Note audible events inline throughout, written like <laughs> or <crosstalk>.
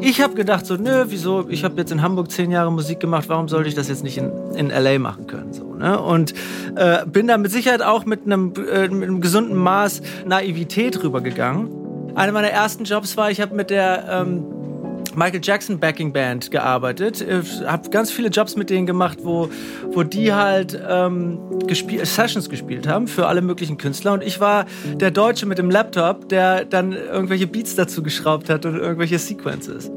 ich habe gedacht so, nö, wieso? Ich habe jetzt in Hamburg zehn Jahre Musik gemacht, warum sollte ich das jetzt nicht in, in LA machen können? So, ne? Und äh, bin da mit Sicherheit auch mit einem, äh, mit einem gesunden Maß Naivität rübergegangen. Einer meiner ersten Jobs war, ich habe mit der ähm, Michael Jackson Backing Band gearbeitet. Ich habe ganz viele Jobs mit denen gemacht, wo, wo die halt ähm, gespiel Sessions gespielt haben für alle möglichen Künstler. Und ich war der Deutsche mit dem Laptop, der dann irgendwelche Beats dazu geschraubt hat und irgendwelche Sequences.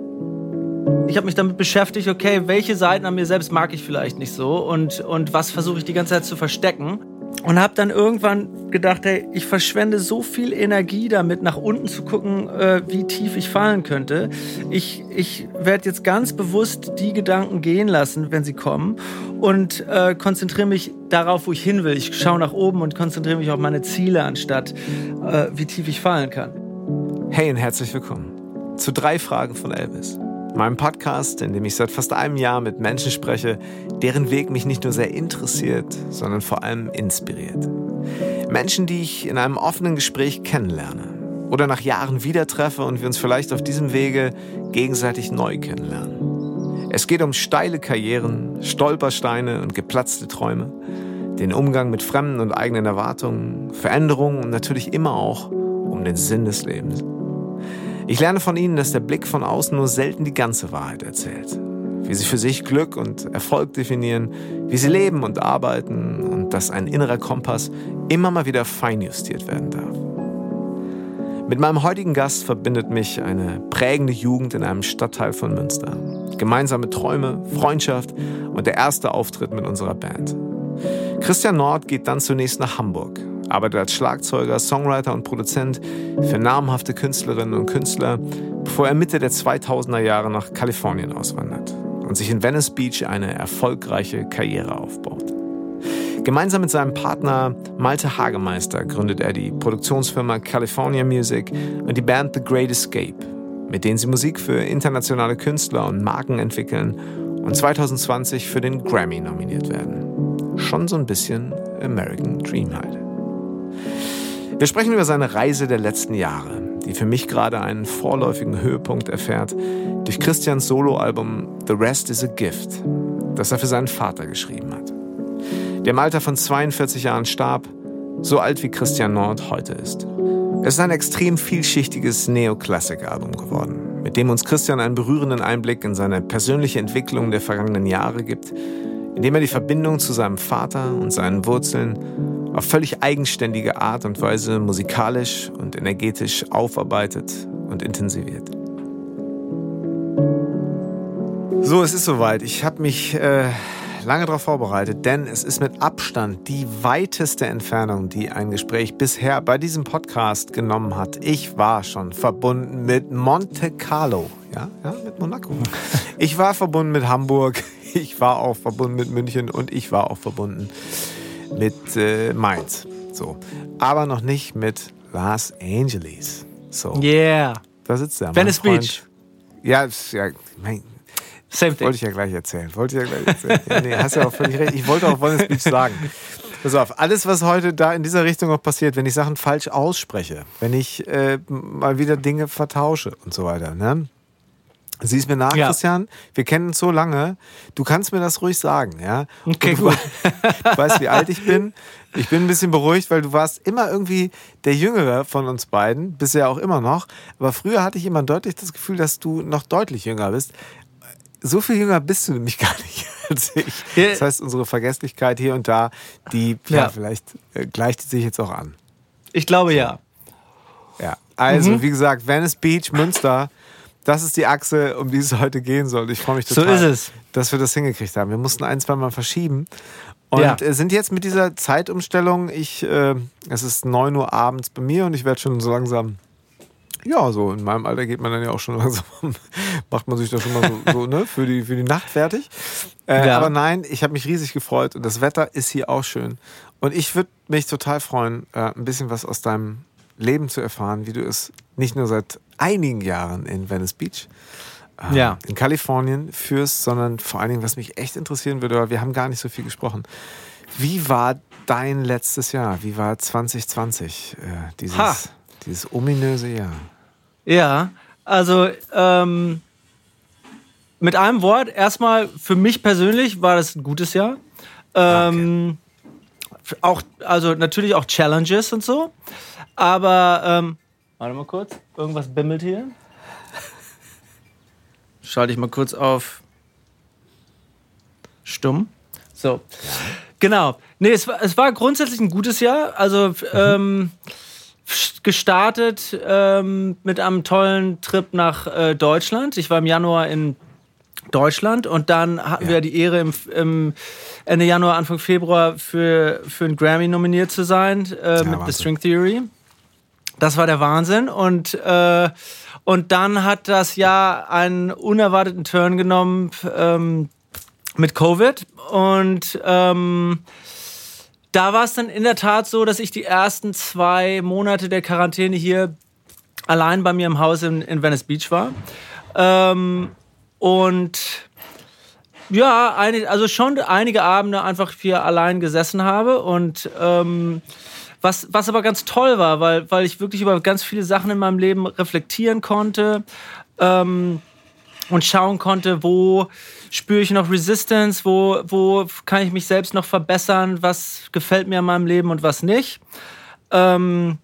Ich habe mich damit beschäftigt, okay, welche Seiten an mir selbst mag ich vielleicht nicht so und, und was versuche ich die ganze Zeit zu verstecken. Und habe dann irgendwann gedacht, hey, ich verschwende so viel Energie damit, nach unten zu gucken, äh, wie tief ich fallen könnte. Ich, ich werde jetzt ganz bewusst die Gedanken gehen lassen, wenn sie kommen und äh, konzentriere mich darauf, wo ich hin will. Ich schaue nach oben und konzentriere mich auf meine Ziele, anstatt äh, wie tief ich fallen kann. Hey und herzlich willkommen zu drei Fragen von Elvis meinem Podcast, in dem ich seit fast einem Jahr mit Menschen spreche, deren Weg mich nicht nur sehr interessiert, sondern vor allem inspiriert. Menschen, die ich in einem offenen Gespräch kennenlerne oder nach Jahren wieder treffe und wir uns vielleicht auf diesem Wege gegenseitig neu kennenlernen. Es geht um steile Karrieren, Stolpersteine und geplatzte Träume, den Umgang mit fremden und eigenen Erwartungen, Veränderungen und natürlich immer auch um den Sinn des Lebens. Ich lerne von ihnen, dass der Blick von außen nur selten die ganze Wahrheit erzählt. Wie sie für sich Glück und Erfolg definieren, wie sie leben und arbeiten und dass ein innerer Kompass immer mal wieder feinjustiert werden darf. Mit meinem heutigen Gast verbindet mich eine prägende Jugend in einem Stadtteil von Münster. Gemeinsame Träume, Freundschaft und der erste Auftritt mit unserer Band. Christian Nord geht dann zunächst nach Hamburg, arbeitet als Schlagzeuger, Songwriter und Produzent für namhafte Künstlerinnen und Künstler, bevor er Mitte der 2000er Jahre nach Kalifornien auswandert und sich in Venice Beach eine erfolgreiche Karriere aufbaut. Gemeinsam mit seinem Partner Malte Hagemeister gründet er die Produktionsfirma California Music und die Band The Great Escape, mit denen sie Musik für internationale Künstler und Marken entwickeln und 2020 für den Grammy nominiert werden. Schon so ein bisschen American Dream halt. Wir sprechen über seine Reise der letzten Jahre, die für mich gerade einen vorläufigen Höhepunkt erfährt durch Christians Soloalbum The Rest is a Gift, das er für seinen Vater geschrieben hat. Der im Alter von 42 Jahren starb, so alt wie Christian Nord heute ist. Es ist ein extrem vielschichtiges Neoklassik-Album geworden, mit dem uns Christian einen berührenden Einblick in seine persönliche Entwicklung der vergangenen Jahre gibt, indem er die Verbindung zu seinem Vater und seinen Wurzeln auf völlig eigenständige Art und Weise musikalisch und energetisch aufarbeitet und intensiviert. So, es ist soweit. Ich habe mich äh, lange darauf vorbereitet, denn es ist mit Abstand die weiteste Entfernung, die ein Gespräch bisher bei diesem Podcast genommen hat. Ich war schon verbunden mit Monte Carlo, ja, ja, mit Monaco. <laughs> Ich war verbunden mit Hamburg, ich war auch verbunden mit München und ich war auch verbunden mit äh, Mainz. So. Aber noch nicht mit Los Angeles. So. Yeah. Da sitzt er. Venice Beach. Ja, ja mein, Same thing. Wollte ich ja gleich erzählen. Wollte ich ja gleich erzählen. ja, nee, hast ja auch völlig recht. Ich wollte auch Venice Beach sagen. Pass auf, alles, was heute da in dieser Richtung auch passiert, wenn ich Sachen falsch ausspreche, wenn ich äh, mal wieder Dinge vertausche und so weiter, ne? Siehst mir nach, ja. Christian. Wir kennen uns so lange. Du kannst mir das ruhig sagen, ja? Okay, gut. <laughs> Du weißt, wie alt ich bin. Ich bin ein bisschen beruhigt, weil du warst immer irgendwie der Jüngere von uns beiden. Bist ja auch immer noch. Aber früher hatte ich immer deutlich das Gefühl, dass du noch deutlich jünger bist. So viel jünger bist du nämlich <laughs> gar nicht als ich. Das heißt, unsere Vergesslichkeit hier und da, die, ja, ja vielleicht äh, gleicht sich jetzt auch an. Ich glaube ja. Ja, also mhm. wie gesagt, Venice Beach, Münster das ist die Achse, um die es heute gehen soll. Ich freue mich total, so dass wir das hingekriegt haben. Wir mussten ein, zwei Mal verschieben. Und ja. Äh, sind jetzt mit dieser Zeitumstellung, ich, äh, es ist 9 Uhr abends bei mir und ich werde schon so langsam, ja, so in meinem Alter geht man dann ja auch schon <laughs> langsam, macht man sich da schon mal so, so ne, für, die, für die Nacht fertig. Äh, ja. Aber nein, ich habe mich riesig gefreut und das Wetter ist hier auch schön. Und ich würde mich total freuen, äh, ein bisschen was aus deinem Leben zu erfahren, wie du es nicht nur seit einigen Jahren in Venice Beach, äh, ja. in Kalifornien führst, sondern vor allen Dingen, was mich echt interessieren würde, weil wir haben gar nicht so viel gesprochen. Wie war dein letztes Jahr? Wie war 2020? Äh, dieses, dieses ominöse Jahr? Ja, also ähm, mit einem Wort, erstmal für mich persönlich war das ein gutes Jahr. Ähm, auch, also natürlich auch Challenges und so. Aber, ähm, warte mal kurz, irgendwas bimmelt hier. Schalte ich mal kurz auf stumm. So. Genau. Nee, es war, es war grundsätzlich ein gutes Jahr. Also ähm, gestartet ähm, mit einem tollen Trip nach äh, Deutschland. Ich war im Januar in Deutschland und dann hatten ja. wir die Ehre im, im, Ende Januar, Anfang Februar für, für einen Grammy nominiert zu sein äh, ja, mit Wahnsinn. The String Theory. Das war der Wahnsinn. Und äh, und dann hat das Jahr einen unerwarteten Turn genommen ähm, mit Covid. Und ähm, da war es dann in der Tat so, dass ich die ersten zwei Monate der Quarantäne hier allein bei mir im Haus in, in Venice Beach war. Ähm, und ja, eine, also schon einige Abende einfach hier allein gesessen habe. Und ähm, was, was aber ganz toll war, weil, weil ich wirklich über ganz viele Sachen in meinem Leben reflektieren konnte ähm, und schauen konnte, wo spüre ich noch Resistance, wo, wo kann ich mich selbst noch verbessern, was gefällt mir in meinem Leben und was nicht. Ähm,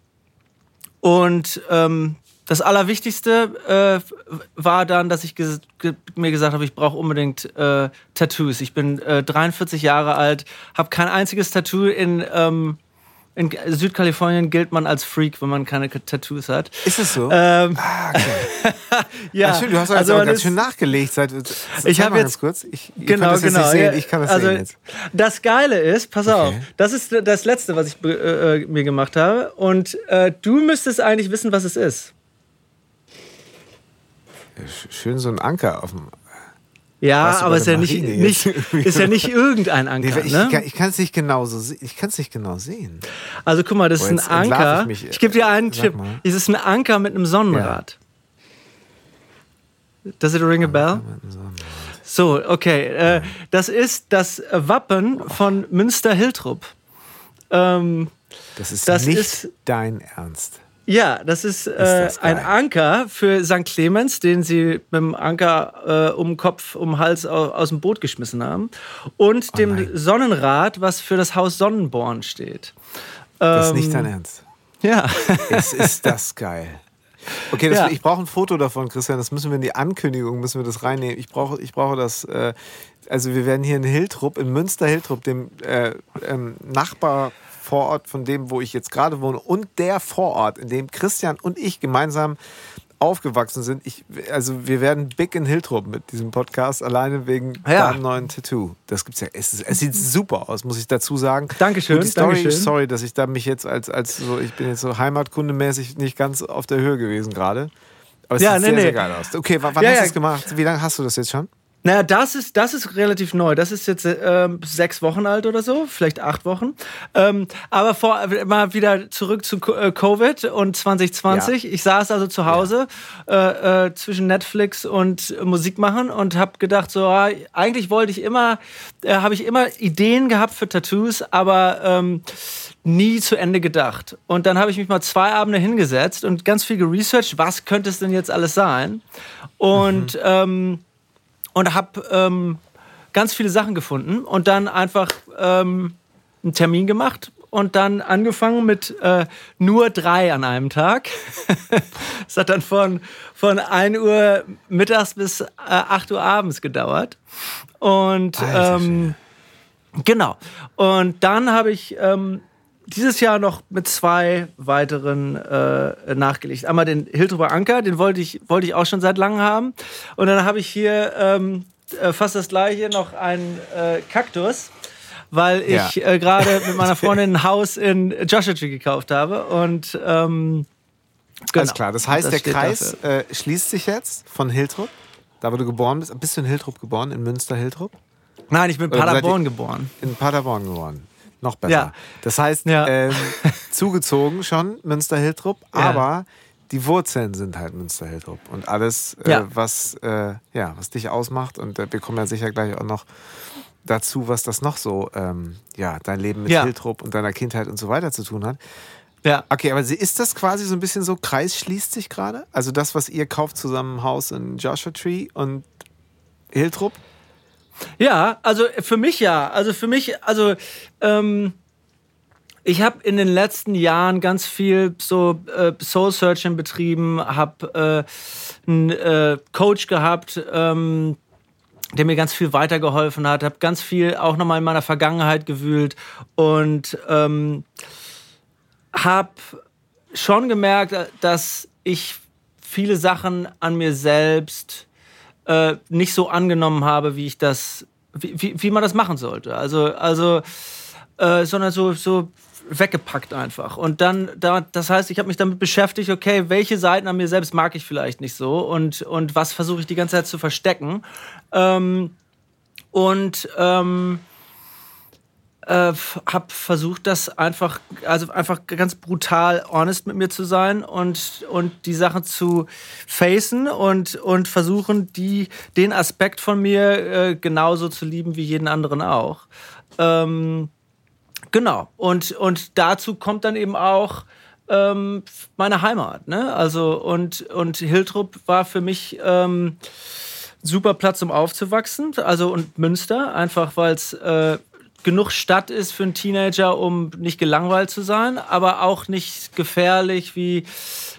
und ähm, das Allerwichtigste äh, war dann, dass ich ges ge mir gesagt habe, ich brauche unbedingt äh, Tattoos. Ich bin äh, 43 Jahre alt, habe kein einziges Tattoo in ähm, in Südkalifornien gilt man als Freak, wenn man keine Tattoos hat. Ist es so? Ähm, ah, okay. <laughs> ja. Ach, schön, du hast also aber ganz schön nachgelegt. Seit, ich habe jetzt kurz. Ich, ich genau, das genau. Sehen. Ich kann das also, sehen jetzt. Das Geile ist, pass okay. auf, das ist das Letzte, was ich äh, äh, mir gemacht habe. Und äh, du müsstest eigentlich wissen, was es ist. Schön so ein Anker auf dem ja, aber ist ja, nicht, nicht, ist ja nicht <laughs> irgendein Anker. Nee, ich, ne? ich kann es nicht genau so, ich nicht genau sehen. Also guck mal, das ist ein Anker. Ich, mich, ich gebe dir einen Tipp. Es ist ein Anker mit einem Sonnenrad. Ja. Does it ring a bell? So, okay. Äh, das ist das Wappen von Münster-Hiltrup. Ähm, das ist das nicht ist, dein Ernst. Ja, das ist, äh, ist ein Anker für St. Clemens, den sie mit dem Anker äh, um Kopf, um Hals aus, aus, dem Boot geschmissen haben. Und oh dem nein. Sonnenrad, was für das Haus Sonnenborn steht. Das ist nicht dein ähm, Ernst. Ja. Es ist das geil. Okay, das, ja. ich brauche ein Foto davon, Christian. Das müssen wir in die Ankündigung, müssen wir das reinnehmen. Ich brauche, ich brauche das. Äh, also wir werden hier in Hiltrup, in Münster-Hiltrup, dem äh, ähm, Nachbar Vorort von dem, wo ich jetzt gerade wohne und der Vorort, in dem Christian und ich gemeinsam aufgewachsen sind. Ich, also wir werden big in Hiltrup mit diesem Podcast, alleine wegen ja. deinem neuen Tattoo. Das gibt's ja. Es, es, sieht super aus, muss ich dazu sagen. Dankeschön. die Story, Dankeschön. sorry, dass ich da mich jetzt als, als so, ich bin jetzt so heimatkundemäßig nicht ganz auf der Höhe gewesen gerade. Aber es ja, sieht nee, sehr, nee. sehr geil aus. Okay, wann ja, hast du das gemacht? Wie lange hast du das jetzt schon? Naja, das ist, das ist relativ neu. Das ist jetzt ähm, sechs Wochen alt oder so, vielleicht acht Wochen. Ähm, aber vor, mal wieder zurück zu äh, Covid und 2020. Ja. Ich saß also zu Hause ja. äh, äh, zwischen Netflix und Musik machen und habe gedacht, so ah, eigentlich wollte ich immer, äh, habe ich immer Ideen gehabt für Tattoos, aber ähm, nie zu Ende gedacht. Und dann habe ich mich mal zwei Abende hingesetzt und ganz viel geresearched, was könnte es denn jetzt alles sein? Und mhm. ähm, und habe ähm, ganz viele Sachen gefunden und dann einfach ähm, einen Termin gemacht und dann angefangen mit äh, nur drei an einem Tag. <laughs> Es hat dann von, von 1 Uhr mittags bis äh, 8 Uhr abends gedauert. Und ähm, genau. Und dann habe ich ähm, dieses Jahr noch mit zwei weiteren äh, nachgelegt. Einmal den Hiltruber Anker, den wollte ich, wollte ich auch schon seit langem haben. Und dann habe ich hier ähm, äh, fast das gleiche, noch einen äh, Kaktus, weil ich ja. äh, gerade mit meiner Freundin ein Haus in Joshua gekauft habe. Und ähm, genau, Alles klar, das heißt, das der Kreis äh, schließt sich jetzt von Hiltrup, da wo du geboren bist. Bist du in Hiltrup geboren, in Münster-Hiltrup? Nein, ich bin in Paderborn geboren. In Paderborn geboren. Noch besser. Ja. Das heißt, ja. ähm, <laughs> zugezogen schon Münster-Hiltrup, aber die Wurzeln sind halt Münster-Hiltrup. Und alles, äh, was, äh, ja, was dich ausmacht, und äh, wir kommen ja sicher gleich auch noch dazu, was das noch so, ähm, ja, dein Leben mit Hiltrup und deiner Kindheit und so weiter zu tun hat. Ja. Okay, aber ist das quasi so ein bisschen so, Kreis schließt sich gerade? Also das, was ihr kauft zusammen im Haus in Joshua Tree und Hiltrup? Ja, also für mich ja. Also für mich, also ähm, ich habe in den letzten Jahren ganz viel so äh, Soul Searching betrieben, habe äh, einen äh, Coach gehabt, ähm, der mir ganz viel weitergeholfen hat, habe ganz viel auch nochmal in meiner Vergangenheit gewühlt und ähm, habe schon gemerkt, dass ich viele Sachen an mir selbst äh, nicht so angenommen habe, wie ich das, wie, wie, wie man das machen sollte. Also, also, äh, sondern so, so weggepackt einfach. Und dann, da, das heißt, ich habe mich damit beschäftigt, okay, welche Seiten an mir selbst mag ich vielleicht nicht so und, und was versuche ich die ganze Zeit zu verstecken. Ähm, und ähm, äh, habe versucht, das einfach, also einfach ganz brutal honest mit mir zu sein und, und die Sachen zu facen und, und versuchen, die, den Aspekt von mir äh, genauso zu lieben wie jeden anderen auch. Ähm, Genau. Und, und dazu kommt dann eben auch ähm, meine Heimat. Ne? Also, und, und Hiltrup war für mich ähm, super Platz, um aufzuwachsen. Also, und Münster, einfach weil es äh, genug Stadt ist für einen Teenager, um nicht gelangweilt zu sein, aber auch nicht gefährlich wie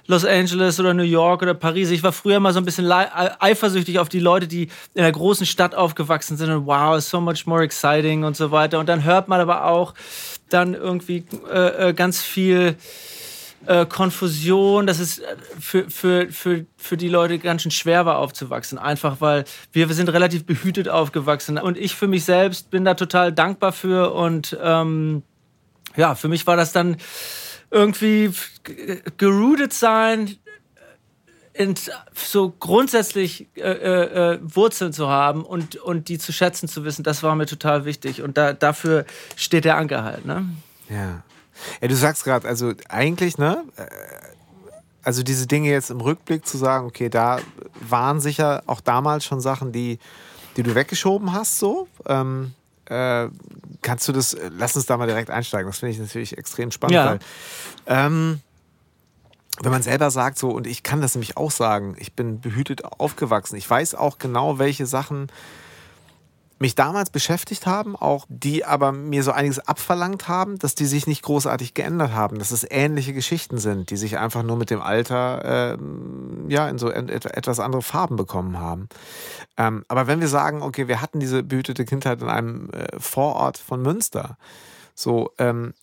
Los Angeles oder New York oder Paris. Ich war früher mal so ein bisschen eifersüchtig auf die Leute, die in einer großen Stadt aufgewachsen sind und wow, so much more exciting und so weiter. Und dann hört man aber auch dann irgendwie äh, äh ganz viel äh, Konfusion, dass es äh, für, für, für, für die Leute ganz schön schwer war aufzuwachsen. Einfach weil wir, sind relativ behütet aufgewachsen. Und ich für mich selbst bin da total dankbar für. Und ähm, ja, für mich war das dann irgendwie gerootet sein, in, so grundsätzlich äh, äh, äh, Wurzeln zu haben und, und die zu schätzen zu wissen, das war mir total wichtig. Und da, dafür steht der Anker halt. Ne? Ja. Ja, du sagst gerade, also eigentlich, ne? Äh, also diese Dinge jetzt im Rückblick zu sagen, okay, da waren sicher auch damals schon Sachen, die, die du weggeschoben hast, so. Ähm, äh, kannst du das, lass uns da mal direkt einsteigen. Das finde ich natürlich extrem spannend. Ja. Weil, ähm, wenn man selber sagt, so, und ich kann das nämlich auch sagen, ich bin behütet aufgewachsen. Ich weiß auch genau, welche Sachen mich damals beschäftigt haben, auch die aber mir so einiges abverlangt haben, dass die sich nicht großartig geändert haben, dass es ähnliche Geschichten sind, die sich einfach nur mit dem Alter äh, ja in so etwas andere Farben bekommen haben. Ähm, aber wenn wir sagen, okay, wir hatten diese behütete Kindheit in einem äh, Vorort von Münster, so ähm,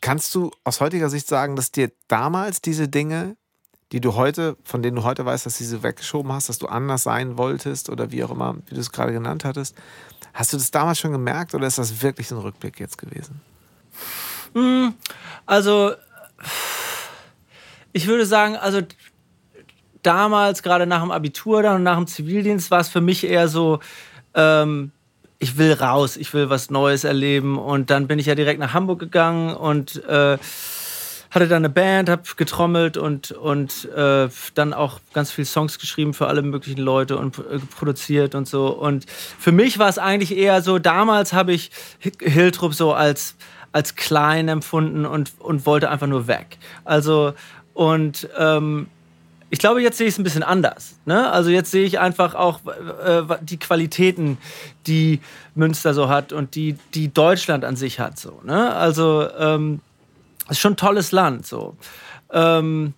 kannst du aus heutiger Sicht sagen, dass dir damals diese Dinge die du heute, von denen du heute weißt, dass sie weggeschoben hast, dass du anders sein wolltest oder wie auch immer, wie du es gerade genannt hattest. Hast du das damals schon gemerkt oder ist das wirklich ein Rückblick jetzt gewesen? Hm, also, ich würde sagen, also damals, gerade nach dem Abitur dann und nach dem Zivildienst, war es für mich eher so, ähm, ich will raus, ich will was Neues erleben. Und dann bin ich ja direkt nach Hamburg gegangen und äh, hatte dann eine Band, habe getrommelt und, und äh, dann auch ganz viele Songs geschrieben für alle möglichen Leute und äh, produziert und so. Und für mich war es eigentlich eher so, damals habe ich Hiltrup so als, als klein empfunden und, und wollte einfach nur weg. Also, und ähm, ich glaube, jetzt sehe ich es ein bisschen anders. Ne? Also jetzt sehe ich einfach auch äh, die Qualitäten, die Münster so hat und die, die Deutschland an sich hat. So, ne? Also ähm, ist schon ein tolles Land. So. Ähm,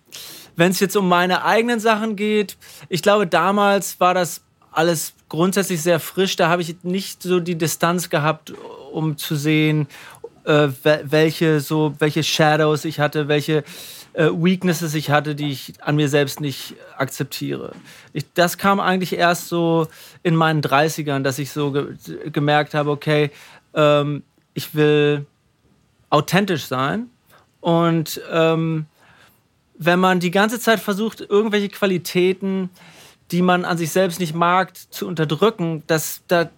Wenn es jetzt um meine eigenen Sachen geht, ich glaube, damals war das alles grundsätzlich sehr frisch. Da habe ich nicht so die Distanz gehabt, um zu sehen, äh, welche so welche Shadows ich hatte, welche äh, Weaknesses ich hatte, die ich an mir selbst nicht akzeptiere. Ich, das kam eigentlich erst so in meinen 30ern, dass ich so ge gemerkt habe, okay, ähm, ich will authentisch sein und ähm, wenn man die ganze Zeit versucht, irgendwelche Qualitäten, die man an sich selbst nicht mag, zu unterdrücken, das, da,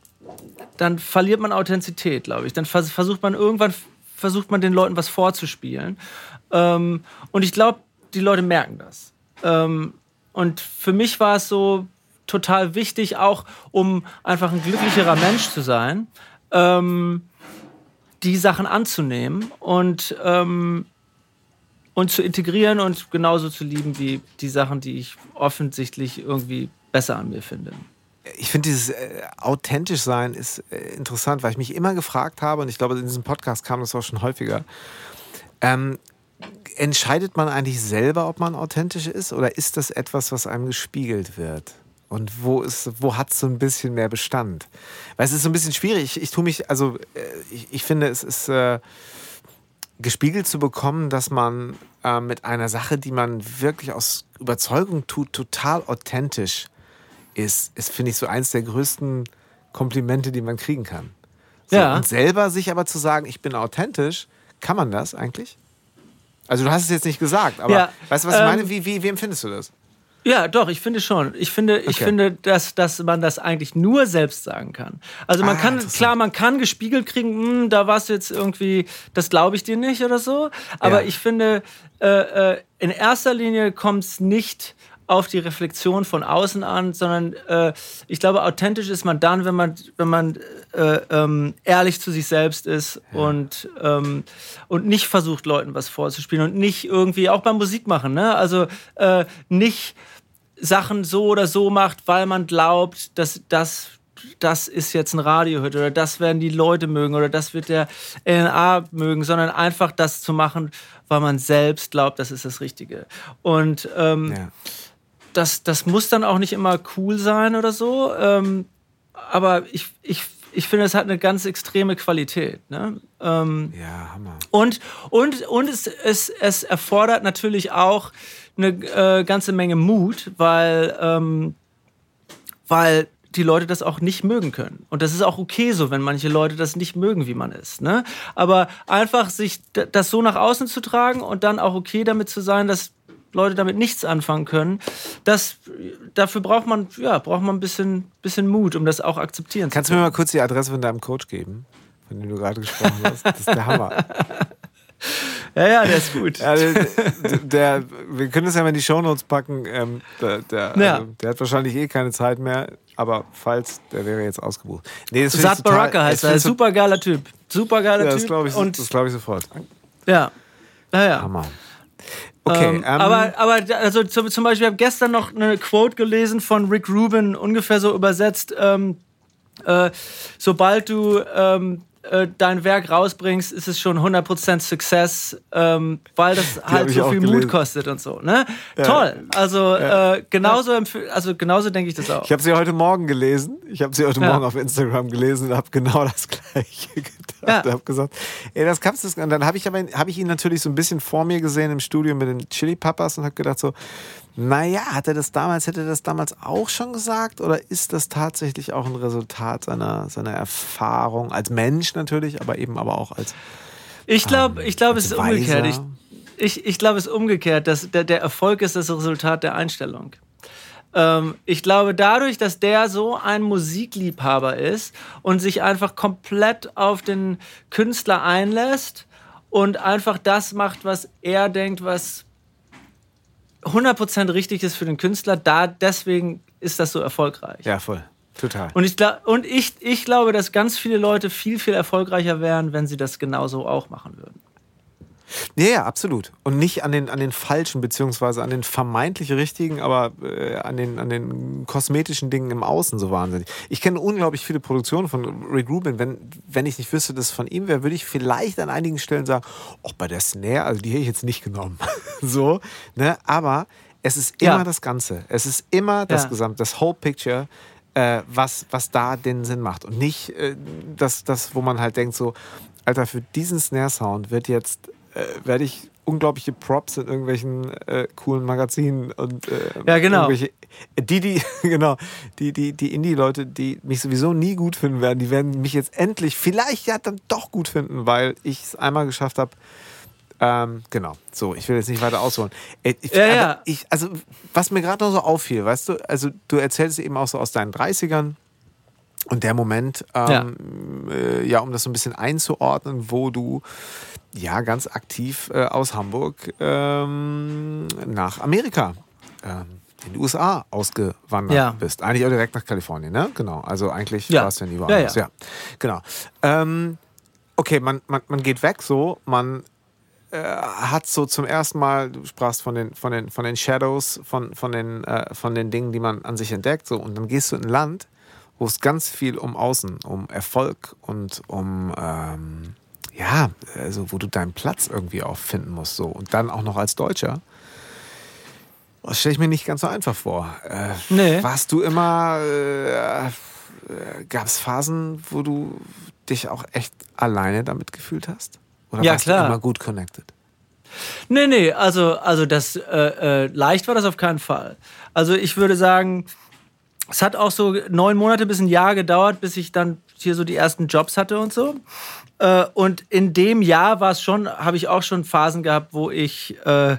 dann verliert man Authentizität, glaube ich. Dann versucht man irgendwann versucht man den Leuten was vorzuspielen. Ähm, und ich glaube, die Leute merken das. Ähm, und für mich war es so total wichtig, auch um einfach ein glücklicherer Mensch zu sein, ähm, die Sachen anzunehmen und ähm, und zu integrieren und genauso zu lieben wie die Sachen, die ich offensichtlich irgendwie besser an mir finde. ich finde dieses äh, authentisch sein ist äh, interessant, weil ich mich immer gefragt habe, und ich glaube, in diesem Podcast kam das auch schon häufiger, ähm, entscheidet man eigentlich selber, ob man authentisch ist, oder ist das etwas, was einem gespiegelt wird? Und wo, wo hat es so ein bisschen mehr Bestand? Weil es ist so ein bisschen schwierig. Ich, ich tue mich, also äh, ich, ich finde, es ist äh, gespiegelt zu bekommen, dass man äh, mit einer Sache, die man wirklich aus Überzeugung tut, total authentisch ist, ist, finde ich, so eins der größten Komplimente, die man kriegen kann. So, ja. Und selber sich aber zu sagen, ich bin authentisch, kann man das eigentlich? Also du hast es jetzt nicht gesagt, aber ja, weißt du, was ich meine? Ähm, wie, wie, wie empfindest du das? Ja, doch, ich finde schon. Ich finde, okay. ich finde dass, dass man das eigentlich nur selbst sagen kann. Also man ah, kann, klar, man kann gespiegelt kriegen, hm, da warst du jetzt irgendwie, das glaube ich dir nicht oder so. Aber ja. ich finde, äh, äh, in erster Linie kommt es nicht auf die Reflexion von außen an, sondern äh, ich glaube, authentisch ist man dann, wenn man, wenn man äh, ähm, ehrlich zu sich selbst ist ja. und, ähm, und nicht versucht, Leuten was vorzuspielen und nicht irgendwie, auch beim Musik machen, ne? also äh, nicht Sachen so oder so macht, weil man glaubt, dass das das ist jetzt ein Radiohit oder das werden die Leute mögen oder das wird der LNA mögen, sondern einfach das zu machen, weil man selbst glaubt, das ist das Richtige. Und ähm, ja. Das, das muss dann auch nicht immer cool sein oder so, ähm, aber ich, ich, ich finde, es hat eine ganz extreme Qualität. Ne? Ähm, ja, Hammer. Und, und, und es, es, es erfordert natürlich auch eine äh, ganze Menge Mut, weil, ähm, weil die Leute das auch nicht mögen können. Und das ist auch okay so, wenn manche Leute das nicht mögen, wie man ist. Ne? Aber einfach sich das so nach außen zu tragen und dann auch okay damit zu sein, dass Leute damit nichts anfangen können, das, dafür braucht man, ja, braucht man ein bisschen, bisschen Mut, um das auch akzeptieren Kannst zu können. Kannst du mir mal kurz die Adresse von deinem Coach geben, von dem du gerade gesprochen hast? Das ist der Hammer. <laughs> Ja, ja, der ist gut. Ja, der, der, wir können das ja mal in die Shownotes packen. Ähm, der, der, ja. also, der, hat wahrscheinlich eh keine Zeit mehr, aber falls, der wäre jetzt ausgebucht. Nee, Sat Baraka heißt er. Super geiler Typ. Super geiler ja, das Typ. Ich, und das glaube ich sofort. Ja. Naja. Hammer. Okay, ähm, ähm, aber, aber also zum Beispiel, ich habe gestern noch eine Quote gelesen von Rick Rubin, ungefähr so übersetzt. Ähm, äh, sobald du ähm, äh, dein Werk rausbringst, ist es schon 100% Success, ähm, weil das halt so viel gelesen. Mut kostet und so. Ne? Ja. Toll. Also ja. äh, genauso, also genauso denke ich das auch. Ich habe sie heute Morgen gelesen. Ich habe sie heute ja. Morgen auf Instagram gelesen und habe genau <laughs> das Gleiche gedacht. Ich habe gesagt, ey, das kannst du. Und dann habe ich, hab ich ihn natürlich so ein bisschen vor mir gesehen im Studio mit den Chili Papas und habe gedacht so, naja, hat er das damals, hätte er das damals auch schon gesagt? Oder ist das tatsächlich auch ein Resultat seiner, seiner Erfahrung als Mensch natürlich, aber eben aber auch als. Ich glaube, ähm, ich glaube, es ist Weiser. umgekehrt. Ich, ich, ich glaube, es ist umgekehrt. Dass der, der Erfolg ist das Resultat der Einstellung. Ähm, ich glaube, dadurch, dass der so ein Musikliebhaber ist und sich einfach komplett auf den Künstler einlässt und einfach das macht, was er denkt, was 100% richtig ist für den Künstler, da deswegen ist das so erfolgreich. Ja, voll. Total. Und, ich, und ich, ich glaube, dass ganz viele Leute viel, viel erfolgreicher wären, wenn sie das genauso auch machen würden. Ja, ja, absolut. Und nicht an den, an den falschen, beziehungsweise an den vermeintlich richtigen, aber äh, an, den, an den kosmetischen Dingen im Außen so wahnsinnig. Ich kenne unglaublich viele Produktionen von Rick Rubin. Wenn, wenn ich nicht wüsste, dass es von ihm wäre, würde ich vielleicht an einigen Stellen sagen, auch bei der Snare, also die hätte ich jetzt nicht genommen. <laughs> so, ne? Aber es ist immer ja. das Ganze. Es ist immer das ja. Gesamt, das Whole Picture äh, was, was da den Sinn macht. Und nicht äh, das, das, wo man halt denkt, so, Alter, für diesen Snare-Sound wird jetzt werde ich unglaubliche Props in irgendwelchen äh, coolen Magazinen und äh, ja, genau. die, die, <laughs> genau, die, die, die Indie-Leute, die mich sowieso nie gut finden werden, die werden mich jetzt endlich vielleicht ja dann doch gut finden, weil ich es einmal geschafft habe. Ähm, genau, so, ich will jetzt nicht weiter ausholen. Äh, ich, ja, ja. Ich, also, was mir gerade noch so auffiel, weißt du, also du erzählst eben auch so aus deinen 30ern, und der Moment, ähm, ja. Äh, ja. um das so ein bisschen einzuordnen, wo du ja ganz aktiv äh, aus Hamburg ähm, nach Amerika, ähm, in die USA ausgewandert ja. bist. Eigentlich auch direkt nach Kalifornien, ne? Genau. Also eigentlich ja. warst du ja nie woanders. Ja, ja. Genau. Ähm, okay, man, man, man geht weg so, man äh, hat so zum ersten Mal, du sprachst von den, von den, von den Shadows, von, von, den, äh, von den Dingen, die man an sich entdeckt, so, und dann gehst du in ein Land, wo es ganz viel um Außen, um Erfolg und um ähm, ja, also wo du deinen Platz irgendwie auch finden musst, so und dann auch noch als Deutscher. Das stelle ich mir nicht ganz so einfach vor. Äh, nee. Warst du immer, äh, äh gab es Phasen, wo du dich auch echt alleine damit gefühlt hast? Oder ja, warst klar. du immer gut connected? Nee, nee, also, also das äh, äh, leicht war das auf keinen Fall. Also ich würde sagen, es hat auch so neun Monate bis ein Jahr gedauert, bis ich dann hier so die ersten Jobs hatte und so. Äh, und in dem Jahr war es schon, habe ich auch schon Phasen gehabt, wo ich äh,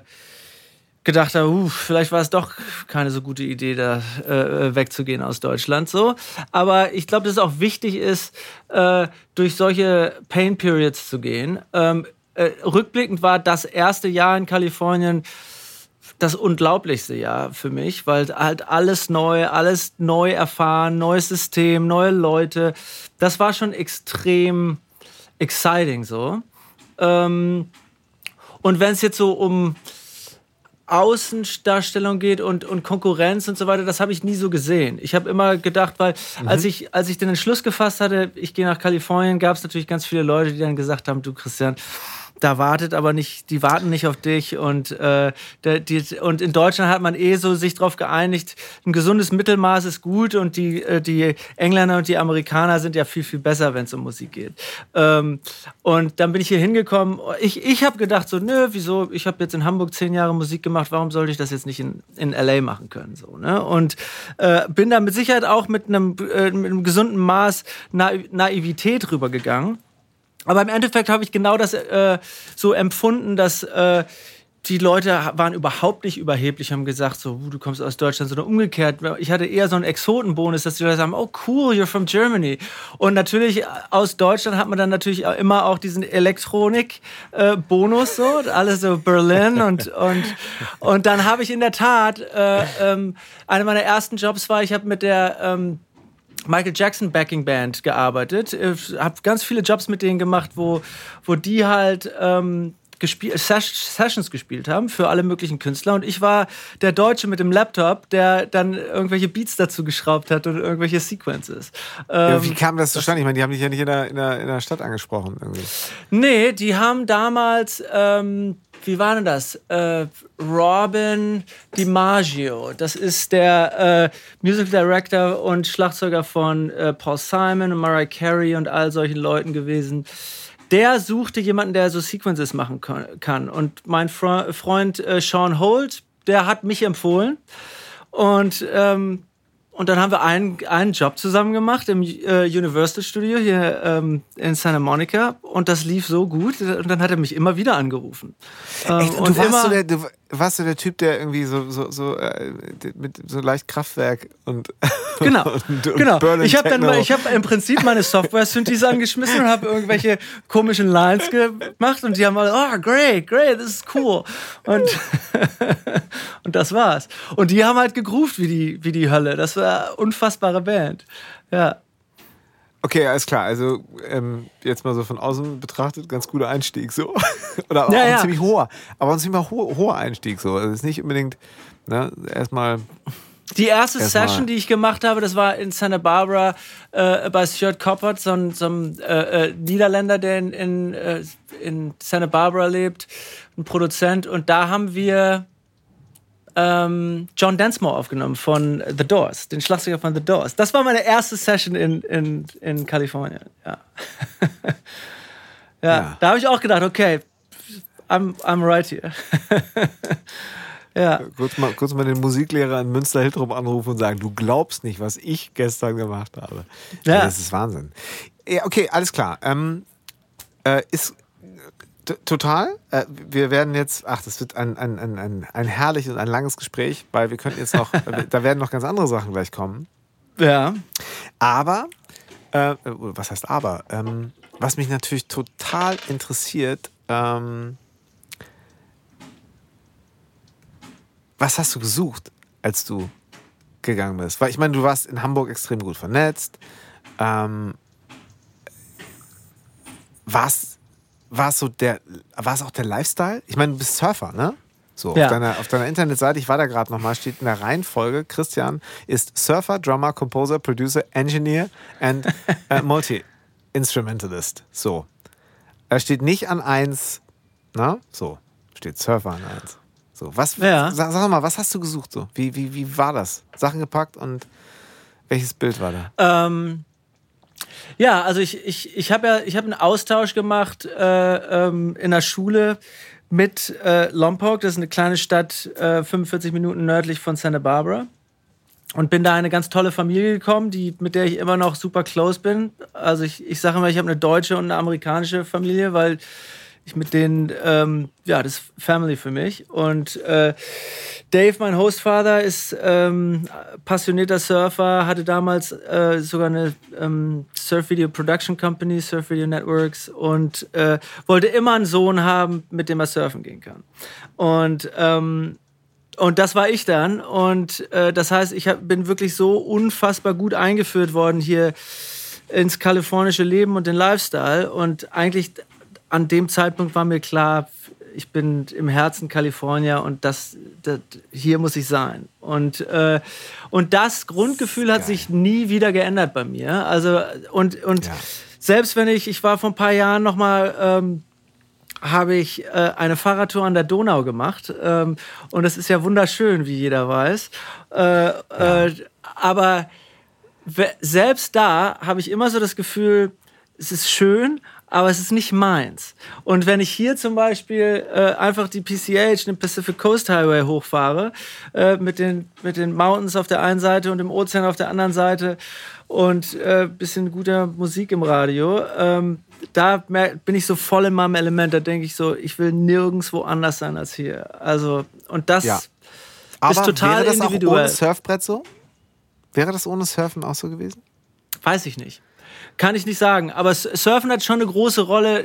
gedacht habe, uh, vielleicht war es doch keine so gute Idee, da äh, wegzugehen aus Deutschland. So. Aber ich glaube, dass es auch wichtig ist, äh, durch solche Pain Periods zu gehen. Ähm, äh, rückblickend war das erste Jahr in Kalifornien das unglaublichste Jahr für mich, weil halt alles neu, alles neu erfahren, neues System, neue Leute. Das war schon extrem exciting so. Ähm, und wenn es jetzt so um Außendarstellung geht und, und Konkurrenz und so weiter, das habe ich nie so gesehen. Ich habe immer gedacht, weil mhm. als, ich, als ich den Entschluss gefasst hatte, ich gehe nach Kalifornien, gab es natürlich ganz viele Leute, die dann gesagt haben, du Christian, da wartet aber nicht, die warten nicht auf dich und, äh, die, und in Deutschland hat man eh so sich darauf geeinigt, ein gesundes Mittelmaß ist gut und die, äh, die Engländer und die Amerikaner sind ja viel, viel besser, wenn es um Musik geht. Ähm, und dann bin ich hier hingekommen. Ich, ich habe gedacht so, nö, wieso, ich habe jetzt in Hamburg zehn Jahre Musik gemacht, warum sollte ich das jetzt nicht in, in L.A. machen können? So, ne? Und äh, bin da mit Sicherheit auch mit einem, äh, mit einem gesunden Maß Na Naivität rübergegangen aber im Endeffekt habe ich genau das äh, so empfunden, dass äh, die Leute waren überhaupt nicht überheblich, haben gesagt, so, du kommst aus Deutschland, sondern umgekehrt. Ich hatte eher so einen Exotenbonus, dass die Leute sagen, oh cool, you're from Germany. Und natürlich aus Deutschland hat man dann natürlich immer auch diesen Elektronik-Bonus, so, alles so Berlin <laughs> und, und, und dann habe ich in der Tat, äh, ähm, einer meiner ersten Jobs war, ich habe mit der, ähm, Michael Jackson Backing Band gearbeitet. Ich äh, habe ganz viele Jobs mit denen gemacht, wo, wo die halt ähm, gespielt, Sessions gespielt haben für alle möglichen Künstler. Und ich war der Deutsche mit dem Laptop, der dann irgendwelche Beats dazu geschraubt hat und irgendwelche Sequences. Ja, wie ähm, kam das zustande? Ich meine, die haben dich ja nicht in der, in der, in der Stadt angesprochen irgendwie. Nee, die haben damals. Ähm, wie war denn das? Äh, Robin DiMaggio. Das ist der äh, Music Director und Schlagzeuger von äh, Paul Simon und Mariah Carey und all solchen Leuten gewesen. Der suchte jemanden, der so Sequences machen kann. Und mein Fre Freund äh, Sean Holt, der hat mich empfohlen. Und ähm, und dann haben wir einen, einen Job zusammen gemacht im äh, Universal Studio hier ähm, in Santa Monica. Und das lief so gut. Und dann hat er mich immer wieder angerufen. Ähm, Echt? Und, und du, warst so der, du warst du der Typ, der irgendwie so, so, so äh, mit so leicht Kraftwerk und. <laughs> Genau. und, und genau. Ich habe dann ich hab im Prinzip meine Software-Synthes angeschmissen und habe irgendwelche komischen Lines gemacht. Und die haben alle, oh, great, great, this is cool. Und, <laughs> und das war's. Und die haben halt gegroovt wie die, wie die Hölle. Das war eine unfassbare Band. Ja. Okay, alles klar. Also ähm, jetzt mal so von außen betrachtet, ganz guter Einstieg so. <laughs> Oder auch ja, ein ja. ziemlich hoher, aber ein ziemlich ho hoher Einstieg so. Also es ist nicht unbedingt, ne, erstmal. Die erste Session, die ich gemacht habe, das war in Santa Barbara äh, bei Stuart Coppert, so ein, so ein äh, äh, Niederländer, der in, in, äh, in Santa Barbara lebt, ein Produzent. Und da haben wir ähm, John Densmore aufgenommen von The Doors, den Schlagzeuger von The Doors. Das war meine erste Session in, in, in Kalifornien. Ja. <laughs> ja, ja, da habe ich auch gedacht, okay, I'm, I'm right here. <laughs> ja. Kurz mal, kurz mal den Musiklehrer in Münster-Hildrup anrufen und sagen, du glaubst nicht, was ich gestern gemacht habe. Ja. Das ist Wahnsinn. Ja, okay, alles klar. Ähm, äh, ist total. Äh, wir werden jetzt, ach, das wird ein, ein, ein, ein, ein herrliches, ein langes Gespräch, weil wir könnten jetzt noch, <laughs> da werden noch ganz andere Sachen gleich kommen. Ja. Aber, äh, was heißt aber? Ähm, was mich natürlich total interessiert, ähm, was hast du gesucht, als du gegangen bist? Weil ich meine, du warst in Hamburg extrem gut vernetzt. Ähm, warst war es so der, war es auch der Lifestyle? Ich meine, du bist Surfer, ne? So, Ja. auf, deiner, auf deiner Internetseite, ich war da gerade nochmal, steht in der Reihenfolge, Christian ist Surfer, Drummer, Composer, Producer, Engineer and äh, <laughs> Multi-Instrumentalist. So. Er steht nicht an eins, na? So. Steht Surfer an eins. So, was, Ja. sag, sag mal, was hast du gesucht so? Wie, wie, wie war das? Sachen gepackt und welches Bild war da? Ähm, ja, also ich, ich, ich habe ja ich hab einen Austausch gemacht äh, ähm, in der Schule mit äh, Lompoc. Das ist eine kleine Stadt, äh, 45 Minuten nördlich von Santa Barbara. Und bin da in eine ganz tolle Familie gekommen, die, mit der ich immer noch super close bin. Also ich, ich sage immer, ich habe eine deutsche und eine amerikanische Familie, weil ich mit denen, ähm, ja, das ist Family für mich. Und äh, Dave, mein Hostfather, ist ähm, passionierter Surfer, hatte damals äh, sogar eine ähm, Surf Video Production Company, Surf Video Networks und äh, wollte immer einen Sohn haben, mit dem er surfen gehen kann. Und ähm, und das war ich dann. Und äh, das heißt, ich hab, bin wirklich so unfassbar gut eingeführt worden hier ins kalifornische Leben und den Lifestyle. Und eigentlich an dem Zeitpunkt war mir klar, ich bin im Herzen Kalifornier und das, das hier muss ich sein. Und, äh, und das Grundgefühl hat geil. sich nie wieder geändert bei mir. Also und, und Ja. selbst wenn ich, ich war vor ein paar Jahren noch mal ähm, habe ich äh, eine Fahrradtour an der Donau gemacht. Ähm, und es ist ja wunderschön, wie jeder weiß. Äh, äh, aber selbst da habe ich immer so das Gefühl, es ist schön, aber es ist nicht meins. Und wenn ich hier zum Beispiel äh, einfach die PCH, den Pacific Coast Highway hochfahre, äh, mit, den, mit den Mountains auf der einen Seite und dem Ozean auf der anderen Seite und äh, bisschen guter Musik im Radio, ähm, da bin ich so voll in meinem Element. Da denke ich so, ich will nirgendwo anders sein als hier. Also, und das Ja. Aber total wäre das auch individuell. ohne Surfbrett so? Wäre das ohne Surfen auch so gewesen? Weiß ich nicht. Kann ich nicht sagen. Aber Surfen hat schon eine große Rolle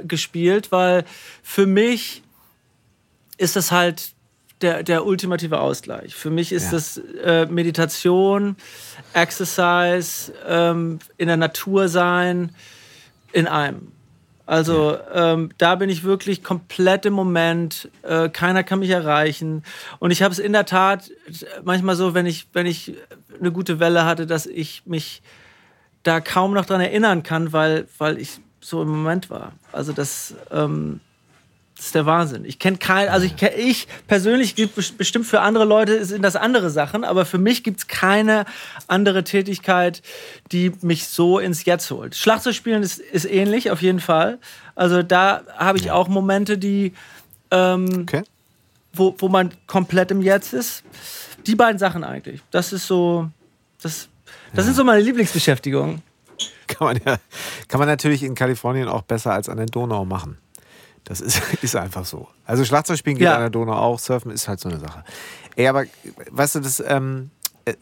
äh, gespielt, weil für mich ist das halt der, der ultimative Ausgleich. Für mich ist Ja. das äh, Meditation, Exercise, ähm, in der Natur sein, in einem. Also ähm, da bin ich wirklich komplett im Moment. Äh, keiner kann mich erreichen. Und ich habe es in der Tat manchmal so, wenn ich, wenn ich eine gute Welle hatte, dass ich mich da kaum noch dran erinnern kann, weil, weil ich so im Moment war. Also das, ähm, das ist der Wahnsinn. Ich kenne kein, also ich, ich persönlich gibt bes- bestimmt für andere Leute sind das andere Sachen, aber für mich gibt es keine andere Tätigkeit, die mich so ins Jetzt holt. Schlagzeug spielen ist, ist ähnlich, auf jeden Fall. Also da habe ich auch Momente, die ähm, Okay. wo, wo man komplett im Jetzt ist. Die beiden Sachen eigentlich. Das ist so, das, das sind so meine Lieblingsbeschäftigungen. Kann man, ja, kann man natürlich in Kalifornien auch besser als an der Donau machen. Das ist, <laughs> ist einfach so. Also Schlagzeug spielen geht Ja. an der Donau auch, Surfen ist halt so eine Sache. Ey, aber weißt du, das, ähm, äh,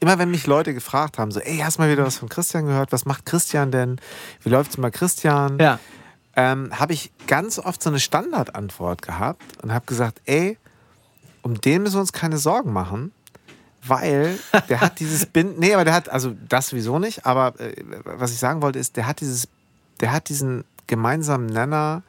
immer wenn mich Leute gefragt haben, so, ey, hast mal wieder was von Christian gehört? Was macht Christian denn? Wie läuft's mal Christian? Ja. ähm, habe ich ganz oft so eine Standardantwort gehabt und habe gesagt, ey, um den müssen wir uns keine Sorgen machen, weil der hat dieses Bind, nee, aber der hat, also das sowieso nicht, aber äh, was ich sagen wollte ist, der hat dieses, der hat diesen gemeinsamen Nenner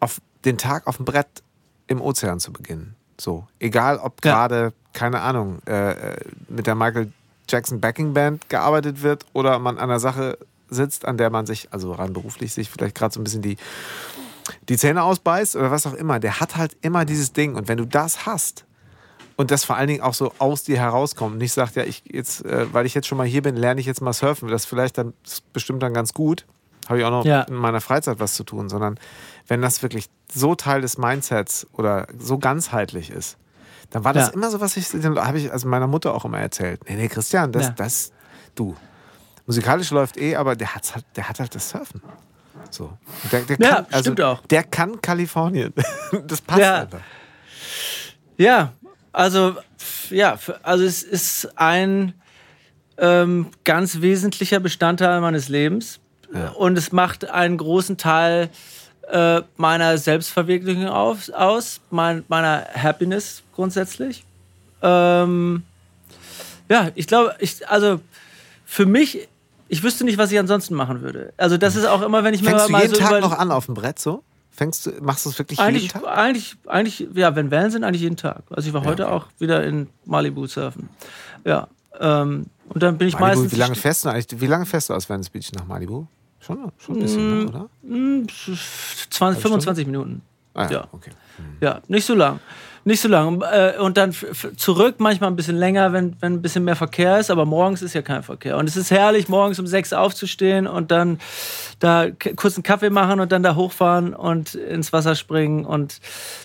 auf den Tag auf dem Brett im Ozean zu beginnen. So, egal ob Ja. gerade, keine Ahnung, äh, äh, mit der Michael Jackson Backing Band gearbeitet wird oder man an einer Sache sitzt, an der man sich, also rein beruflich, sich vielleicht gerade so ein bisschen die, die Zähne ausbeißt oder was auch immer. Der hat halt immer dieses Ding. Und wenn du das hast und das vor allen Dingen auch so aus dir herauskommt, nicht sagt, ja, ich jetzt, äh, weil ich jetzt schon mal hier bin, lerne ich jetzt mal surfen. Das vielleicht dann das ist bestimmt dann ganz gut. Habe ich auch noch Ja. in meiner Freizeit was zu tun, sondern wenn das wirklich so Teil des Mindsets oder so ganzheitlich ist, dann war das Ja. immer so, was ich, habe ich also meiner Mutter auch immer erzählt. Nee, nee, Christian, das, Ja. das, du. Musikalisch läuft eh, aber der, hat's halt, der hat halt das Surfen. So. Der, der Ja, kann, also, stimmt auch. Der kann Kalifornien. <laughs> Das passt Ja. einfach. Ja, also, ja, also es ist ein ähm, ganz wesentlicher Bestandteil meines Lebens. Ja. Und es macht einen großen Teil äh, meiner Selbstverwirklichung auf, aus, mein, meiner Happiness grundsätzlich. Ähm, ja, ich glaube, ich, also für mich, ich wüsste nicht, was ich ansonsten machen würde. Also das ist auch immer, wenn ich mir Fängst du mal jeden so Tag noch an auf dem Brett so? Fängst du, machst du es wirklich eigentlich, jeden Tag? Eigentlich, eigentlich, ja, wenn Wellen sind, eigentlich jeden Tag. Also ich war Ja, heute okay. auch wieder in Malibu surfen. Ja. Ähm, und dann bin ich Malibu, meistens. wie lange fährst du eigentlich? Wie lange fährst du aus Venice Beach nach Malibu? Schon, schon ein bisschen, ne, oder? Hm, 20, 25 Minuten. Ah, ja, Ja. okay. Ja, nicht so lang. Nicht so lang. Äh, Und dann zurück, manchmal ein bisschen länger, wenn, wenn ein bisschen mehr Verkehr ist, aber morgens ist ja kein Verkehr. Und es ist herrlich, morgens um sechs aufzustehen und dann da kurz einen Kaffee machen und dann da hochfahren und ins Wasser springen. Und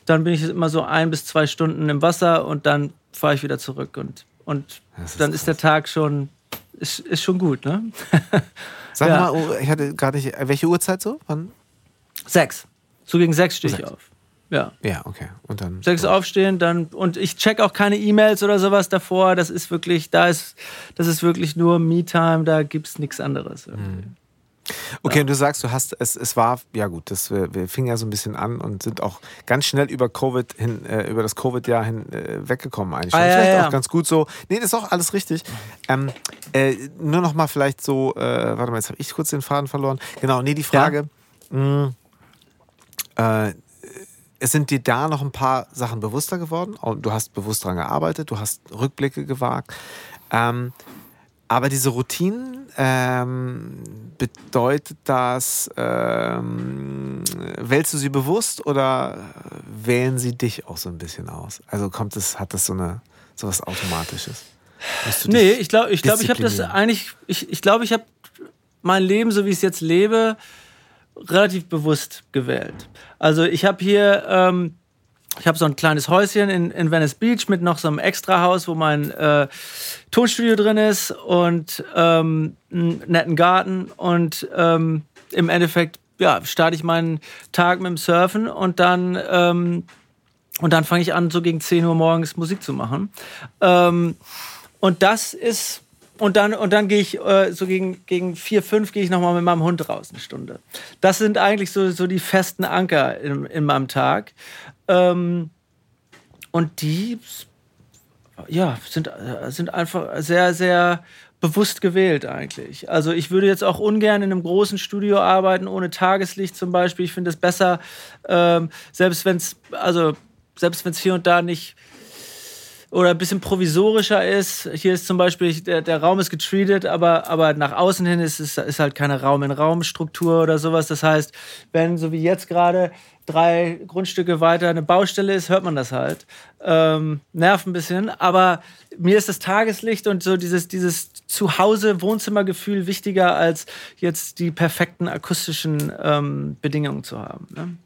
dann bin ich immer so ein bis zwei Stunden im Wasser und dann fahre ich wieder zurück. Und, und ist dann ist der Tag schon, ist, ist schon gut, ne? <laughs> Sag Ja. mal, oh, ich hatte gar nicht, welche Uhrzeit so? Wann? sechs. So gegen sechs stehe ich auf. Ja. Ja, okay. Und dann. sechs aufstehen, dann und ich check auch keine E-Mails oder sowas davor. Das ist wirklich, da ist, das ist wirklich nur Me-Time, da gibt's nichts anderes. irgendwie. Okay, und du sagst, du hast, es, es war, ja gut, das, wir, wir fingen ja so ein bisschen an und sind auch ganz schnell über Covid hin, äh, über das Covid-Jahr hin äh, weggekommen eigentlich. Ah, ja, vielleicht ja. auch ganz gut so. Nee, das ist auch alles richtig. Ähm, äh, nur noch mal vielleicht so, äh, warte mal, jetzt habe ich kurz den Faden verloren. Genau, nee, die Frage, mh, äh, es sind dir da noch ein paar Sachen bewusster geworden. Oh, Du hast bewusst daran gearbeitet, du hast Rückblicke gewagt. Ähm, aber diese Routinen, ähm, bedeutet das, ähm, wählst du sie bewusst oder wählen sie dich auch so ein bisschen aus? Also kommt es, hat das so eine so was Automatisches? Nee, ich glaube, ich, glaub, ich habe das eigentlich, ich, ich glaube, ich habe mein Leben, so wie ich es jetzt lebe, relativ bewusst gewählt. Also ich habe hier, ähm, ich habe so ein kleines Häuschen in, in Venice Beach mit noch so einem Extrahaus, wo mein äh, Tonstudio drin ist und ähm, einen netten Garten und ähm, im Endeffekt ja, starte ich meinen Tag mit dem Surfen und dann ähm, und dann fange ich an, so gegen 10 Uhr morgens Musik zu machen. Ähm, und das ist. Und dann, und dann gehe ich äh, so gegen, gegen 4, 5 gehe ich nochmal mit meinem Hund raus, eine Stunde. Das sind eigentlich so, so die festen Anker in, in meinem Tag. Ähm, und die ja, sind, äh, sind einfach sehr, sehr bewusst gewählt eigentlich. Also ich würde jetzt auch ungern in einem großen Studio arbeiten, ohne Tageslicht zum Beispiel. Ich finde es besser, ähm, selbst wenn es, also selbst wenn es hier und da nicht oder ein bisschen provisorischer ist. Hier ist zum Beispiel, der, der Raum ist getreated, aber, aber nach außen hin ist es ist halt keine Raum-in-Raum-Struktur oder sowas. Das heißt, wenn, so wie jetzt gerade, drei Grundstücke weiter eine Baustelle ist, hört man das halt. Ähm, nervt ein bisschen, aber mir ist das Tageslicht und so dieses, dieses Zuhause-Wohnzimmergefühl wichtiger, als jetzt die perfekten akustischen ähm, Bedingungen zu haben. Ne?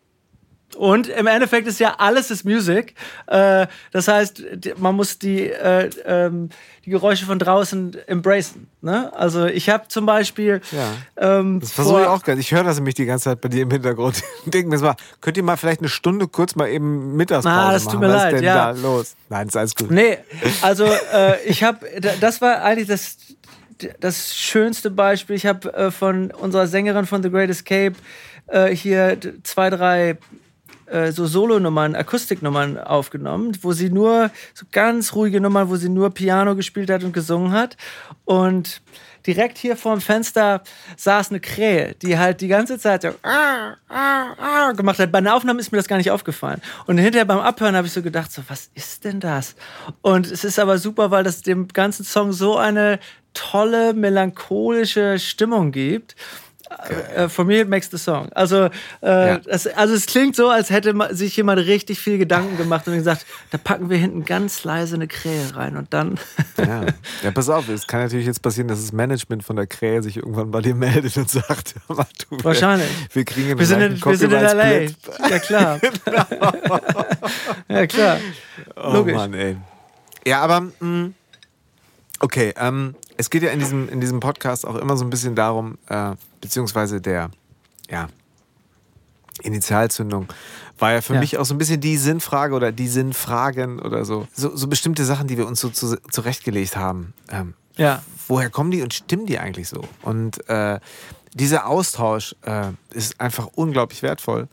Und im Endeffekt ist ja alles ist Music. Äh, das heißt, man muss die, äh, ähm, die Geräusche von draußen embracen. Ne? Also ich habe zum Beispiel. Ja. Ähm, Das versuche ich auch gerne. Ich höre das nämlich die ganze Zeit bei dir im Hintergrund. <laughs> Denken mir mal, könnt ihr mal vielleicht eine Stunde kurz mal eben Mittagspause Ah, das tut machen? mir Was ist leid, denn ja. da los? Nein, ist alles gut. Nee, also <laughs> äh, ich habe, das war eigentlich das, das schönste Beispiel. Ich habe äh, von unserer Sängerin von The Great Escape äh, hier zwei, drei äh, so Solo-Nummern, Akustiknummern aufgenommen, wo sie nur so ganz ruhige Nummern, wo sie nur Piano gespielt hat und gesungen hat. Und direkt hier vorm Fenster saß eine Krähe, die halt die ganze Zeit so ah, ah, ah, gemacht hat. Bei einer Aufnahme ist mir das gar nicht aufgefallen. Und hinterher beim Abhören habe ich so gedacht, so, was ist denn das? Und es ist aber super, weil das dem ganzen Song so eine tolle, melancholische Stimmung gibt. Äh, For me, it makes the song. Also, äh, Ja. es, also es klingt so, als hätte sich jemand richtig viel Gedanken gemacht und gesagt, da packen wir hinten ganz leise eine Krähe rein und dann. Ja. ja, pass auf, es kann natürlich jetzt passieren, dass das Management von der Krähe sich irgendwann bei dir meldet und sagt, <laughs> mal, du, Wahrscheinlich. Wir kriegen Wir sind, in, wir sind in LA. Ja, klar. <laughs> ja, klar. Oh Logisch. Mann, ey. Ja, aber mh, okay, ähm, es geht ja in diesem, in diesem Podcast auch immer so ein bisschen darum, äh, beziehungsweise der, ja, Initialzündung war ja für Ja. mich auch so ein bisschen die Sinnfrage oder die Sinnfragen oder so. So, so bestimmte Sachen, die wir uns so zu, zurechtgelegt haben. Ähm, Ja. woher kommen die und stimmen die eigentlich so? Und äh, dieser Austausch äh, ist einfach unglaublich wertvoll.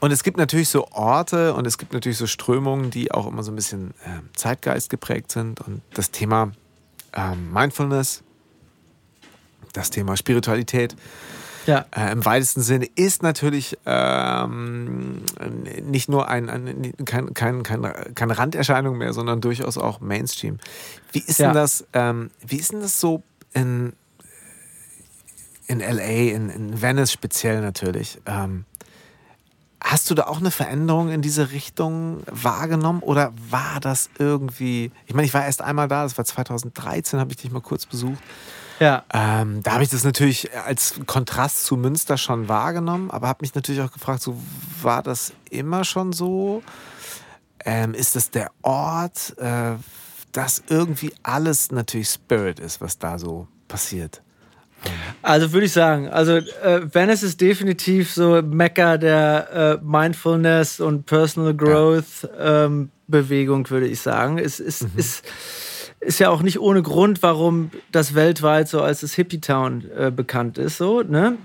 Und es gibt natürlich so Orte und es gibt natürlich so Strömungen, die auch immer so ein bisschen äh, Zeitgeist geprägt sind. Und das Thema ähm, Mindfulness, das Thema Spiritualität, ja. äh, im weitesten Sinne, ist natürlich ähm, nicht nur ein, ein, kein, kein, kein, keine Randerscheinung mehr, sondern durchaus auch Mainstream. Wie ist ja. denn das, ähm, wie ist denn das so in, in LA, in, in Venice speziell natürlich? Ähm, Hast du da auch eine Veränderung in diese Richtung wahrgenommen oder war das irgendwie? Ich meine, ich war erst einmal da, das war 2013, habe ich dich mal kurz besucht. Ja. Ähm, da habe ich das natürlich als Kontrast zu Münster schon wahrgenommen, aber habe mich natürlich auch gefragt, so war das immer schon so? Ähm, ist das der Ort, äh, dass irgendwie alles natürlich Spirit ist, was da so passiert? Also würde ich sagen, also äh, Venice ist definitiv so Mecca der äh, Mindfulness und Personal Growth ja. ähm, Bewegung, würde ich sagen. Es ist, mhm. ist, ist ja auch nicht ohne Grund, warum das weltweit so als das Hippie Town äh, bekannt ist. So, ne?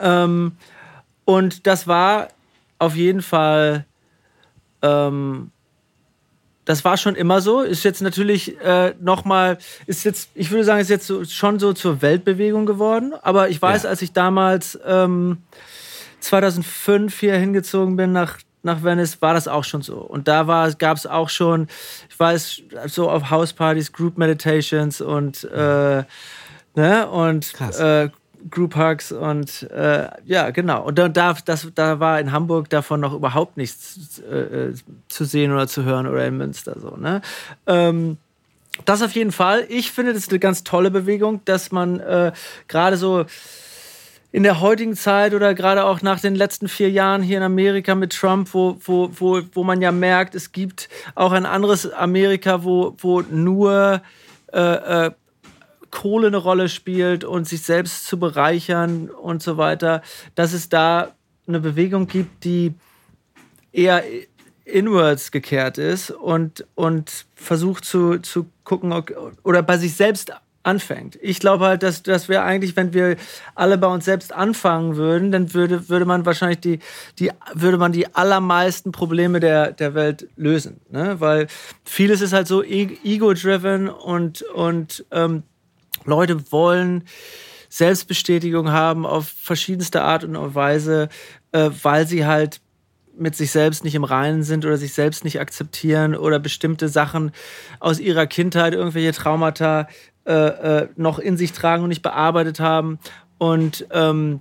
Ähm, und das war auf jeden Fall ähm, das war schon immer so. Ist jetzt natürlich äh, nochmal, ist jetzt, ich würde sagen, ist jetzt so, schon so zur Weltbewegung geworden. Aber ich weiß, ja. als ich damals ähm, 2005 hier hingezogen bin nach, nach Venice, war das auch schon so. Und da gab es auch schon, ich weiß, so auf Housepartys, Group Meditations und, äh, ne, und äh, Group Hugs und äh, ja, genau. Und da, das, da war in Hamburg davon noch überhaupt nichts äh, zu sehen oder zu hören oder in Münster so. Ne? Ähm, das auf jeden Fall. Ich finde das eine ganz tolle Bewegung, dass man äh, gerade so in der heutigen Zeit oder gerade auch nach den letzten vier Jahren hier in Amerika mit Trump, wo, wo, wo, wo man ja merkt, es gibt auch ein anderes Amerika, wo, wo nur äh, äh Kohle eine Rolle spielt und sich selbst zu bereichern und so weiter, dass es da eine Bewegung gibt, die eher inwards gekehrt ist und, und versucht zu, zu gucken oder bei sich selbst anfängt. Ich glaube halt, dass, dass wir eigentlich, wenn wir alle bei uns selbst anfangen würden, dann würde, würde man wahrscheinlich die, die, würde man die allermeisten Probleme der, der Welt lösen. Ne? Weil vieles ist halt so e-, ego-driven und, und ähm, Leute wollen Selbstbestätigung haben auf verschiedenste Art und Weise, äh, weil sie halt mit sich selbst nicht im Reinen sind oder sich selbst nicht akzeptieren oder bestimmte Sachen aus ihrer Kindheit, irgendwelche Traumata äh, äh, noch in sich tragen und nicht bearbeitet haben. Und ähm,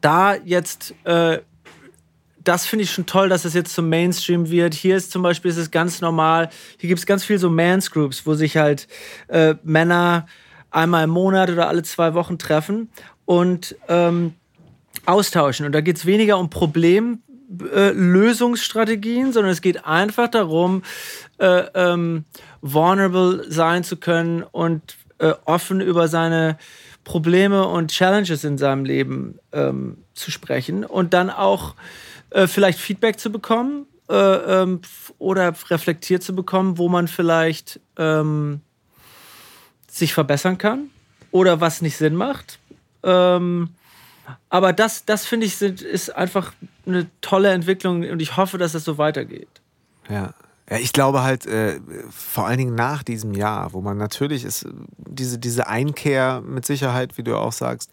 da jetzt äh, das finde ich schon toll, dass es jetzt zum Mainstream wird. Hier ist zum Beispiel ist es ganz normal. Hier gibt es ganz viel so Mans Groups, wo sich halt äh, Männer einmal im Monat oder alle zwei Wochen treffen und ähm, austauschen. Und da geht es weniger um Problemlösungsstrategien, äh, sondern es geht einfach darum, äh, ähm, vulnerable sein zu können und äh, offen über seine Probleme und Challenges in seinem Leben ähm, zu sprechen und dann auch äh, vielleicht Feedback zu bekommen äh, ähm, oder reflektiert zu bekommen, wo man vielleicht ähm, sich verbessern kann oder was nicht Sinn macht. Ähm, aber das, das finde ich, sind, ist einfach eine tolle Entwicklung und ich hoffe, dass es so weitergeht. Ja. Ja, ich glaube halt, äh, vor allen Dingen nach diesem Jahr, wo man natürlich ist, diese, diese Einkehr mit Sicherheit, wie du auch sagst,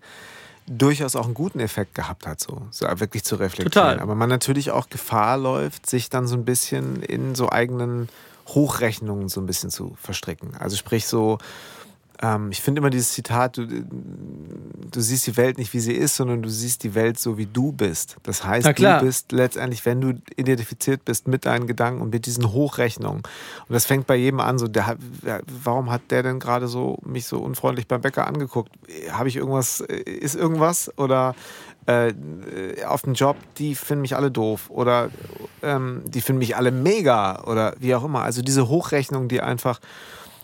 durchaus auch einen guten Effekt gehabt hat, so, so wirklich zu reflektieren. Total. Aber man natürlich auch Gefahr läuft, sich dann so ein bisschen in so eigenen Hochrechnungen so ein bisschen zu verstricken. Also sprich so, ähm, ich finde immer dieses Zitat, du, du siehst die Welt nicht, wie sie ist, sondern du siehst die Welt so, wie du bist. Das heißt, du bist letztendlich, wenn du identifiziert bist mit deinen Gedanken und mit diesen Hochrechnungen. Und das fängt bei jedem an, so, der, warum hat der denn gerade so mich so unfreundlich beim Bäcker angeguckt? Habe ich irgendwas, ist irgendwas? Oder äh, auf dem Job, die finden mich alle doof oder ähm, die finden mich alle mega oder wie auch immer. Also diese Hochrechnung, die einfach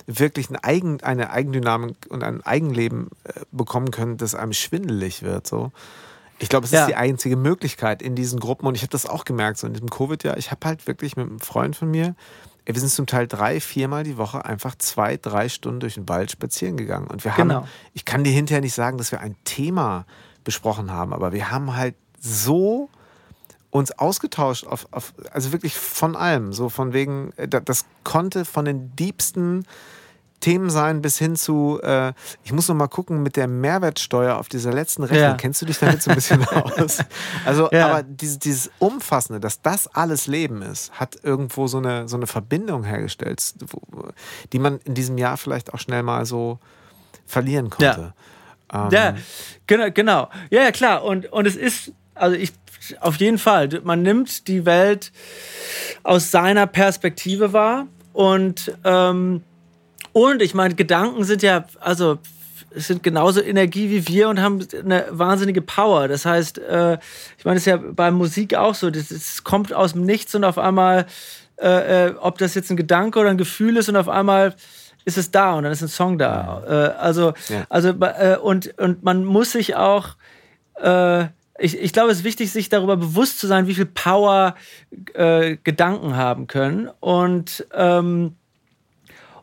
wirklich ein Eigen, eine Eigendynamik und ein Eigenleben äh, bekommen können, das einem schwindelig wird. So. Ich glaube, es ist ja. die einzige Möglichkeit in diesen Gruppen. Und ich habe das auch gemerkt, so in diesem Covid-Jahr. Ich habe halt wirklich mit einem Freund von mir, wir sind zum Teil drei, viermal die Woche einfach zwei, drei Stunden durch den Wald spazieren gegangen. Und wir haben, genau. ich kann dir hinterher nicht sagen, dass wir ein Thema besprochen haben, aber wir haben halt so uns ausgetauscht, auf, auf, also wirklich von allem. So von wegen, äh, das konnte von den diebsten Themen sein bis hin zu, äh, ich muss noch mal gucken, mit der Mehrwertsteuer auf dieser letzten Rechnung, ja. kennst du dich damit so ein bisschen <laughs> aus? Also, ja. aber dieses, dieses Umfassende, dass das alles Leben ist, hat irgendwo so eine, so eine Verbindung hergestellt, die man in diesem Jahr vielleicht auch schnell mal so verlieren konnte. Ja, ähm. ja genau, genau. Ja, ja, klar. Und, und es ist, also ich, auf jeden Fall, man nimmt die Welt aus seiner Perspektive wahr und ähm, und ich meine, Gedanken sind ja, also sind genauso Energie wie wir und haben eine wahnsinnige Power. Das heißt, äh, ich meine, es ist ja bei Musik auch so, das kommt aus dem Nichts und auf einmal, äh, äh, ob das jetzt ein Gedanke oder ein Gefühl ist und auf einmal ist es da und dann ist ein Song da. Äh, also, ja. also äh, und, und man muss sich auch äh, ich, ich glaube, es ist wichtig, sich darüber bewusst zu sein, wie viel Power Gedanken haben können. Und, ähm,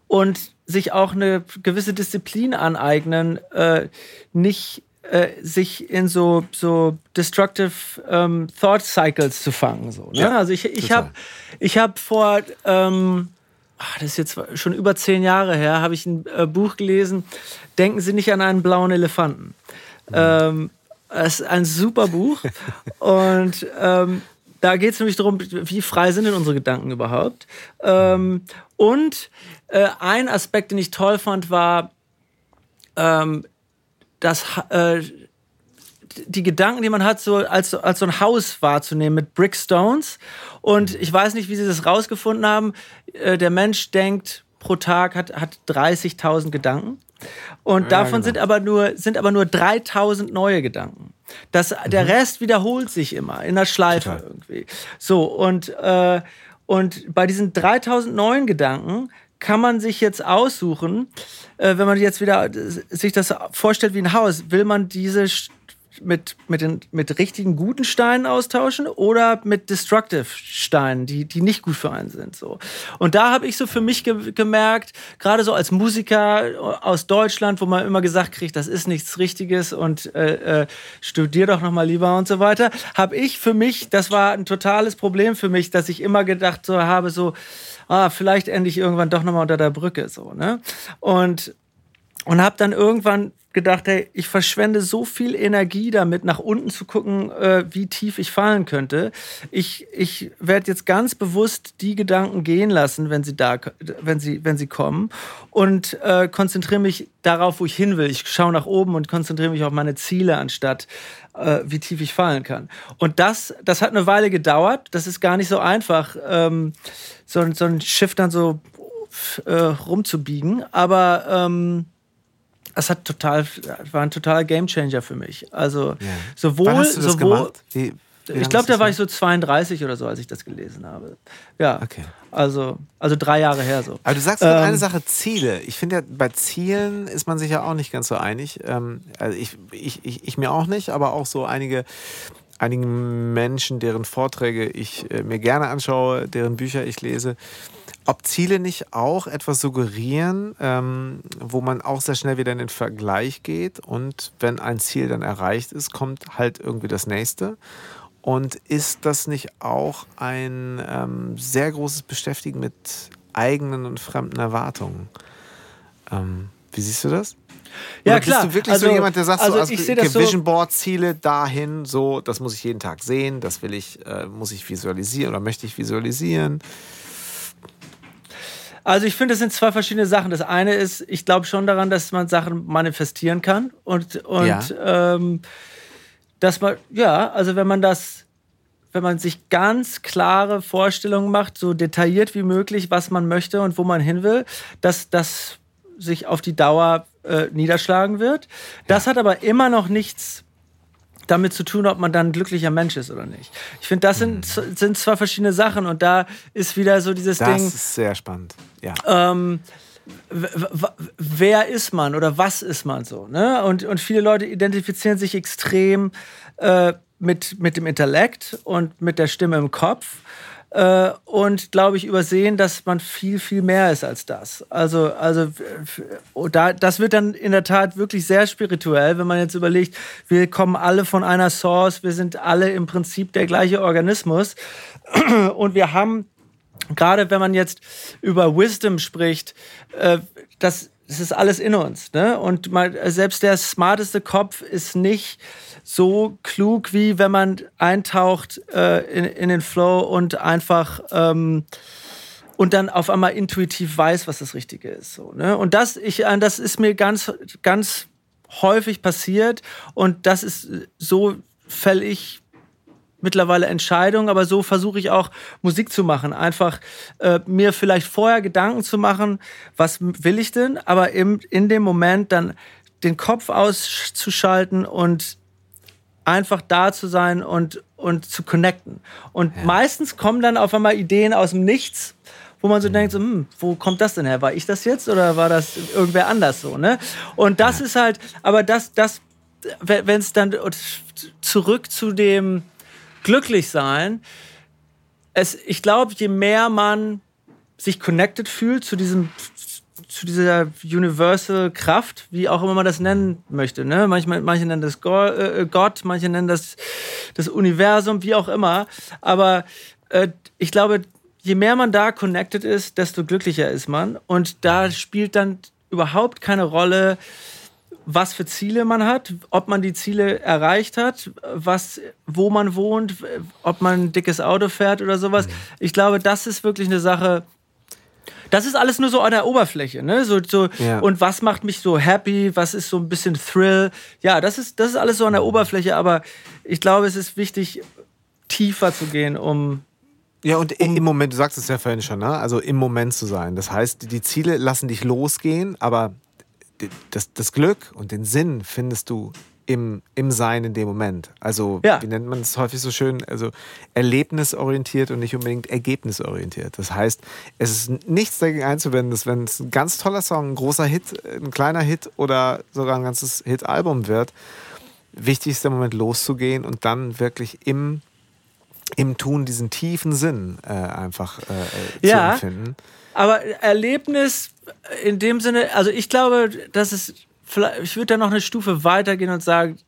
und sich auch eine gewisse Disziplin aneignen, äh, nicht äh, sich in so, so destructive ähm, Thought Cycles zu fangen. So, ne? ja, also ich, ich habe ich hab vor, ähm, ach, das ist jetzt schon über zehn Jahre her, habe ich ein äh, Buch gelesen, Denken Sie nicht an einen blauen Elefanten. Mhm. Ähm, das ist ein super Buch <laughs> und ähm, da geht es nämlich darum, wie frei sind denn unsere Gedanken überhaupt. Ähm, und äh, ein Aspekt, den ich toll fand, war, ähm, dass äh, die Gedanken, die man hat, so als, als so ein Haus wahrzunehmen mit Brickstones. Und ich weiß nicht, wie sie das rausgefunden haben. Äh, der Mensch denkt pro Tag, hat, hat 30.000 Gedanken. Und davon ja, genau. sind aber nur, sind aber nur 3000 neue Gedanken. Das, mhm. Der Rest wiederholt sich immer in der Schleife Total. irgendwie. So, und, äh, und bei diesen 3000 neuen Gedanken kann man sich jetzt aussuchen, äh, wenn man jetzt wieder sich das vorstellt wie ein Haus, will man diese mit, mit, den, mit richtigen guten Steinen austauschen oder mit destructive Steinen, die, die nicht gut für einen sind. So. Und da habe ich so für mich ge gemerkt, gerade so als Musiker aus Deutschland, wo man immer gesagt kriegt, das ist nichts Richtiges und äh, äh, studier doch noch mal lieber und so weiter, habe ich für mich, das war ein totales Problem für mich, dass ich immer gedacht so habe, so, ah, vielleicht endlich irgendwann doch noch mal unter der Brücke. So, ne? Und und habe dann irgendwann gedacht, hey, ich verschwende so viel Energie damit, nach unten zu gucken, äh, wie tief ich fallen könnte. Ich, ich werde jetzt ganz bewusst die Gedanken gehen lassen, wenn sie da, wenn sie, wenn sie kommen und äh, konzentriere mich darauf, wo ich hin will. Ich schaue nach oben und konzentriere mich auf meine Ziele, anstatt äh, wie tief ich fallen kann. Und das, das hat eine Weile gedauert. Das ist gar nicht so einfach, ähm, so, so ein Schiff dann so äh, rumzubiegen. Aber ähm, es hat total, war ein totaler Gamechanger für mich. Also ja. sowohl, Wann hast du das sowohl, gemacht? Wie, wie ich glaube, da war ich so 32 oder so, als ich das gelesen habe. Ja. Okay. Also, also drei Jahre her so. Aber du sagst ähm, eine Sache, Ziele. Ich finde ja, bei Zielen ist man sich ja auch nicht ganz so einig. Ähm, also ich, ich, ich, ich mir auch nicht, aber auch so einige einigen Menschen, deren Vorträge ich äh, mir gerne anschaue, deren Bücher ich lese, ob Ziele nicht auch etwas suggerieren, ähm, wo man auch sehr schnell wieder in den Vergleich geht und wenn ein Ziel dann erreicht ist, kommt halt irgendwie das nächste. Und ist das nicht auch ein ähm, sehr großes Beschäftigen mit eigenen und fremden Erwartungen? Ähm, wie siehst du das? Ja, Oder klar. Bist du wirklich also, so jemand, der sagt, also, so, also, ich okay, so Vision Board, Ziele dahin, so, das muss ich jeden Tag sehen, das will ich, äh, muss ich visualisieren oder möchte ich visualisieren? Also ich finde, es sind zwei verschiedene Sachen. Das eine ist, ich glaube schon daran, dass man Sachen manifestieren kann und, und ja. ähm, dass man, ja, also wenn man das, wenn man sich ganz klare Vorstellungen macht, so detailliert wie möglich, was man möchte und wo man hin will, dass das sich auf die Dauer äh, niederschlagen wird. Das ja. hat aber immer noch nichts damit zu tun, ob man dann ein glücklicher Mensch ist oder nicht. Ich finde, das sind, mhm. sind zwei verschiedene Sachen und da ist wieder so dieses das Ding. Das ist sehr spannend, ja. Ähm, wer ist man oder was ist man so? Ne? Und, und viele Leute identifizieren sich extrem äh, mit, mit dem Intellekt und mit der Stimme im Kopf äh, und, glaube ich, übersehen, dass man viel, viel mehr ist als das. Also, also da, das wird dann in der Tat wirklich sehr spirituell, wenn man jetzt überlegt, wir kommen alle von einer Source, wir sind alle im Prinzip der gleiche Organismus <clears throat> und wir haben gerade wenn man jetzt über Wisdom spricht, äh, das, das ist alles in uns. Ne? Und mal, selbst der smarteste Kopf ist nicht so klug, wie wenn man eintaucht äh, in, in den Flow und einfach ähm, und dann auf einmal intuitiv weiß, was das Richtige ist. So, ne? Und das, ich, äh, das ist mir ganz, ganz häufig passiert und das ist so fäll ich mittlerweile Entscheidungen, aber so versuche ich auch Musik zu machen. Einfach äh, mir vielleicht vorher Gedanken zu machen, was will ich denn, aber im, in dem Moment dann den Kopf auszuschalten und einfach da zu sein und, und zu connecten. Und ja. meistens kommen dann auf einmal Ideen aus dem Nichts, wo man so mhm. denkt, so, hm, wo kommt das denn her? War ich das jetzt oder war das irgendwer anders so? Ne? Und das ja. ist halt, aber das, das wenn es dann zurück zu dem Glücklichsein, es, ich glaube, je mehr man sich connected fühlt zu diesem zu dieser Universal Kraft, wie auch immer man das nennen möchte. Ne? Manchmal, manche nennen das äh, Gott, manche nennen das das Universum, wie auch immer. Aber äh, ich glaube, je mehr man da connected ist, desto glücklicher ist man. Und da spielt dann überhaupt keine Rolle, was für Ziele man hat, ob man die Ziele erreicht hat, was, wo man wohnt, ob man ein dickes Auto fährt oder sowas. Mhm. Ich glaube, das ist wirklich eine Sache. Das ist alles nur so an der Oberfläche, ne? So, so ja. und was macht mich so happy? Was ist so ein bisschen Thrill? Ja, das ist das ist alles so an der mhm. Oberfläche, aber ich glaube, es ist wichtig, tiefer zu gehen, um ja, und im Moment, du sagst es ja vorhin schon, ne? also im Moment zu sein. Das heißt, die Ziele lassen dich losgehen, aber das, das Glück und den Sinn findest du im, im Sein in dem Moment. Also, ja. wie nennt man es häufig so schön? Also, erlebnisorientiert und nicht unbedingt ergebnisorientiert. Das heißt, es ist nichts dagegen einzuwenden, dass wenn es ein ganz toller Song, ein großer Hit, ein kleiner Hit oder sogar ein ganzes Hit-Album wird, wichtig ist der Moment loszugehen und dann wirklich im, im Tun diesen tiefen Sinn äh, einfach äh, ja, zu empfinden. Aber Erlebnis in dem Sinne, also ich glaube, dass es, ich würde da noch eine Stufe weitergehen und sagen,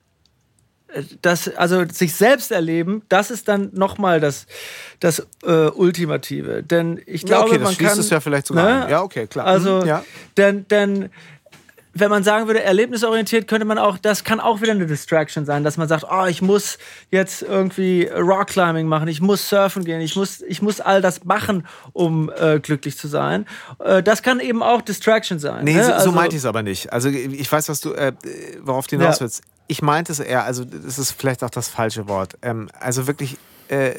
äh, dass, also sich selbst erleben, das ist dann nochmal das, das äh, Ultimative. Denn ich glaube, ja, okay, das man schließt kann, es ja vielleicht sogar ne? ein. Ja, okay, klar. Also, mhm, ja. denn, denn wenn man sagen würde, erlebnisorientiert, könnte man auch, das kann auch wieder eine Distraction sein, dass man sagt, oh, ich muss jetzt irgendwie Rockclimbing machen, ich muss surfen gehen, ich muss, ich muss all das machen, um äh, glücklich zu sein. Äh, das kann eben auch Distraction sein. Nee, ne? so, also, so meinte ich es aber nicht. Also ich weiß, was du, äh, worauf du hinaus willst. Ja. Ich meinte es eher, also das ist vielleicht auch das falsche Wort. Ähm, also wirklich äh,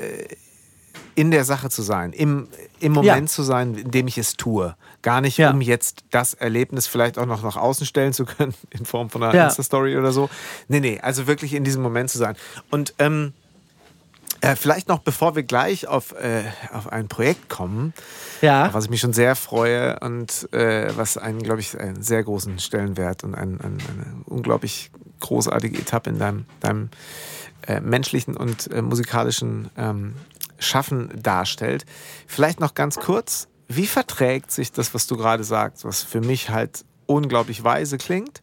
in der Sache zu sein, im, im Moment ja. zu sein, in dem ich es tue. Gar nicht, ja. um jetzt das Erlebnis vielleicht auch noch nach außen stellen zu können, <laughs> in Form von einer ja. Insta-Story oder so. Nee, nee, also wirklich in diesem Moment zu sein. Und ähm, äh, vielleicht noch, bevor wir gleich auf, äh, auf ein Projekt kommen, ja. was ich mich schon sehr freue und äh, was einen, glaube ich, einen sehr großen Stellenwert und ein, ein, eine unglaublich großartige Etappe in deinem, deinem äh, menschlichen und äh, musikalischen ähm, Schaffen darstellt. Vielleicht noch ganz kurz, wie verträgt sich das, was du gerade sagst, was für mich halt unglaublich weise klingt,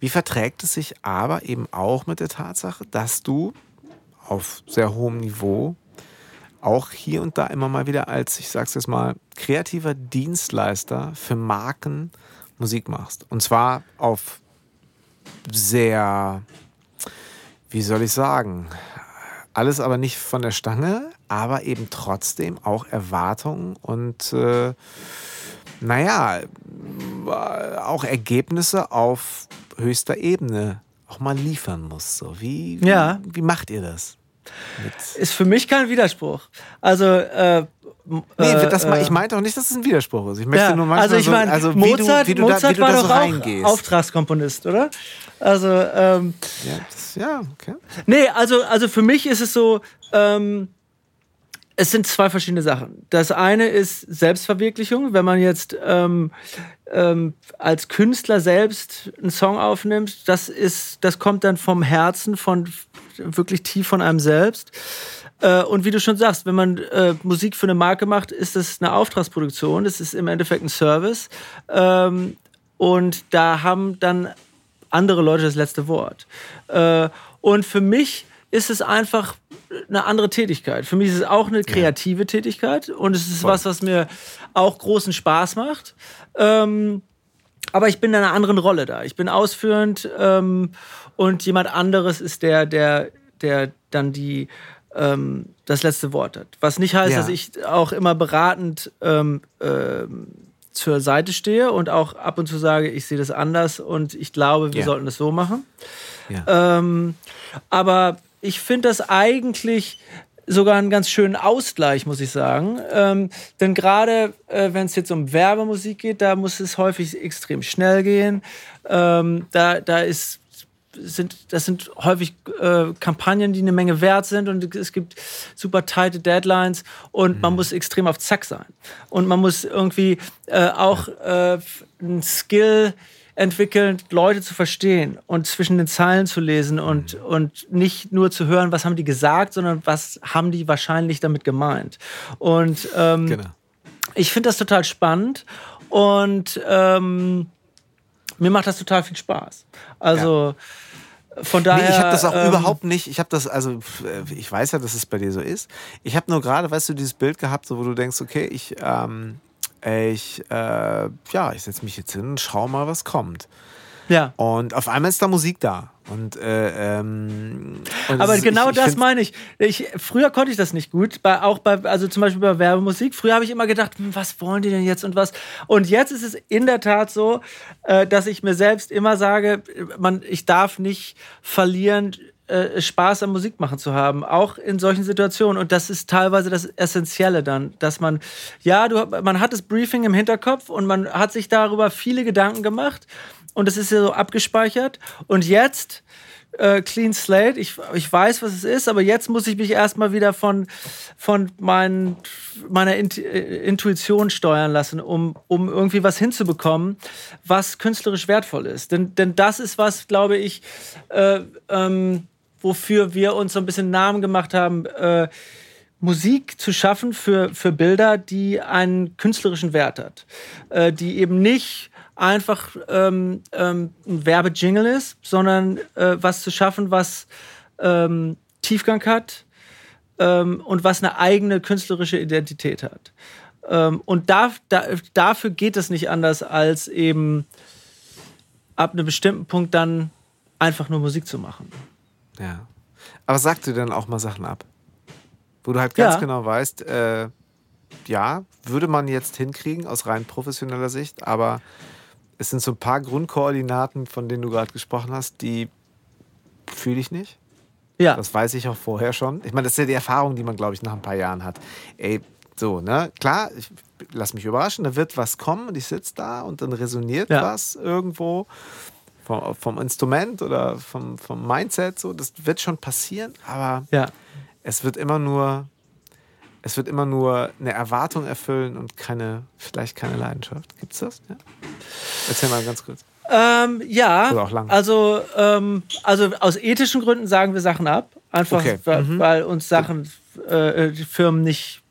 wie verträgt es sich aber eben auch mit der Tatsache, dass du auf sehr hohem Niveau auch hier und da immer mal wieder als, ich sag's jetzt mal, kreativer Dienstleister für Marken Musik machst. Und zwar auf sehr, wie soll ich sagen, alles aber nicht von der Stange, aber eben trotzdem auch Erwartungen und äh, naja, auch Ergebnisse auf höchster Ebene auch mal liefern muss. So, wie, ja. wie, wie macht ihr das? Ist für mich kein Widerspruch. Also äh, Nee, das mal, äh, ich meinte auch nicht, dass es ein Widerspruch ist. Ich möchte ja, nur manchmal also ich mein, so, also Mozart, wie du, wie du Mozart da, wie war so doch reingehst. Auch Auftragskomponist, oder? Also ähm, ja, das, ja, okay. Nee, also also für mich ist es so. Ähm, es sind zwei verschiedene Sachen. Das eine ist Selbstverwirklichung, wenn man jetzt ähm, ähm, als Künstler selbst einen Song aufnimmt, das ist, das kommt dann vom Herzen, von wirklich tief von einem selbst. Äh, und wie du schon sagst, wenn man äh, Musik für eine Marke macht, ist das eine Auftragsproduktion. Das ist im Endeffekt ein Service. Ähm, und da haben dann andere Leute das letzte Wort. Äh, und für mich ist es einfach eine andere Tätigkeit. Für mich ist es auch eine kreative ja. Tätigkeit und es ist Voll. was, was mir auch großen Spaß macht. Ähm, aber ich bin in einer anderen Rolle da. Ich bin ausführend ähm, und jemand anderes ist der, der, der dann die ähm, das letzte Wort hat. Was nicht heißt, ja. dass ich auch immer beratend ähm, ähm, zur Seite stehe und auch ab und zu sage, ich sehe das anders und ich glaube, wir ja. sollten das so machen. Ja. Ähm, aber ich finde das eigentlich sogar einen ganz schönen Ausgleich, muss ich sagen. Ähm, denn gerade äh, wenn es jetzt um Werbemusik geht, da muss es häufig extrem schnell gehen. Ähm, da, da ist sind, das sind häufig äh, Kampagnen, die eine Menge wert sind und es gibt super tighte Deadlines und mhm. man muss extrem auf Zack sein. Und man muss irgendwie äh, auch äh, ein Skill entwickeln, Leute zu verstehen und zwischen den Zeilen zu lesen und, mhm. und nicht nur zu hören, was haben die gesagt, sondern was haben die wahrscheinlich damit gemeint. Und ähm, genau. ich finde das total spannend und ähm, mir macht das total viel Spaß. Also ja. Von daher. Nee, ich habe das auch ähm, überhaupt nicht. Ich habe das, also ich weiß ja, dass es bei dir so ist. Ich habe nur gerade, weißt du, dieses Bild gehabt, so, wo du denkst, okay, ich ähm, ich, äh, ja, ich setze mich jetzt hin und schau mal, was kommt. Ja. Und auf einmal ist da Musik da. Und, äh, ähm, und Aber ist, genau ich, ich das meine ich. ich. Früher konnte ich das nicht gut. Bei, auch bei, also zum Beispiel bei Werbemusik. Früher habe ich immer gedacht, hm, was wollen die denn jetzt und was. Und jetzt ist es in der Tat so, äh, dass ich mir selbst immer sage, man, ich darf nicht verlieren äh, Spaß am Musikmachen zu haben, auch in solchen Situationen. Und das ist teilweise das Essentielle dann, dass man, ja, du, man hat das Briefing im Hinterkopf und man hat sich darüber viele Gedanken gemacht und es ist ja so abgespeichert. Und jetzt äh, Clean Slate. Ich, ich weiß, was es ist, aber jetzt muss ich mich erstmal wieder von, von mein, meiner äh, Intuition steuern lassen, um, um irgendwie was hinzubekommen, was künstlerisch wertvoll ist. Denn, denn das ist was, glaube ich, äh, ähm, wofür wir uns so ein bisschen Namen gemacht haben, äh, Musik zu schaffen für, für Bilder, die einen künstlerischen Wert hat. Äh, die eben nicht einfach ähm, ähm, ein Werbejingle ist, sondern äh, was zu schaffen, was ähm, Tiefgang hat ähm, und was eine eigene künstlerische Identität hat. Ähm, und da, da, dafür geht es nicht anders, als eben ab einem bestimmten Punkt dann einfach nur Musik zu machen. Ja. Aber sagst du dann auch mal Sachen ab? Wo du halt ganz ja. genau weißt, äh, ja, würde man jetzt hinkriegen aus rein professioneller Sicht, aber es sind so ein paar Grundkoordinaten, von denen du gerade gesprochen hast, die fühle ich nicht. Ja. Das weiß ich auch vorher schon. Ich meine, das ist ja die Erfahrung, die man, glaube ich, nach ein paar Jahren hat. Ey, so, ne? Klar, ich lass mich überraschen, da wird was kommen und ich sitze da und dann resoniert ja. was irgendwo vom, vom Instrument oder vom, vom Mindset, so, das wird schon passieren, aber ja. es wird immer nur, es wird immer nur eine Erwartung erfüllen und keine, vielleicht keine Leidenschaft. Gibt's das? Ja? Erzähl mal ganz kurz. Ähm, ja, also, ähm, also aus ethischen Gründen sagen wir Sachen ab. Einfach, okay. weil, mhm. weil, uns Sachen, äh, die Firmen nicht,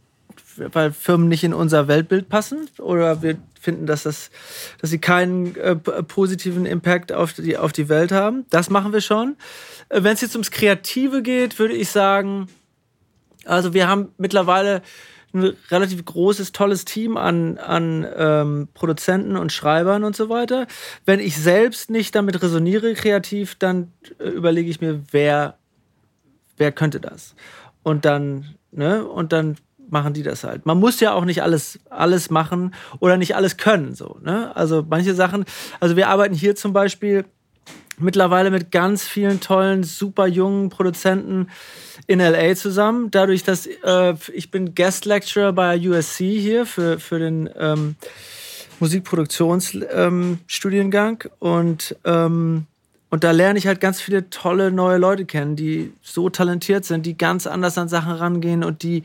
weil Firmen nicht in unser Weltbild passen oder wir finden, dass, das, dass sie keinen äh, positiven Impact auf die, auf die Welt haben. Das machen wir schon. Äh, Wenn es jetzt ums Kreative geht, würde ich sagen, also wir haben mittlerweile ein relativ großes, tolles Team an, an ähm, Produzenten und Schreibern und so weiter. Wenn ich selbst nicht damit resoniere kreativ, dann äh, überlege ich mir, wer, wer könnte das? Und dann, ne, und dann machen die das halt. Man muss ja auch nicht alles, alles machen oder nicht alles können. So, ne? Also manche Sachen, also wir arbeiten hier zum Beispiel mittlerweile mit ganz vielen tollen, super jungen Produzenten in LA zusammen. Dadurch, dass äh, ich bin Guest Lecturer bei USC hier für, für den ähm, Musikproduktionsstudiengang ähm, und ähm, und da lerne ich halt ganz viele tolle neue Leute kennen, die so talentiert sind, die ganz anders an Sachen rangehen und die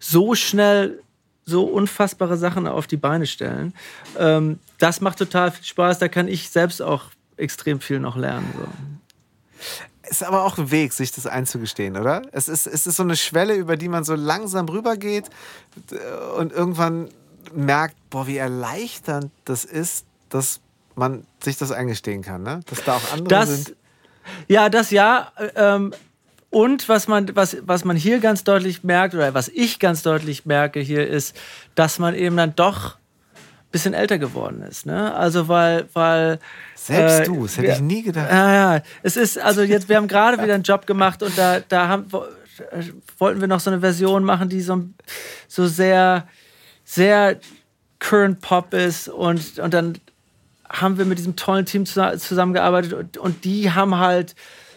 so schnell so unfassbare Sachen auf die Beine stellen. Ähm, das macht total viel Spaß. Da kann ich selbst auch extrem viel noch lernen. So. Ist aber auch ein Weg, sich das einzugestehen, oder? Es ist, es ist so eine Schwelle, über die man so langsam rübergeht und irgendwann merkt, boah, wie erleichternd das ist, dass man sich das eingestehen kann, ne? Dass da auch andere das, sind. Ja, das ja. Ähm, Und was man, was, was man hier ganz deutlich merkt, oder was ich ganz deutlich merke hier, ist, dass man eben dann doch ein bisschen älter geworden ist. Ne? Also weil, weil selbst äh, du, das hätte wir, ich nie gedacht. Ja, ja. Es ist, also jetzt, wir haben gerade wieder einen Job gemacht und da, da haben, wollten wir noch so eine Version machen, die so, so sehr, sehr Current Pop ist und, und dann haben wir mit diesem tollen Team zusammengearbeitet und, die haben halt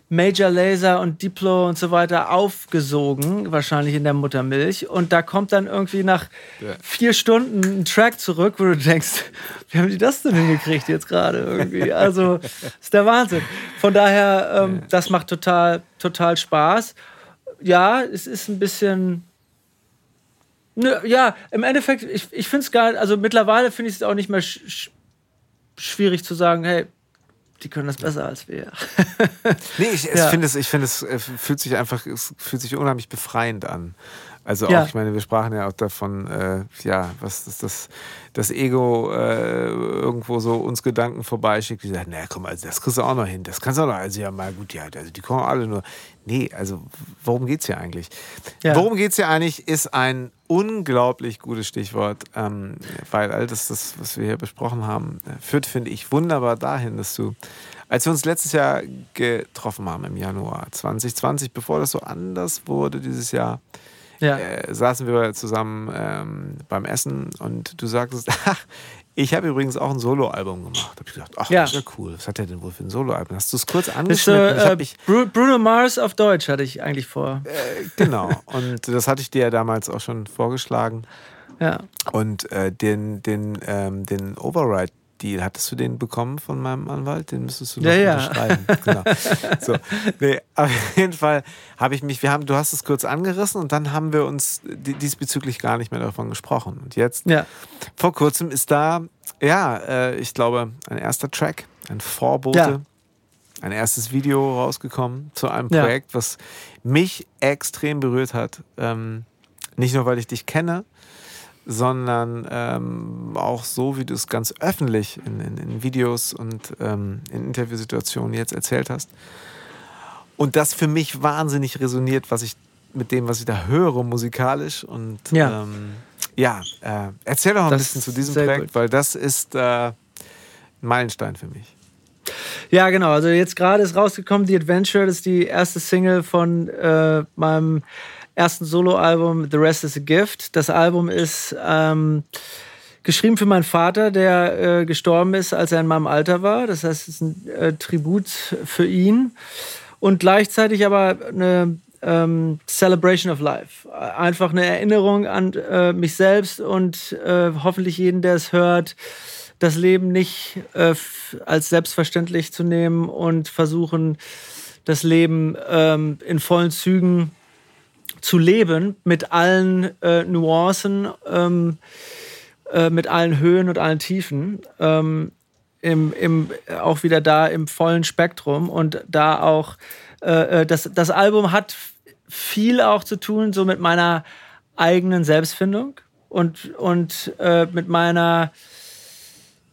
Major Laser und Diplo und so weiter aufgesogen, wahrscheinlich in der Muttermilch. Und da kommt dann irgendwie nach ja. vier Stunden ein Track zurück, wo du denkst, <laughs> wie haben die das denn hingekriegt jetzt gerade irgendwie? Also, <laughs> ist der Wahnsinn. Von daher, ähm, ja. das macht total, total Spaß. Ja, es ist ein bisschen. Ja, im Endeffekt, ich, ich finde es gar also mittlerweile finde ich es auch nicht mehr sch schwierig zu sagen, hey, die können das besser als wir. nee, ich, ja. finde es, ich finde es äh, fühlt sich einfach, es fühlt sich unheimlich befreiend an. Also auch, ja. ich meine, wir sprachen ja auch davon, äh, ja, was ist das, das Ego äh, irgendwo so uns Gedanken vorbeischickt, die sagen, naja, komm, also das kriegst du auch noch hin, das kannst du auch noch, also ja, mal gut, ja, also die kommen alle nur. Nee, also worum geht es hier eigentlich? Ja. Worum geht es hier eigentlich, ist ein unglaublich gutes Stichwort, ähm, weil all das, das, was wir hier besprochen haben, äh, führt, finde ich, wunderbar dahin, dass du, als wir uns letztes Jahr getroffen haben im Januar 2020, bevor das so anders wurde dieses Jahr, ja. äh, saßen wir zusammen ähm, beim Essen und du sagtest, <laughs> ach, ich habe übrigens auch ein Soloalbum gemacht. Da habe ich gedacht, ach, ja. das ist ja cool. Was hat er denn wohl für ein Soloalbum? Hast du es kurz angeschnitten? Ist, äh, Bruno Mars auf Deutsch hatte ich eigentlich vor. Äh, genau. Und das hatte ich dir ja damals auch schon vorgeschlagen. Ja. Und äh, den, den, ähm, den Override Deal. Hattest du den bekommen von meinem Anwalt? Den müsstest du noch ja, unterschreiben. Ja. <laughs> Genau. So. Nee, auf jeden Fall habe ich mich, wir haben, du hast es kurz angerissen und dann haben wir uns diesbezüglich gar nicht mehr davon gesprochen. Und jetzt, ja. vor kurzem ist da, ja, äh, ich glaube, ein erster Track, ein Vorbote. Ja. Ein erstes Video rausgekommen zu einem Projekt, was mich extrem berührt hat. Ähm, nicht nur, weil ich dich kenne, sondern ähm, auch so, wie du es ganz öffentlich in, in, in Videos und ähm, in Interviewsituationen jetzt erzählt hast. Und das für mich wahnsinnig resoniert, was ich mit dem, was ich da höre, musikalisch. Und ja, ähm, ja äh, erzähl doch ein das bisschen zu diesem Projekt, gut. weil das ist äh, ein Meilenstein für mich. Ja, genau. Also jetzt gerade ist rausgekommen, The Adventure, das ist die erste Single von äh, meinem ersten Soloalbum The Rest is a Gift. Das Album ist ähm, geschrieben für meinen Vater, der äh, gestorben ist, als er in meinem Alter war. Das heißt, es ist ein äh, Tribut für ihn und gleichzeitig aber eine ähm, Celebration of Life. Einfach eine Erinnerung an äh, mich selbst und äh, hoffentlich jeden, der es hört, das Leben nicht äh, als selbstverständlich zu nehmen und versuchen, das Leben ähm, in vollen Zügen zu leben mit allen äh, Nuancen, ähm, äh, mit allen Höhen und allen Tiefen. Ähm, im, im, auch wieder da im vollen Spektrum und da auch äh, äh, das, das Album hat viel auch zu tun so mit meiner eigenen Selbstfindung und, und äh, mit meiner,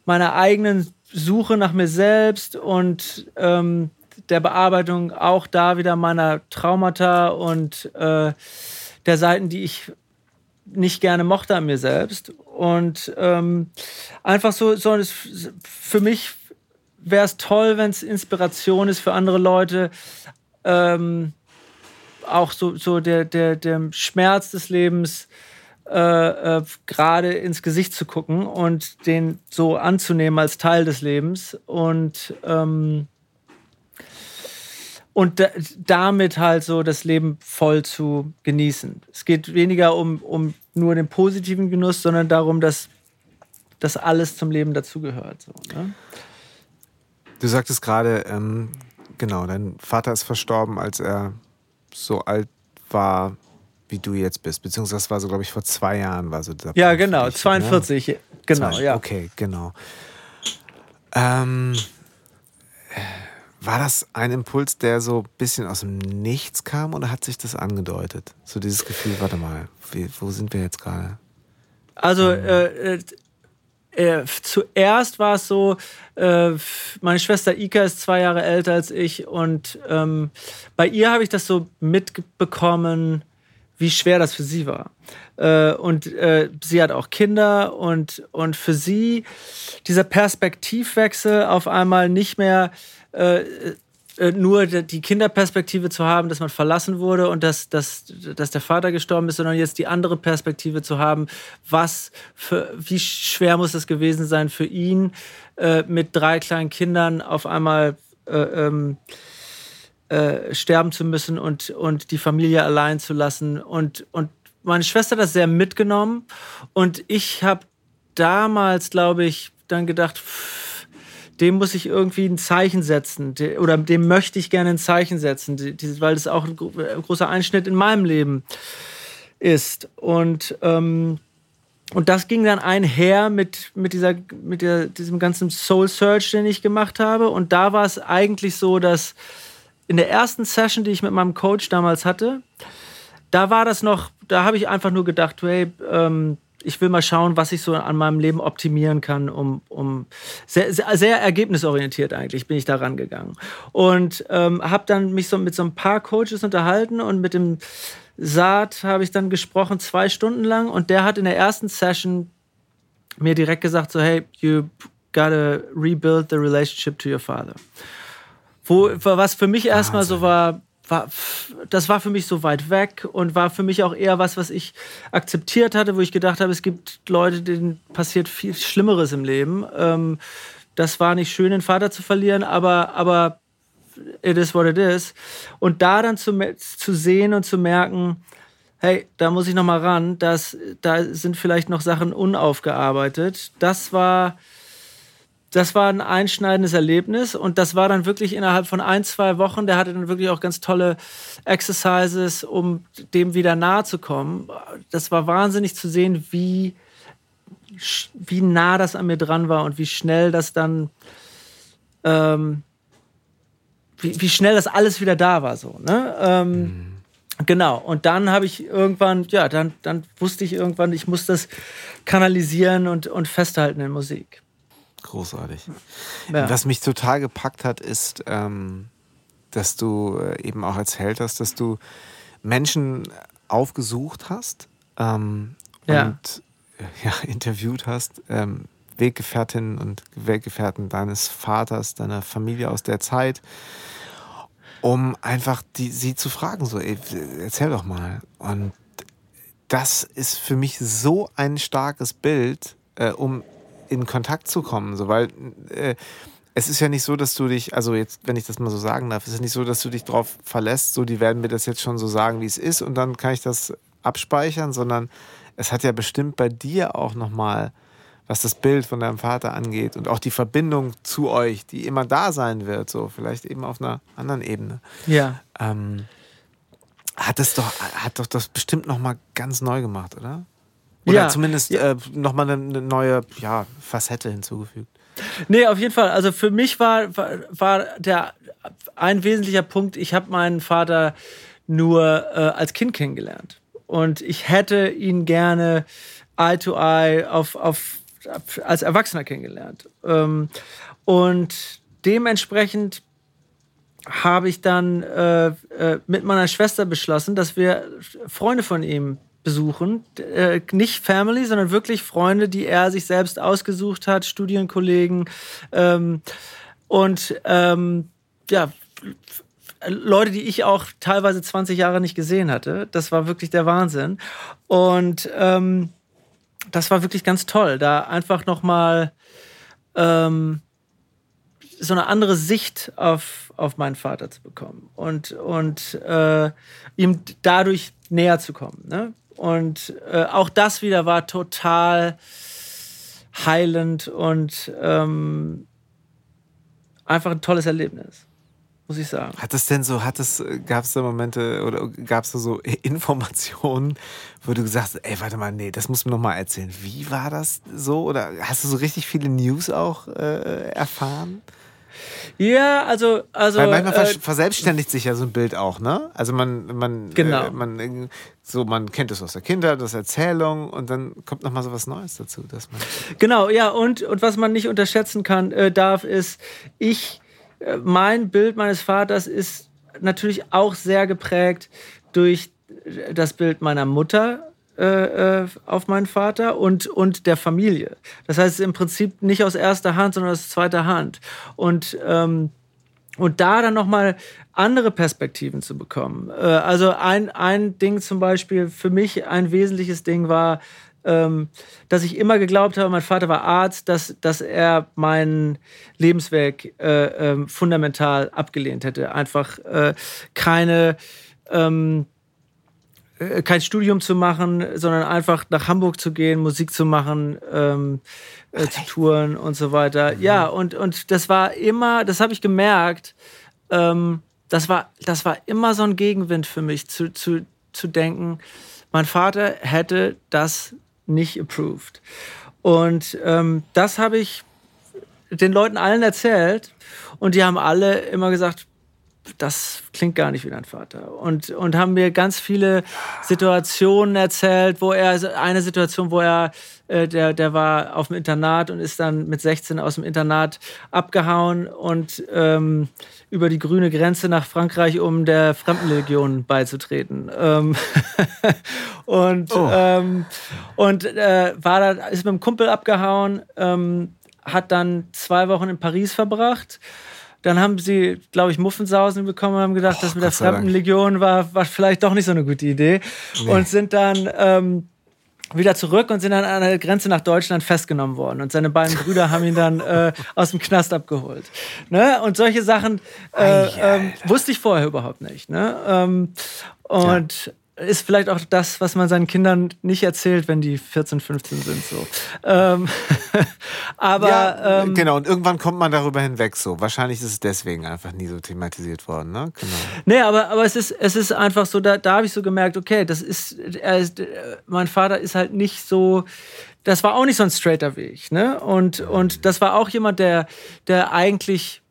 meiner eigenen Suche nach mir selbst und ähm, der Bearbeitung auch da wieder meiner Traumata und äh, der Seiten, die ich nicht gerne mochte an mir selbst. Und ähm, einfach so, so für mich wäre es toll, wenn es Inspiration ist für andere Leute. Ähm, auch so, so der, der, der Schmerz des Lebens äh, äh, gerade ins Gesicht zu gucken und den so anzunehmen als Teil des Lebens. Und ähm, und da, damit halt so das Leben voll zu genießen. Es geht weniger um, um nur den positiven Genuss, sondern darum, dass das alles zum Leben dazugehört. So, ne? Du sagtest gerade, ähm, genau, dein Vater ist verstorben, als er so alt war, wie du jetzt bist. Beziehungsweise war so, glaube ich, vor zwei Jahren war so dieser Ja, genau, dich, 42, ne? genau, Zwei, ja. Okay, genau. Ähm, war das ein Impuls, der so ein bisschen aus dem Nichts kam oder hat sich das angedeutet? So dieses Gefühl, warte mal, wo sind wir jetzt gerade? Also, äh, äh äh, zuerst war es so, äh, meine Schwester Ika ist zwei Jahre älter als ich und ähm, bei ihr habe ich das so mitbekommen, wie schwer das für sie war. Äh, und äh, sie hat auch Kinder und, und für sie dieser Perspektivwechsel auf einmal nicht mehr äh, äh, nur die Kinderperspektive zu haben, dass man verlassen wurde und dass, dass, dass der Vater gestorben ist, sondern jetzt die andere Perspektive zu haben, was für, wie schwer muss es gewesen sein für ihn, äh, mit drei kleinen Kindern auf einmal äh, ähm, äh, sterben zu müssen und, und die Familie allein zu lassen. Und, und meine Schwester hat das sehr mitgenommen und ich habe damals, glaube ich, dann gedacht, pff, dem muss ich irgendwie ein Zeichen setzen oder dem möchte ich gerne ein Zeichen setzen, weil das auch ein großer Einschnitt in meinem Leben ist. Und, ähm, und das ging dann einher mit, mit, dieser, mit der, diesem ganzen Soul Search, den ich gemacht habe. Und da war es eigentlich so, dass in der ersten Session, die ich mit meinem Coach damals hatte, da war das noch, da habe ich einfach nur gedacht, hey, ähm, ich will mal schauen, was ich so an meinem Leben optimieren kann, um, um sehr, sehr, sehr ergebnisorientiert eigentlich bin ich da rangegangen. Und ähm, habe dann mich so mit so ein paar Coaches unterhalten und mit dem Saat habe ich dann gesprochen, zwei Stunden lang. Und der hat in der ersten Session mir direkt gesagt, so, hey, you gotta rebuild the relationship to your father. Wo, was für mich erstmal so war, war, das war für mich so weit weg und war für mich auch eher was, was ich akzeptiert hatte, wo ich gedacht habe, es gibt Leute, denen passiert viel Schlimmeres im Leben. Ähm, das war nicht schön, den Vater zu verlieren, aber, aber it is what it is. Und da dann zu, zu sehen und zu merken, hey, da muss ich noch mal ran, das, da sind vielleicht noch Sachen unaufgearbeitet. Das war das war ein einschneidendes Erlebnis und das war dann wirklich innerhalb von ein, zwei Wochen. Der hatte dann wirklich auch ganz tolle Exercises, um dem wieder nahe zu kommen. Das war wahnsinnig zu sehen, wie, wie nah das an mir dran war und wie schnell das dann, ähm, wie, wie schnell das alles wieder da war. So, ne? Ähm, mhm. Genau, und dann habe ich irgendwann, ja, dann, dann wusste ich irgendwann, ich muss das kanalisieren und, und festhalten in Musik. Großartig. Ja. Was mich total gepackt hat, ist, ähm, dass du äh, eben auch erzählt hast, dass du Menschen aufgesucht hast ähm, ja. und <laughs> ja, interviewt hast, ähm, Weggefährtinnen und Weggefährten deines Vaters, deiner Familie aus der Zeit, um einfach die, sie zu fragen, so, ey, erzähl doch mal. Und das ist für mich so ein starkes Bild, äh, um in Kontakt zu kommen, so, weil äh, es ist ja nicht so, dass du dich, also jetzt, wenn ich das mal so sagen darf, es ist nicht so, dass du dich darauf verlässt, so, die werden mir das jetzt schon so sagen, wie es ist und dann kann ich das abspeichern, sondern es hat ja bestimmt bei dir auch nochmal, was das Bild von deinem Vater angeht und auch die Verbindung zu euch, die immer da sein wird, so, vielleicht eben auf einer anderen Ebene. Ja. Ähm, hat das doch, hat doch das bestimmt nochmal ganz neu gemacht, oder? Oder ja, zumindest ja. äh, nochmal eine neue ja, Facette hinzugefügt. Nee, auf jeden Fall. Also für mich war, war, war der ein wesentlicher Punkt, ich habe meinen Vater nur äh, als Kind kennengelernt. Und ich hätte ihn gerne eye to eye auf, auf, als Erwachsener kennengelernt. Ähm, und dementsprechend habe ich dann äh, äh, mit meiner Schwester beschlossen, dass wir Freunde von ihm besuchen. Äh, nicht Family, sondern wirklich Freunde, die er sich selbst ausgesucht hat, Studienkollegen. Ähm, und ähm, ja, Leute, die ich auch teilweise 20 Jahre nicht gesehen hatte. Das war wirklich der Wahnsinn. Und ähm, das war wirklich ganz toll, da einfach nochmal ähm, so eine andere Sicht auf, auf meinen Vater zu bekommen und, und äh, ihm dadurch näher zu kommen. Ne? Und äh, auch das wieder war total heilend und ähm, einfach ein tolles Erlebnis, muss ich sagen. Hat es denn so, hat es, gab es da Momente oder gab es da so <laughs> Informationen, wo du gesagt hast, ey, warte mal, nee, das muss mir nochmal erzählen. Wie war das so? Oder hast du so richtig viele News auch äh, erfahren? Ja, also. also Weil manchmal äh, verselbstständigt sich ja so ein Bild auch, ne? Also man, man, Genau. äh, man, so, man kennt es aus der Kindheit, aus Erzählung und dann kommt nochmal so was Neues dazu, dass man. Genau, ja, und, und was man nicht unterschätzen kann, äh, darf, ist, ich, äh, mein Bild meines Vaters ist natürlich auch sehr geprägt durch das Bild meiner Mutter äh, äh, auf meinen Vater und, und der Familie. Das heißt im Prinzip nicht aus erster Hand, sondern aus zweiter Hand. Und ähm, und da dann nochmal andere Perspektiven zu bekommen. Äh, also ein, ein Ding zum Beispiel, für mich ein wesentliches Ding war, ähm, dass ich immer geglaubt habe, mein Vater war Arzt, dass, dass er meinen Lebensweg äh, ähm, fundamental abgelehnt hätte. Einfach äh, keine, ähm, äh, kein Studium zu machen, sondern einfach nach Hamburg zu gehen, Musik zu machen, ähm, äh, zu touren und so weiter. Ja, und, und das war immer, das habe ich gemerkt, ähm, das, war, das war immer so ein Gegenwind für mich, zu, zu, zu denken, mein Vater hätte das nicht approved. Und ähm, das habe ich den Leuten allen erzählt und die haben alle immer gesagt, das klingt gar nicht wie dein Vater. Und, und haben mir ganz viele Situationen erzählt, wo er, also eine Situation, wo er, äh, der, der war auf dem Internat und ist dann mit 16 aus dem Internat abgehauen und ähm, über die grüne Grenze nach Frankreich, um der Fremdenlegion beizutreten. Ähm <laughs> und Oh. ähm, und äh, war da, ist mit einem Kumpel abgehauen, ähm, hat dann zwei Wochen in Paris verbracht. Dann haben sie, glaube ich, Muffensausen bekommen und haben gedacht, das mit der Gott Dank. Fremdenlegion war, war vielleicht doch nicht so eine gute Idee. Und sind dann ähm, wieder zurück und sind dann an der Grenze nach Deutschland festgenommen worden. Und seine beiden Brüder haben ihn dann äh, <laughs> aus dem Knast abgeholt. Ne? Und solche Sachen äh, ähm, wusste ich vorher überhaupt nicht. Ne? Ähm, und ist vielleicht auch das, was man seinen Kindern nicht erzählt, wenn die 14, 15 sind. So. Ähm, <laughs> aber ja, ähm, genau, und irgendwann kommt man darüber hinweg so. Wahrscheinlich ist es deswegen einfach nie so thematisiert worden, ne? Genau. Nee, aber, aber es, ist, es ist einfach so, da, da habe ich so gemerkt, okay, das ist, er ist, äh, mein Vater ist halt nicht so, das war auch nicht so ein straighter Weg, ne? Und, und das war auch jemand, der, der eigentlich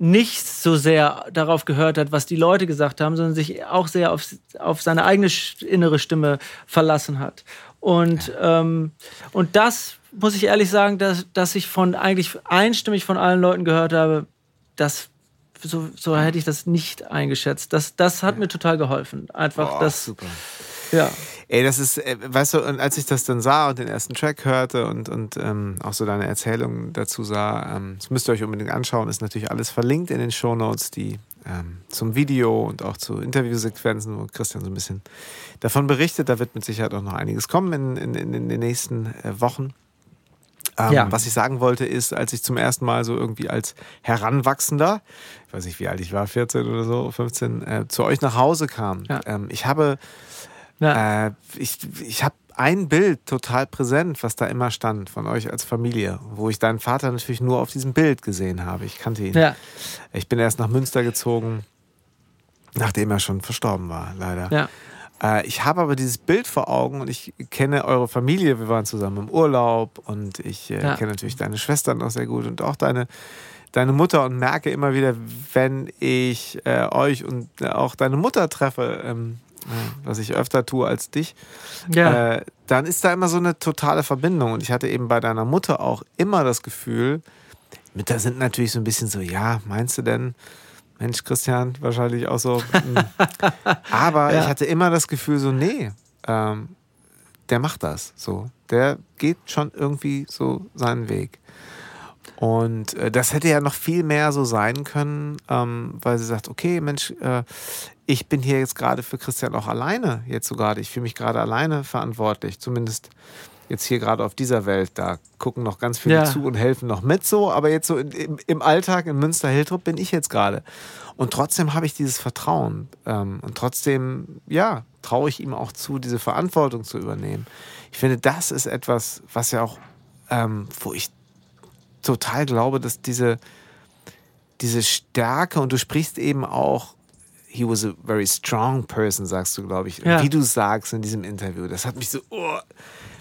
nicht so sehr darauf gehört hat, was die Leute gesagt haben, sondern sich auch sehr auf, auf seine eigene innere Stimme verlassen hat. Und, ähm, und das muss ich ehrlich sagen, dass, dass ich von eigentlich einstimmig von allen Leuten gehört habe, das so, so hätte ich das nicht eingeschätzt. Das, das hat mir total geholfen. Einfach Boah, das, super. ja. Ey, das ist, äh, weißt du, und als ich das dann sah und den ersten Track hörte und, und ähm, auch so deine Erzählung dazu sah, ähm, das müsst ihr euch unbedingt anschauen, ist natürlich alles verlinkt in den Shownotes, die ähm, zum Video und auch zu Interviewsequenzen, wo Christian so ein bisschen davon berichtet. Da wird mit Sicherheit auch noch einiges kommen in, in, in, in den nächsten äh, Wochen. Ähm, Ja. Was ich sagen wollte, ist, als ich zum ersten Mal so irgendwie als Heranwachsender, ich weiß nicht, wie alt ich war, 14 oder so, 15, äh, zu euch nach Hause kam. Ja. Ähm, ich habe ja. äh, ich ich habe ein Bild total präsent, was da immer stand von euch als Familie, wo ich deinen Vater natürlich nur auf diesem Bild gesehen habe. Ich kannte ihn. ja, Ich bin erst nach Münster gezogen, nachdem er schon verstorben war, leider. ja. Äh, ich habe aber dieses Bild vor Augen und ich kenne eure Familie. Wir waren zusammen im Urlaub und ich äh, Ja. kenne natürlich deine Schwestern noch sehr gut und auch deine, deine Mutter und merke immer wieder, wenn ich äh, euch und äh, auch deine Mutter treffe, ähm, äh, was ich öfter tue als dich, ja. äh, dann ist da immer so eine totale Verbindung. Und ich hatte eben bei deiner Mutter auch immer das Gefühl, Mütter sind natürlich so ein bisschen so, ja, meinst du denn? Mensch, Christian, wahrscheinlich auch so. mm. <laughs> Aber Ja. ich hatte immer das Gefühl, so, nee, ähm, der macht das so. Der geht schon irgendwie so seinen Weg. Und äh, das hätte ja noch viel mehr so sein können, ähm, weil sie sagt, okay, Mensch, äh, ich bin hier jetzt gerade für Christian auch alleine, jetzt so gerade. Ich fühle mich gerade alleine verantwortlich, zumindest jetzt hier gerade auf dieser Welt. Da gucken noch ganz viele Ja. zu und helfen noch mit so, aber jetzt so im, im Alltag in Münster-Hiltrup bin ich jetzt gerade. Und trotzdem habe ich dieses Vertrauen. Ähm, und trotzdem, ja, traue ich ihm auch zu, diese Verantwortung zu übernehmen. Ich finde, das ist etwas, was ja auch, ähm, wo ich total glaube, dass diese, diese Stärke und du sprichst eben auch, he was a very strong person, sagst du, glaube ich, Ja. wie du sagst in diesem Interview. Das hat mich so, oh,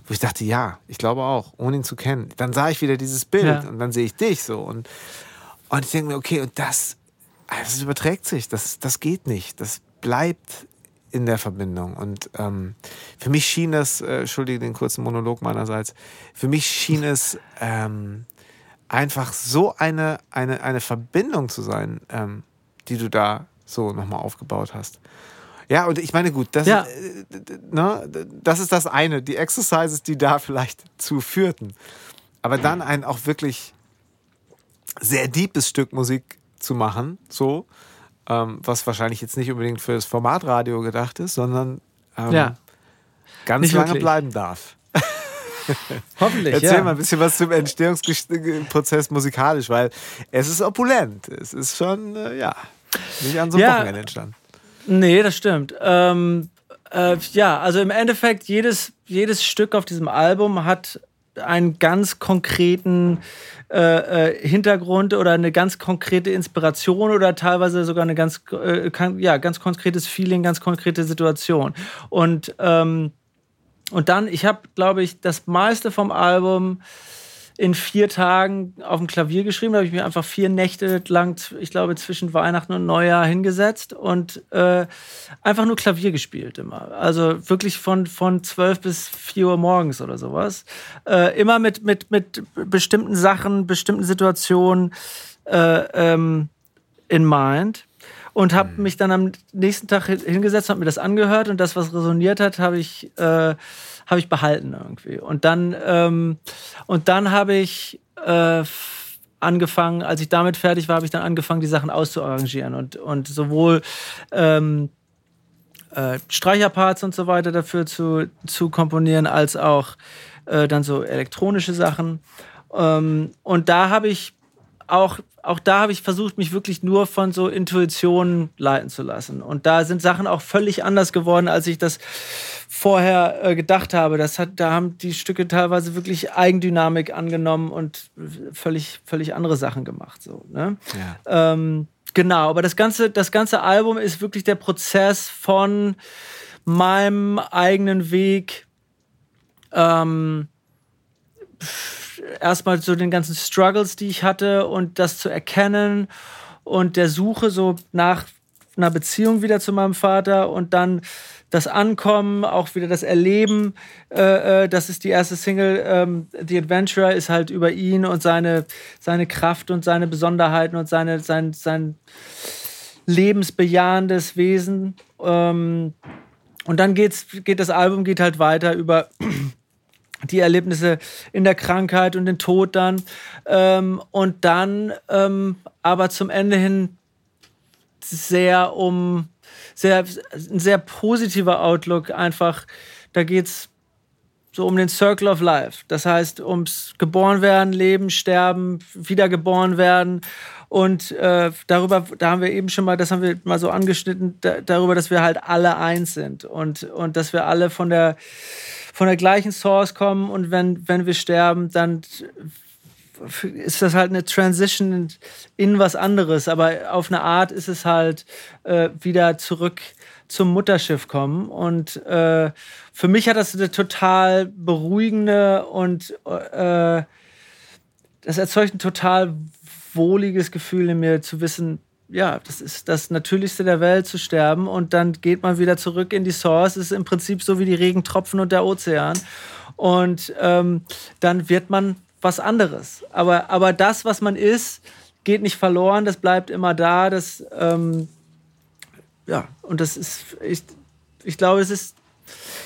wo ich dachte, ja, ich glaube auch, ohne ihn zu kennen. Dann sah ich wieder dieses Bild Ja. und dann sehe ich dich so und Und ich denke mir, okay, und das, das überträgt sich, das, das geht nicht, das bleibt in der Verbindung. Und ähm, für mich schien es, äh, entschuldige den kurzen Monolog meinerseits, für mich schien es ähm, einfach so eine, eine, eine Verbindung zu sein, ähm, die du da so nochmal aufgebaut hast. Ja, und ich meine, gut, das, ja. äh, ne, das ist das eine, die Exercises, die da <laughs> vielleicht zu führten. Aber dann ein auch wirklich sehr deepes Stück Musik zu machen, so, ähm, was wahrscheinlich jetzt nicht unbedingt für das Formatradio gedacht ist, sondern ähm, ja. ganz nicht lange wirklich. bleiben darf. <laughs> Hoffentlich. Erzähl ja. mal ein bisschen was zum Entstehungsprozess musikalisch, weil es ist opulent. Es ist schon, äh, ja, nicht an so einem ja. Wochenende entstanden. Nee, das stimmt. Ähm, äh, ja, also im Endeffekt, jedes, jedes Stück auf diesem Album hat einen ganz konkreten äh, äh, Hintergrund oder eine ganz konkrete Inspiration oder teilweise sogar eine ganz, äh, ja, ganz konkretes Feeling, ganz konkrete Situation. Und, ähm, und dann, ich habe, glaube ich, das meiste vom Album in vier Tagen auf dem Klavier geschrieben. Da habe ich mir einfach vier Nächte lang, ich glaube, zwischen Weihnachten und Neujahr hingesetzt und äh, einfach nur Klavier gespielt immer. Also wirklich von, von 12 bis 4 Uhr morgens oder sowas. Äh, immer mit, mit, mit bestimmten Sachen, bestimmten Situationen äh, ähm, in mind und habe mhm. mich dann am nächsten Tag hingesetzt, habe mir das angehört und das, was resoniert hat, habe ich äh, habe ich behalten irgendwie. Und dann, ähm, und dann habe ich äh, angefangen, als ich damit fertig war, habe ich dann angefangen, die Sachen auszuarrangieren und, und sowohl ähm, äh, Streicherparts und so weiter dafür zu, zu komponieren, als auch äh, dann so elektronische Sachen. Ähm, und da habe ich auch, auch da habe ich versucht, mich wirklich nur von so Intuitionen leiten zu lassen. Und da sind Sachen auch völlig anders geworden, als ich das vorher äh, gedacht habe. Das hat, da haben die Stücke teilweise wirklich Eigendynamik angenommen und völlig, völlig andere Sachen gemacht. So, ne? ja. ähm, genau, aber das ganze, das ganze Album ist wirklich der Prozess von meinem eigenen Weg. Ähm, erstmal so den ganzen Struggles, die ich hatte und das zu erkennen und der Suche so nach einer Beziehung wieder zu meinem Vater und dann das Ankommen, auch wieder das Erleben. Äh, äh, das ist die erste Single. Ähm, The Adventurer ist halt über ihn und seine, seine Kraft und seine Besonderheiten und seine, sein, sein lebensbejahendes Wesen. Ähm, und dann geht's, geht das Album geht halt weiter über die Erlebnisse in der Krankheit und den Tod dann. Ähm, und dann ähm, aber zum Ende hin sehr um sehr, ein sehr positiver Outlook einfach. Da geht es so um den Circle of Life. Das heißt, ums geboren werden, leben, sterben, wiedergeboren werden. Und äh, darüber, da haben wir eben schon mal, das haben wir mal so angeschnitten, da, darüber, dass wir halt alle eins sind und, und dass wir alle von der, von der gleichen Source kommen und wenn, wenn wir sterben, dann ist das halt eine Transition in, was anderes, aber auf eine Art ist es halt äh, wieder zurück zum Mutterschiff kommen. Und äh, für mich hat das eine total beruhigende und äh, das erzeugt ein total wohliges Gefühl in mir zu wissen, ja, das ist das Natürlichste der Welt zu sterben und dann geht man wieder zurück in die Source. Ist im Prinzip so wie die Regentropfen und der Ozean. Und ähm, dann wird man was anderes. Aber, aber das, was man ist, geht nicht verloren, das bleibt immer da. Das, ähm, ja, und das ist, ich, ich glaube, es ist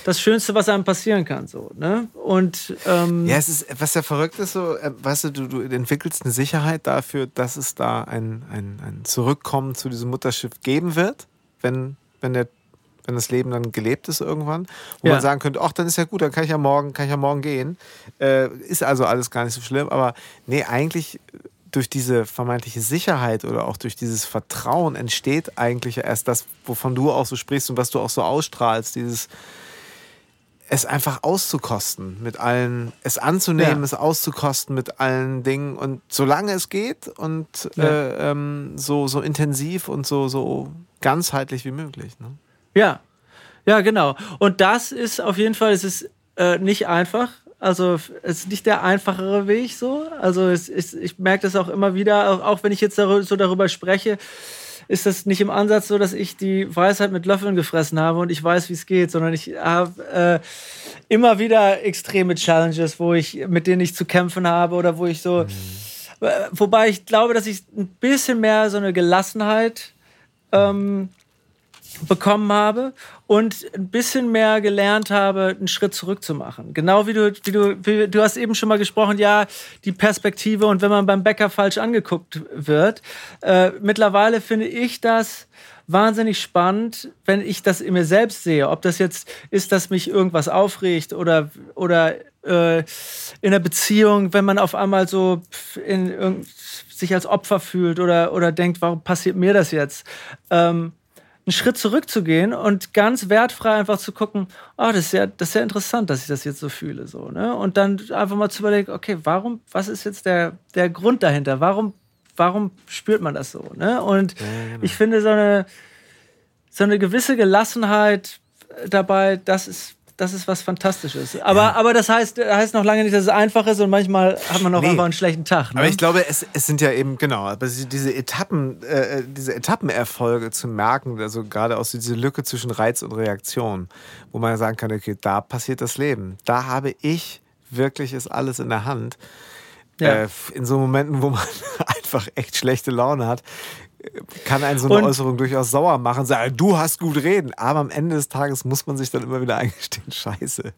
das Schönste, was einem passieren kann. So, ne? Und ähm, ja, es ist, was ja verrückt ist, so, äh, weißt du, du, du entwickelst eine Sicherheit dafür, dass es da ein, ein, ein Zurückkommen zu diesem Mutterschiff geben wird, wenn, wenn der wenn das Leben dann gelebt ist irgendwann, wo ja. man sagen könnte, ach, dann ist ja gut, dann kann ich ja morgen, kann ich ja morgen gehen. Äh, ist also alles gar nicht so schlimm. Aber nee, eigentlich durch diese vermeintliche Sicherheit oder auch durch dieses Vertrauen entsteht eigentlich erst das, wovon du auch so sprichst und was du auch so ausstrahlst, dieses es einfach auszukosten mit allen, es anzunehmen, ja. es auszukosten mit allen Dingen und solange es geht und ja. äh, ähm, so, so intensiv und so, so ganzheitlich wie möglich. Ne? Ja, ja, genau. Und das ist auf jeden Fall, es ist äh, nicht einfach. Also es ist nicht der einfachere Weg so. Also es ist, ich merke das auch immer wieder, auch, auch wenn ich jetzt so darüber spreche, ist das nicht im Ansatz so, dass ich die Weisheit mit Löffeln gefressen habe und ich weiß, wie es geht, sondern ich habe äh, immer wieder extreme Challenges, wo ich, mit denen ich zu kämpfen habe oder wo ich so. Mhm. Wobei ich glaube, dass ich ein bisschen mehr so eine Gelassenheit ähm, bekommen habe und ein bisschen mehr gelernt habe, einen Schritt zurück zu machen. Genau wie du, wie du, wie, du hast eben schon mal gesprochen, ja, die Perspektive und wenn man beim Bäcker falsch angeguckt wird. Äh, mittlerweile finde ich das wahnsinnig spannend, wenn ich das in mir selbst sehe. Ob das jetzt ist, dass mich irgendwas aufregt oder, oder äh, in der Beziehung, wenn man auf einmal so in, sich als Opfer fühlt oder, oder denkt, warum passiert mir das jetzt? Ähm, einen Schritt zurückzugehen und ganz wertfrei einfach zu gucken, oh, das ist ja, das ist ja interessant, dass ich das jetzt so fühle. So, ne? Und dann einfach mal zu überlegen, okay, warum, was ist jetzt der, der Grund dahinter? Warum, warum spürt man das so? Ne? Und ja, genau. ich finde so eine, so eine gewisse Gelassenheit dabei, das ist das ist was Fantastisches. Aber, ja. aber das heißt, heißt noch lange nicht, dass es einfach ist und manchmal hat man auch nee. einfach einen schlechten Tag. Ne? Aber ich glaube, es, es sind ja eben, genau, aber diese Etappen, äh, diese Etappenerfolge zu merken, also gerade aus dieser Lücke zwischen Reiz und Reaktion, wo man sagen kann, okay, da passiert das Leben. Da habe ich wirklich ist alles in der Hand. Ja. Äh, in so Momenten, wo man <laughs> einfach echt schlechte Laune hat, kann einen so eine und, Äußerung durchaus sauer machen, sagen, du hast gut reden. Aber am Ende des Tages muss man sich dann immer wieder <laughs> eingestehen, scheiße,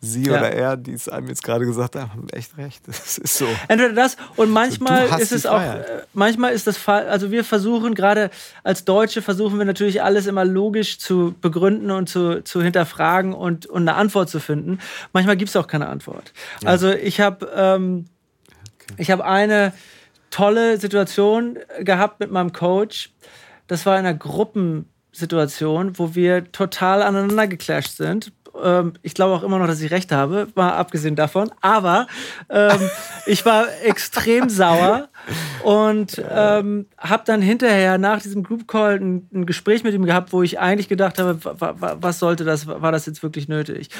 sie ja. oder er, die es einem jetzt gerade gesagt haben, haben echt recht. <laughs> Das ist so. Entweder das und manchmal ist es auch, äh, manchmal ist das Fall, also wir versuchen gerade als Deutsche versuchen wir natürlich alles immer logisch zu begründen und zu, zu hinterfragen und, und eine Antwort zu finden. Manchmal gibt es auch keine Antwort. Ja. Also ich habe ähm, okay. ich habe eine tolle Situation gehabt mit meinem Coach. Das war in einer Gruppensituation, wo wir total aneinander geclasht sind. Ähm, ich glaube auch immer noch, dass ich recht habe, mal abgesehen davon. Aber ähm, <laughs> ich war extrem sauer und ähm, habe dann hinterher nach diesem Group Call ein, ein, Gespräch mit ihm gehabt, wo ich eigentlich gedacht habe, was sollte das, war das jetzt wirklich nötig?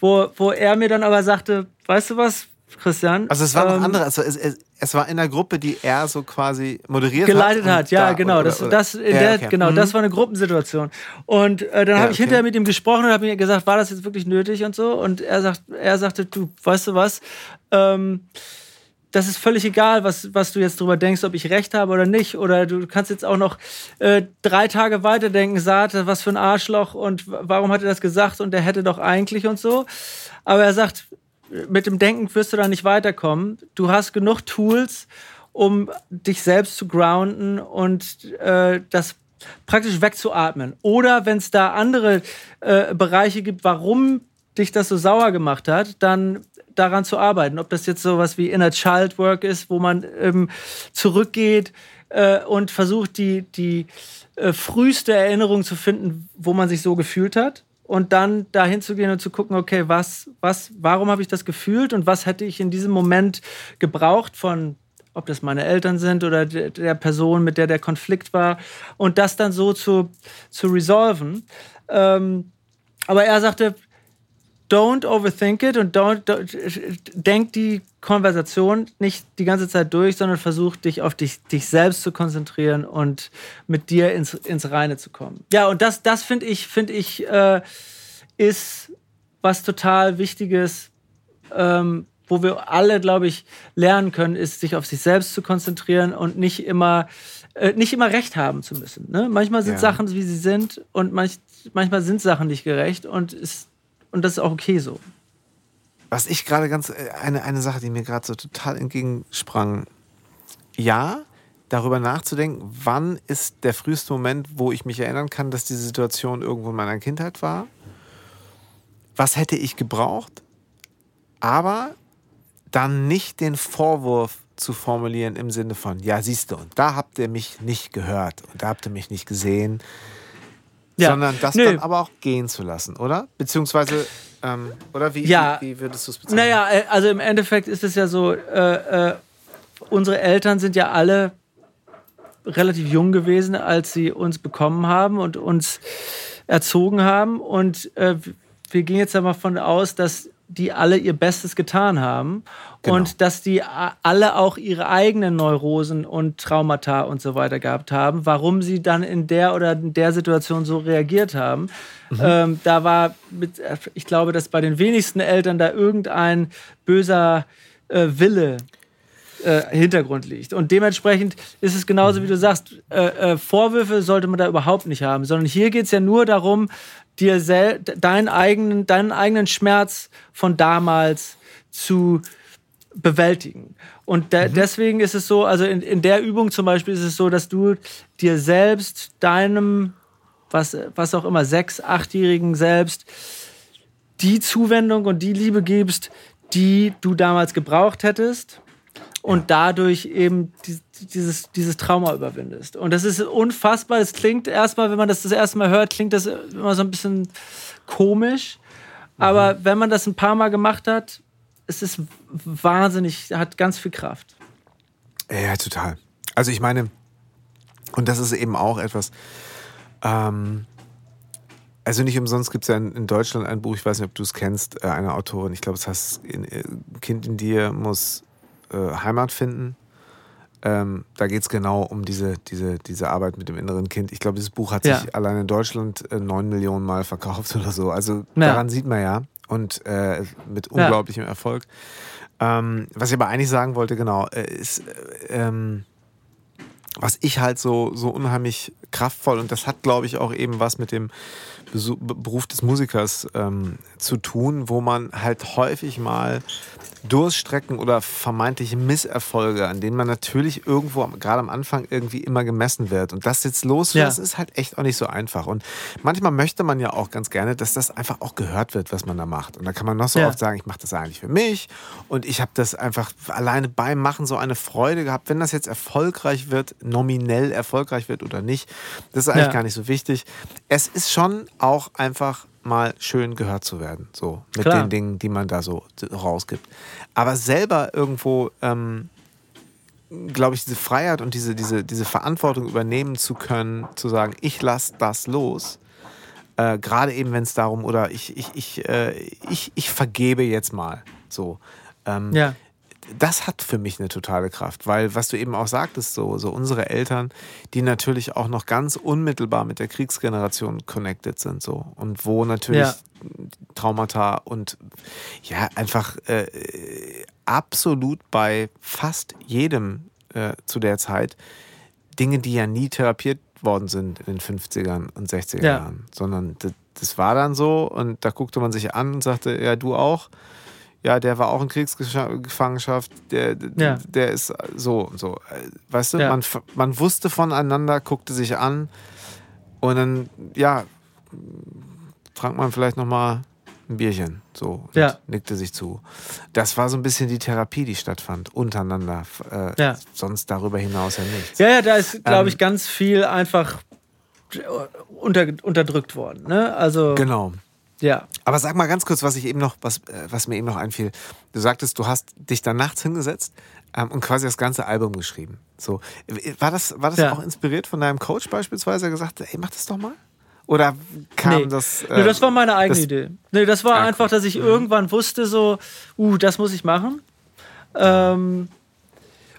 Wo, wo er mir dann aber sagte, weißt du was, Christian. Also es war ähm, noch andere, also es, es, es, war in der Gruppe, die er so quasi moderiert geleitet hat. hat ja, da, genau. Oder, das, das, ja, der, okay. genau mhm. das war eine Gruppensituation. Und äh, dann ja, habe ich okay. hinterher mit ihm gesprochen und habe ihm gesagt, war das jetzt wirklich nötig und so. Und er sagt, er sagte, du, weißt du was? Ähm, das ist völlig egal, was, was du jetzt drüber denkst, ob ich recht habe oder nicht. Oder du kannst jetzt auch noch äh, drei Tage weiterdenken, Saat, was für ein Arschloch und warum hat er das gesagt und er hätte doch eigentlich und so. Aber er sagt, mit dem Denken wirst du da nicht weiterkommen. Du hast genug Tools, um dich selbst zu grounden und äh, das praktisch wegzuatmen. Oder wenn es da andere äh, Bereiche gibt, warum dich das so sauer gemacht hat, dann daran zu arbeiten. Ob das jetzt sowas wie Inner Child Work ist, wo man ähm, zurückgeht äh, und versucht, die, die äh, früheste Erinnerung zu finden, wo man sich so gefühlt hat und dann dahin zu gehen und zu gucken, okay, was, was, warum habe ich das gefühlt und was hätte ich in diesem Moment gebraucht von, ob das meine Eltern sind oder der, Person, mit der der Konflikt war und das dann so zu, zu resolven. Ähm, aber er sagte, don't overthink it und don't, don't, denk die Konversation nicht die ganze Zeit durch, sondern versuch dich auf dich, dich selbst zu konzentrieren und mit dir ins, ins Reine zu kommen. Ja, und das, das finde ich, finde ich, äh, ist was total Wichtiges, ähm, wo wir alle, glaube ich, lernen können, ist, sich auf sich selbst zu konzentrieren und nicht immer, äh, nicht immer recht haben zu müssen. Ne? Manchmal sind ja. Sachen, wie sie sind, und manch, manchmal sind Sachen nicht gerecht und ist und das ist auch okay so. Was ich gerade ganz, äh, eine, eine Sache, die mir gerade so total entgegensprang. Ja, darüber nachzudenken, wann ist der früheste Moment, wo ich mich erinnern kann, dass diese Situation irgendwo in meiner Kindheit war. Was hätte ich gebraucht? Aber dann nicht den Vorwurf zu formulieren im Sinne von, ja, siehst du, und da habt ihr mich nicht gehört und da habt ihr mich nicht gesehen ja. sondern das Nö. dann aber auch gehen zu lassen, oder? Beziehungsweise, ähm, oder wie, ja. wie, wie würdest du es bezeichnen? Naja, äh, also im Endeffekt ist es ja so, äh, äh, unsere Eltern sind ja alle relativ jung gewesen, als sie uns bekommen haben und uns erzogen haben. Und äh, wir gehen jetzt einmal von aus, dass die alle ihr Bestes getan haben genau. und dass die alle auch ihre eigenen Neurosen und Traumata und so weiter gehabt haben, warum sie dann in der oder in der Situation so reagiert haben. Mhm. Ähm, da war, mit, ich glaube, dass bei den wenigsten Eltern da irgendein böser äh, Wille äh, Hintergrund liegt. Und dementsprechend ist es genauso, wie du sagst, äh, äh, Vorwürfe sollte man da überhaupt nicht haben, sondern hier geht es ja nur darum, dir sel deinen eigenen, deinen eigenen Schmerz von damals zu bewältigen. Und mhm. deswegen ist es so, also in, in der Übung zum Beispiel ist es so, dass du dir selbst, deinem, was, was auch immer, sechs-, achtjährigen selbst, die Zuwendung und die Liebe gibst, die du damals gebraucht hättest und dadurch eben dieses, dieses Trauma überwindest. Und das ist unfassbar. Es klingt erstmal, wenn man das das erste Mal hört, klingt das immer so ein bisschen komisch. Aber mhm. wenn man das ein paar Mal gemacht hat, es ist wahnsinnig, hat ganz viel Kraft. Ja, total. Also ich meine, und das ist eben auch etwas, ähm, also nicht umsonst gibt es ja in, Deutschland ein Buch, ich weiß nicht, ob du es kennst, äh, eine Autorin, ich glaube, es heißt äh, Kind in dir muss äh, Heimat finden. Ähm, da geht es genau um diese, diese, diese Arbeit mit dem inneren Kind. Ich glaube, dieses Buch hat ja. sich allein in Deutschland äh, neun Millionen Mal verkauft <laughs> oder so. Also ja. daran sieht man ja. Und äh, mit unglaublichem ja. Erfolg. Ähm, was ich aber eigentlich sagen wollte, genau, äh, ist, äh, ähm, was ich halt so, so unheimlich kraftvoll und das hat, glaube ich, auch eben was mit dem Beruf des Musikers ähm, zu tun, wo man halt häufig mal Durststrecken oder vermeintliche Misserfolge, an denen man natürlich irgendwo gerade am Anfang irgendwie immer gemessen wird. Und das jetzt los, ja. das ist halt echt auch nicht so einfach. Und manchmal möchte man ja auch ganz gerne, dass das einfach auch gehört wird, was man da macht. Und da kann man noch so ja. oft sagen, ich mache das eigentlich für mich und ich habe das einfach alleine beim Machen so eine Freude gehabt. Wenn das jetzt erfolgreich wird, nominell erfolgreich wird oder nicht, das ist eigentlich ja. gar nicht so wichtig. Es ist schon auch einfach mal schön gehört zu werden, so mit Klar. den Dingen, die man da so rausgibt. Aber selber irgendwo, ähm, glaube ich, diese Freiheit und diese, diese, diese Verantwortung übernehmen zu können, zu sagen, ich lasse das los. Äh, Gerade eben, wenn es darum, oder ich, ich, ich, äh, ich, ich vergebe jetzt mal so. Ähm, ja das hat für mich eine totale Kraft, weil was du eben auch sagtest, so, so unsere Eltern, die natürlich auch noch ganz unmittelbar mit der Kriegsgeneration connected sind, so und wo natürlich ja. Traumata und ja einfach äh, absolut bei fast jedem äh, zu der Zeit Dinge, die ja nie therapiert worden sind in den 50ern und 60er ja. Jahren, sondern das, das war dann so und da guckte man sich an und sagte, ja, du auch ja, der war auch in Kriegsgefangenschaft, der, ja. der ist so und so. Weißt du, ja. man, man wusste voneinander, guckte sich an und dann, ja, trank man vielleicht nochmal ein Bierchen so ja. nickte sich zu. Das war so ein bisschen die Therapie, die stattfand, untereinander. Äh, ja. Sonst darüber hinaus ja nichts. Ja, ja, da ist, glaube ich, ähm, ganz viel einfach unter, unterdrückt worden. Ne? Also, genau. Ja. Aber sag mal ganz kurz, was ich eben noch, was, äh, was mir eben noch einfiel. Du sagtest, du hast dich dann nachts hingesetzt ähm, und quasi das ganze Album geschrieben. So, war das, war das ja. auch inspiriert von deinem Coach beispielsweise, der gesagt hat, ey, mach das doch mal? Oder kam nee. das? Äh, nee, das war meine eigene das, Idee. Nee, das war ja, einfach, dass ich mhm. irgendwann wusste, so, uh, das muss ich machen. Ähm,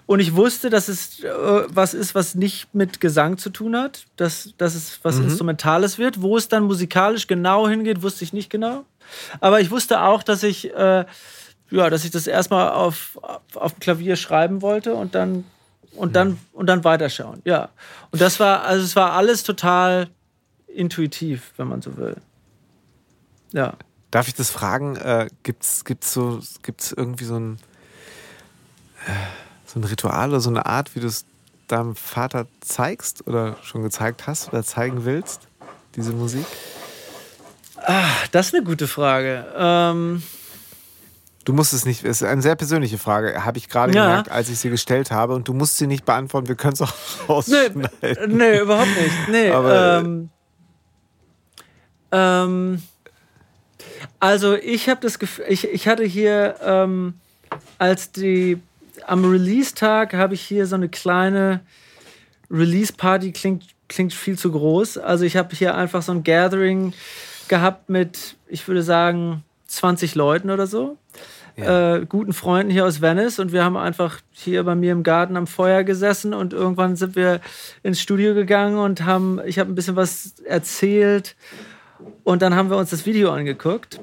und ich wusste, dass es äh, was ist, was nicht mit Gesang zu tun hat, dass, dass es was mhm. Instrumentales wird. Wo es dann musikalisch genau hingeht, wusste ich nicht genau. Aber ich wusste auch, dass ich, äh, ja, dass ich das erstmal auf, auf dem Klavier schreiben wollte und dann und dann und dann weiterschauen. Ja. Und das war, also es war alles total intuitiv, wenn man so will. Ja. Darf ich das fragen? Äh, gibt's, gibt's so, gibt's irgendwie so ein äh, so ein Ritual oder so eine Art, wie du es deinem Vater zeigst oder schon gezeigt hast oder zeigen willst, diese Musik? Ah, das ist eine gute Frage. Ähm Du musst es nicht, es ist eine sehr persönliche Frage, habe ich gerade ja. gemerkt, als ich sie gestellt habe und du musst sie nicht beantworten, wir können es auch <laughs> rausschneiden. Nee, nee, überhaupt nicht. Nee, Aber, ähm, ähm, also ich habe das Gefühl, ich, ich hatte hier, ähm, als die am Release-Tag habe ich hier so eine kleine Release-Party, klingt, klingt viel zu groß. Also ich habe hier einfach so ein Gathering gehabt mit, ich würde sagen, 20 Leuten oder so. Ja. Äh, guten Freunden hier aus Venice und wir haben einfach hier bei mir im Garten am Feuer gesessen und irgendwann sind wir ins Studio gegangen und haben, ich habe ein bisschen was erzählt und dann haben wir uns das Video angeguckt.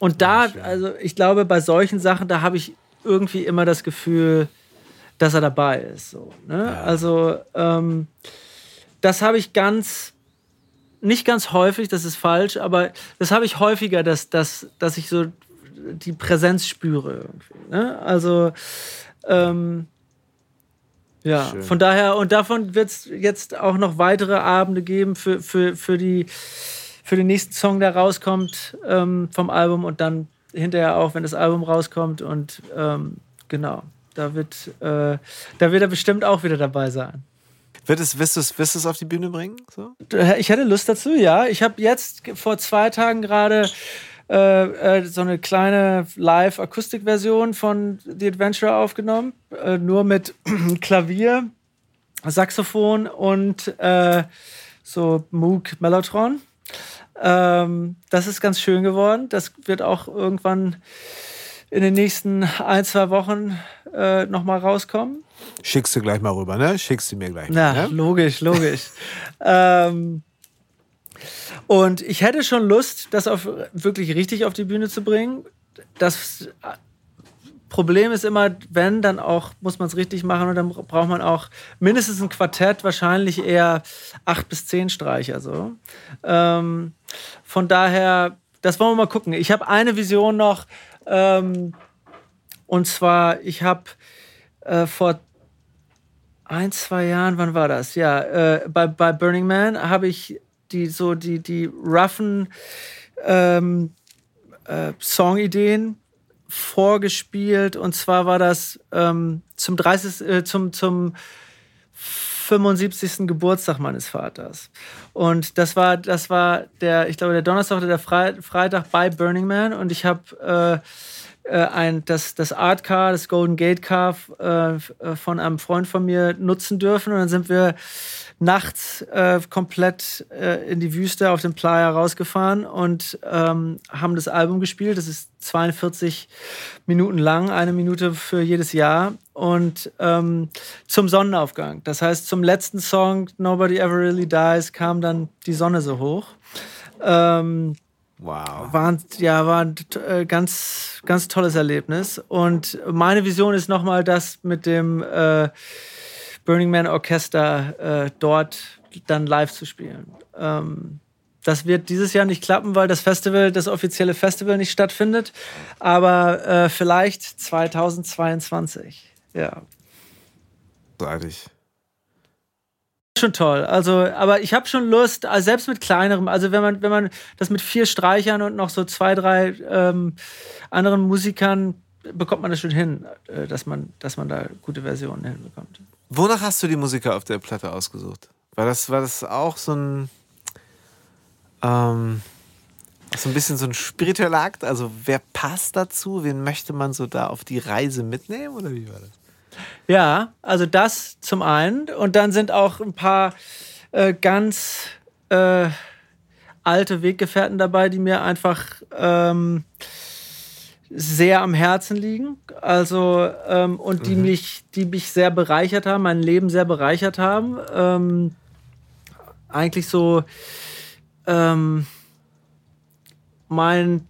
Und da, also ich glaube, bei solchen Sachen, da habe ich irgendwie immer das Gefühl, dass er dabei ist. So, ne? ja. Also ähm, das habe ich ganz, nicht ganz häufig, das ist falsch, aber das habe ich häufiger, dass, dass, dass ich so die Präsenz spüre. Irgendwie, ne? Also ähm, ja, Schön. von daher, und davon wird es jetzt auch noch weitere Abende geben für, für, für, die, für den nächsten Song, der rauskommt ähm, vom Album und dann hinterher auch, wenn das Album rauskommt. Und ähm, genau, da wird, äh, da wird er bestimmt auch wieder dabei sein. Wird es, wirst du es, wirst du es auf die Bühne bringen? So? Ich hätte Lust dazu, ja. Ich habe jetzt vor zwei Tagen gerade äh, äh, so eine kleine Live-Akustik-Version von The Adventure aufgenommen, äh, nur mit <clears throat> Klavier, Saxophon und äh, so Moog Mellotron. Ähm, das ist ganz schön geworden. Das wird auch irgendwann in den nächsten ein, zwei Wochen äh, nochmal rauskommen. Schickst du gleich mal rüber, ne? Schickst du mir gleich. Ja, ne? logisch, logisch. <laughs> ähm, und ich hätte schon Lust, das auf, wirklich richtig auf die Bühne zu bringen. Das Problem ist immer, wenn, dann auch muss man es richtig machen und dann braucht man auch mindestens ein Quartett, wahrscheinlich eher acht bis zehn Streicher. So. Ähm, von daher, das wollen wir mal gucken. Ich habe eine Vision noch, ähm, und zwar, ich habe äh, vor ein, zwei Jahren, wann war das? Ja, äh, bei, bei Burning Man habe ich die so die, die roughen ähm, äh, Songideen vorgespielt. Und zwar war das ähm, zum 30. Äh, zum, zum 75. Geburtstag meines Vaters. Und das war, das war der, ich glaube, der Donnerstag oder der Freitag bei Burning Man. Und ich habe äh, äh, ein, das, das Art Car, das Golden Gate Car äh, von einem Freund von mir nutzen dürfen. Und dann sind wir nachts äh, komplett äh, in die Wüste auf den Playa rausgefahren und ähm, haben das Album gespielt. Das ist 42 Minuten lang, eine Minute für jedes Jahr. Und ähm, zum Sonnenaufgang. Das heißt, zum letzten Song, Nobody Ever Really Dies, kam dann die Sonne so hoch. Ähm, Wow. War, ja, war ein äh, ganz, ganz tolles Erlebnis. Und meine Vision ist nochmal das mit dem äh, Burning Man Orchester äh, dort dann live zu spielen. Ähm, das wird dieses Jahr nicht klappen, weil das Festival, das offizielle Festival nicht stattfindet. Aber äh, vielleicht 2022. Ja. Seitig. Schon toll. Also, aber ich habe schon Lust, also selbst mit kleinerem, also wenn man, wenn man das mit vier Streichern und noch so zwei, drei ähm, anderen Musikern bekommt man das schon hin, äh, dass man, dass man da gute Versionen hinbekommt. Wonach hast du die Musiker auf der Platte ausgesucht? War das, war das auch so ein, ähm, so ein bisschen so ein spiritueller Akt? Also wer passt dazu? Wen möchte man so da auf die Reise mitnehmen oder wie war das? Ja, also das zum einen. Und dann sind auch ein paar äh, ganz äh, alte Weggefährten dabei, die mir einfach ähm, sehr am Herzen liegen. Also, ähm, und die, mhm. mich, die mich sehr bereichert haben, mein Leben sehr bereichert haben. Ähm, eigentlich so ähm, mein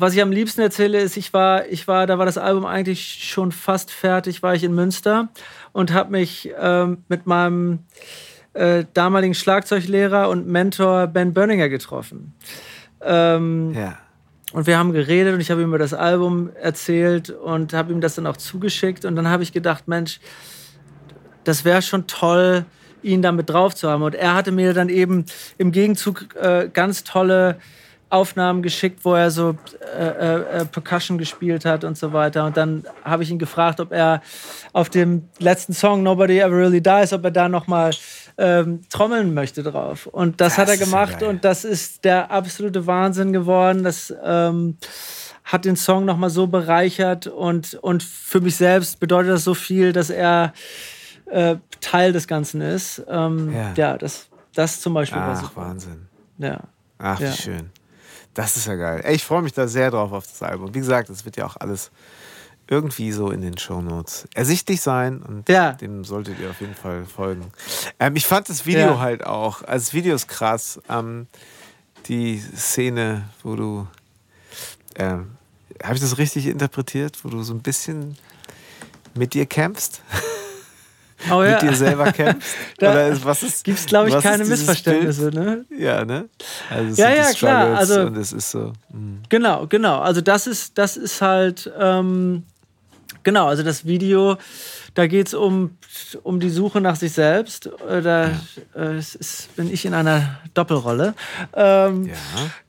was ich am liebsten erzähle, ist, ich war, ich war, da war das Album eigentlich schon fast fertig, war ich in Münster und habe mich ähm, mit meinem äh, damaligen Schlagzeuglehrer und Mentor Ben Börninger getroffen. Ähm, ja. Und wir haben geredet und ich habe ihm über das Album erzählt und habe ihm das dann auch zugeschickt. Und dann habe ich gedacht, Mensch, das wäre schon toll, ihn damit drauf zu haben. Und er hatte mir dann eben im Gegenzug äh, ganz tolle Aufnahmen geschickt, wo er so äh, äh, äh Percussion gespielt hat und so weiter. Und dann habe ich ihn gefragt, ob er auf dem letzten Song Nobody Ever Really Dies, ob er da noch mal ähm, trommeln möchte drauf. Und das, das hat er gemacht und das ist der absolute Wahnsinn geworden. Das ähm, hat den Song noch mal so bereichert und, und für mich selbst bedeutet das so viel, dass er äh, Teil des Ganzen ist. Ähm, ja. ja, das, das zum Beispiel Ach. Wahnsinn. Ja. Ach, wie schön. Das ist ja geil. Ey, ich freue mich da sehr drauf auf das Album. Wie gesagt, es wird ja auch alles irgendwie so in den Shownotes ersichtlich sein und Ja. dem solltet ihr auf jeden Fall folgen. Ähm, ich fand das Video Ja. halt auch, also das Video ist krass. Ähm, die Szene, wo du, ähm, habe ich das richtig interpretiert, wo du so ein bisschen mit dir kämpfst, Oh <laughs> ja. mit dir selber kämpfst? <laughs> Da Oder ist, was ist? Gibt es, glaube ich, keine Missverständnisse, ne? Ja, ne? Also es Ja, ja, klar, also- und es ist so. mm. Genau, genau. Also das ist, das ist halt, ähm, genau, also das Video, da geht es um, um die Suche nach sich selbst. Äh, Da äh, es ist, bin ich in einer Doppelrolle. Ähm, Ja.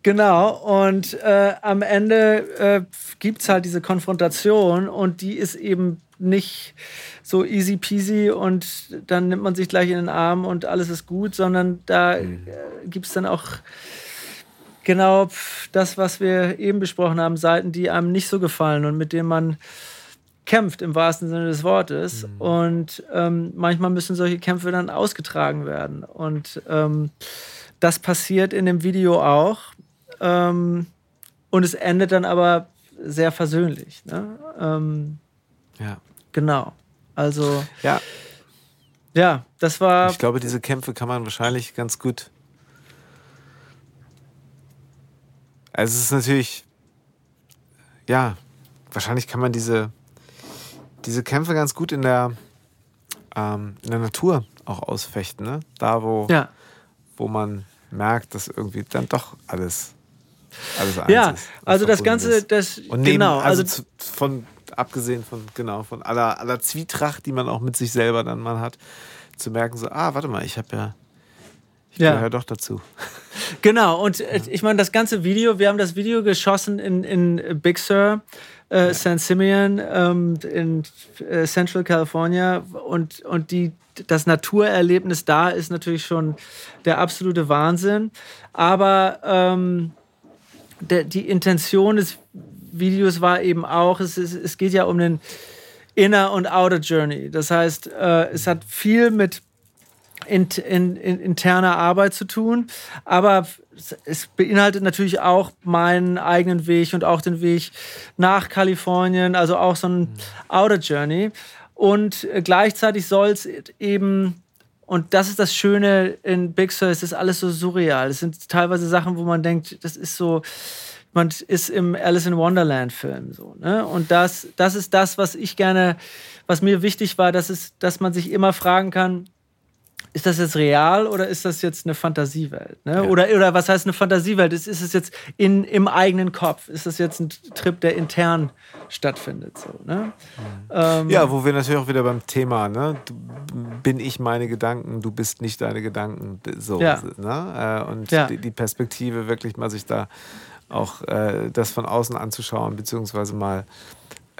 Genau, und äh, am Ende äh, gibt es halt diese Konfrontation und die ist eben nicht so easy peasy und dann nimmt man sich gleich in den Arm und alles ist gut, sondern da äh, gibt es dann auch genau das, was wir eben besprochen haben, Seiten, die einem nicht so gefallen und mit denen man kämpft im wahrsten Sinne des Wortes. Und ähm, manchmal müssen solche Kämpfe dann ausgetragen werden. Und ähm, das passiert in dem Video auch. Ähm, und es endet dann aber sehr versöhnlich. Ne? Ähm, Ja. genau. Also, ja, ja, das war. ich glaube, diese Kämpfe kann man wahrscheinlich ganz gut. Also es ist natürlich, ja, wahrscheinlich kann man diese, diese Kämpfe ganz gut in der, ähm, in der Natur auch ausfechten, ne? Da, wo, Ja, wo man merkt, dass irgendwie dann doch alles, alles eins ja ist. und also das Ganze, ist. das, neben, genau. also, Also, zu, von, abgesehen von, genau, von aller, aller Zwietracht, die man auch mit sich selber dann mal hat, zu merken, so, ah, warte mal, ich habe ja, ich Ja. gehöre doch dazu. <laughs> Genau, und äh, ich meine, das ganze Video, wir haben das Video geschossen in, in Big Sur, äh, San Simeon, ähm, in äh, Central California. Und, und die, das Naturerlebnis da ist natürlich schon der absolute Wahnsinn. Aber ähm, der, die Intention des Videos war eben auch, es, ist, es geht ja um den Inner und Outer Journey. Das heißt, äh, es hat viel mit in, in, in interner Arbeit zu tun, aber es beinhaltet natürlich auch meinen eigenen Weg und auch den Weg nach Kalifornien, also auch so ein Outer Journey. Und äh, gleichzeitig soll es eben, und das ist das Schöne in Big Sur, es ist alles so surreal. Es sind teilweise Sachen, wo man denkt, das ist so, man ist im Alice in Wonderland Film so, ne? Und das, das ist das, was ich gerne, was mir wichtig war, dass es, dass man sich immer fragen kann, ist das jetzt real oder ist das jetzt eine Fantasiewelt? Ne? Oder, oder was heißt eine Fantasiewelt? Ist, ist es jetzt in, im eigenen Kopf? Ist das jetzt ein Trip, der intern stattfindet? So, ne? ähm, Ja, wo wir natürlich auch wieder beim Thema, ne? Du, bin ich meine Gedanken, du bist nicht deine Gedanken. So, Ja. ne? Äh, Und Ja. die, die Perspektive wirklich mal sich da auch äh, das von außen anzuschauen, beziehungsweise mal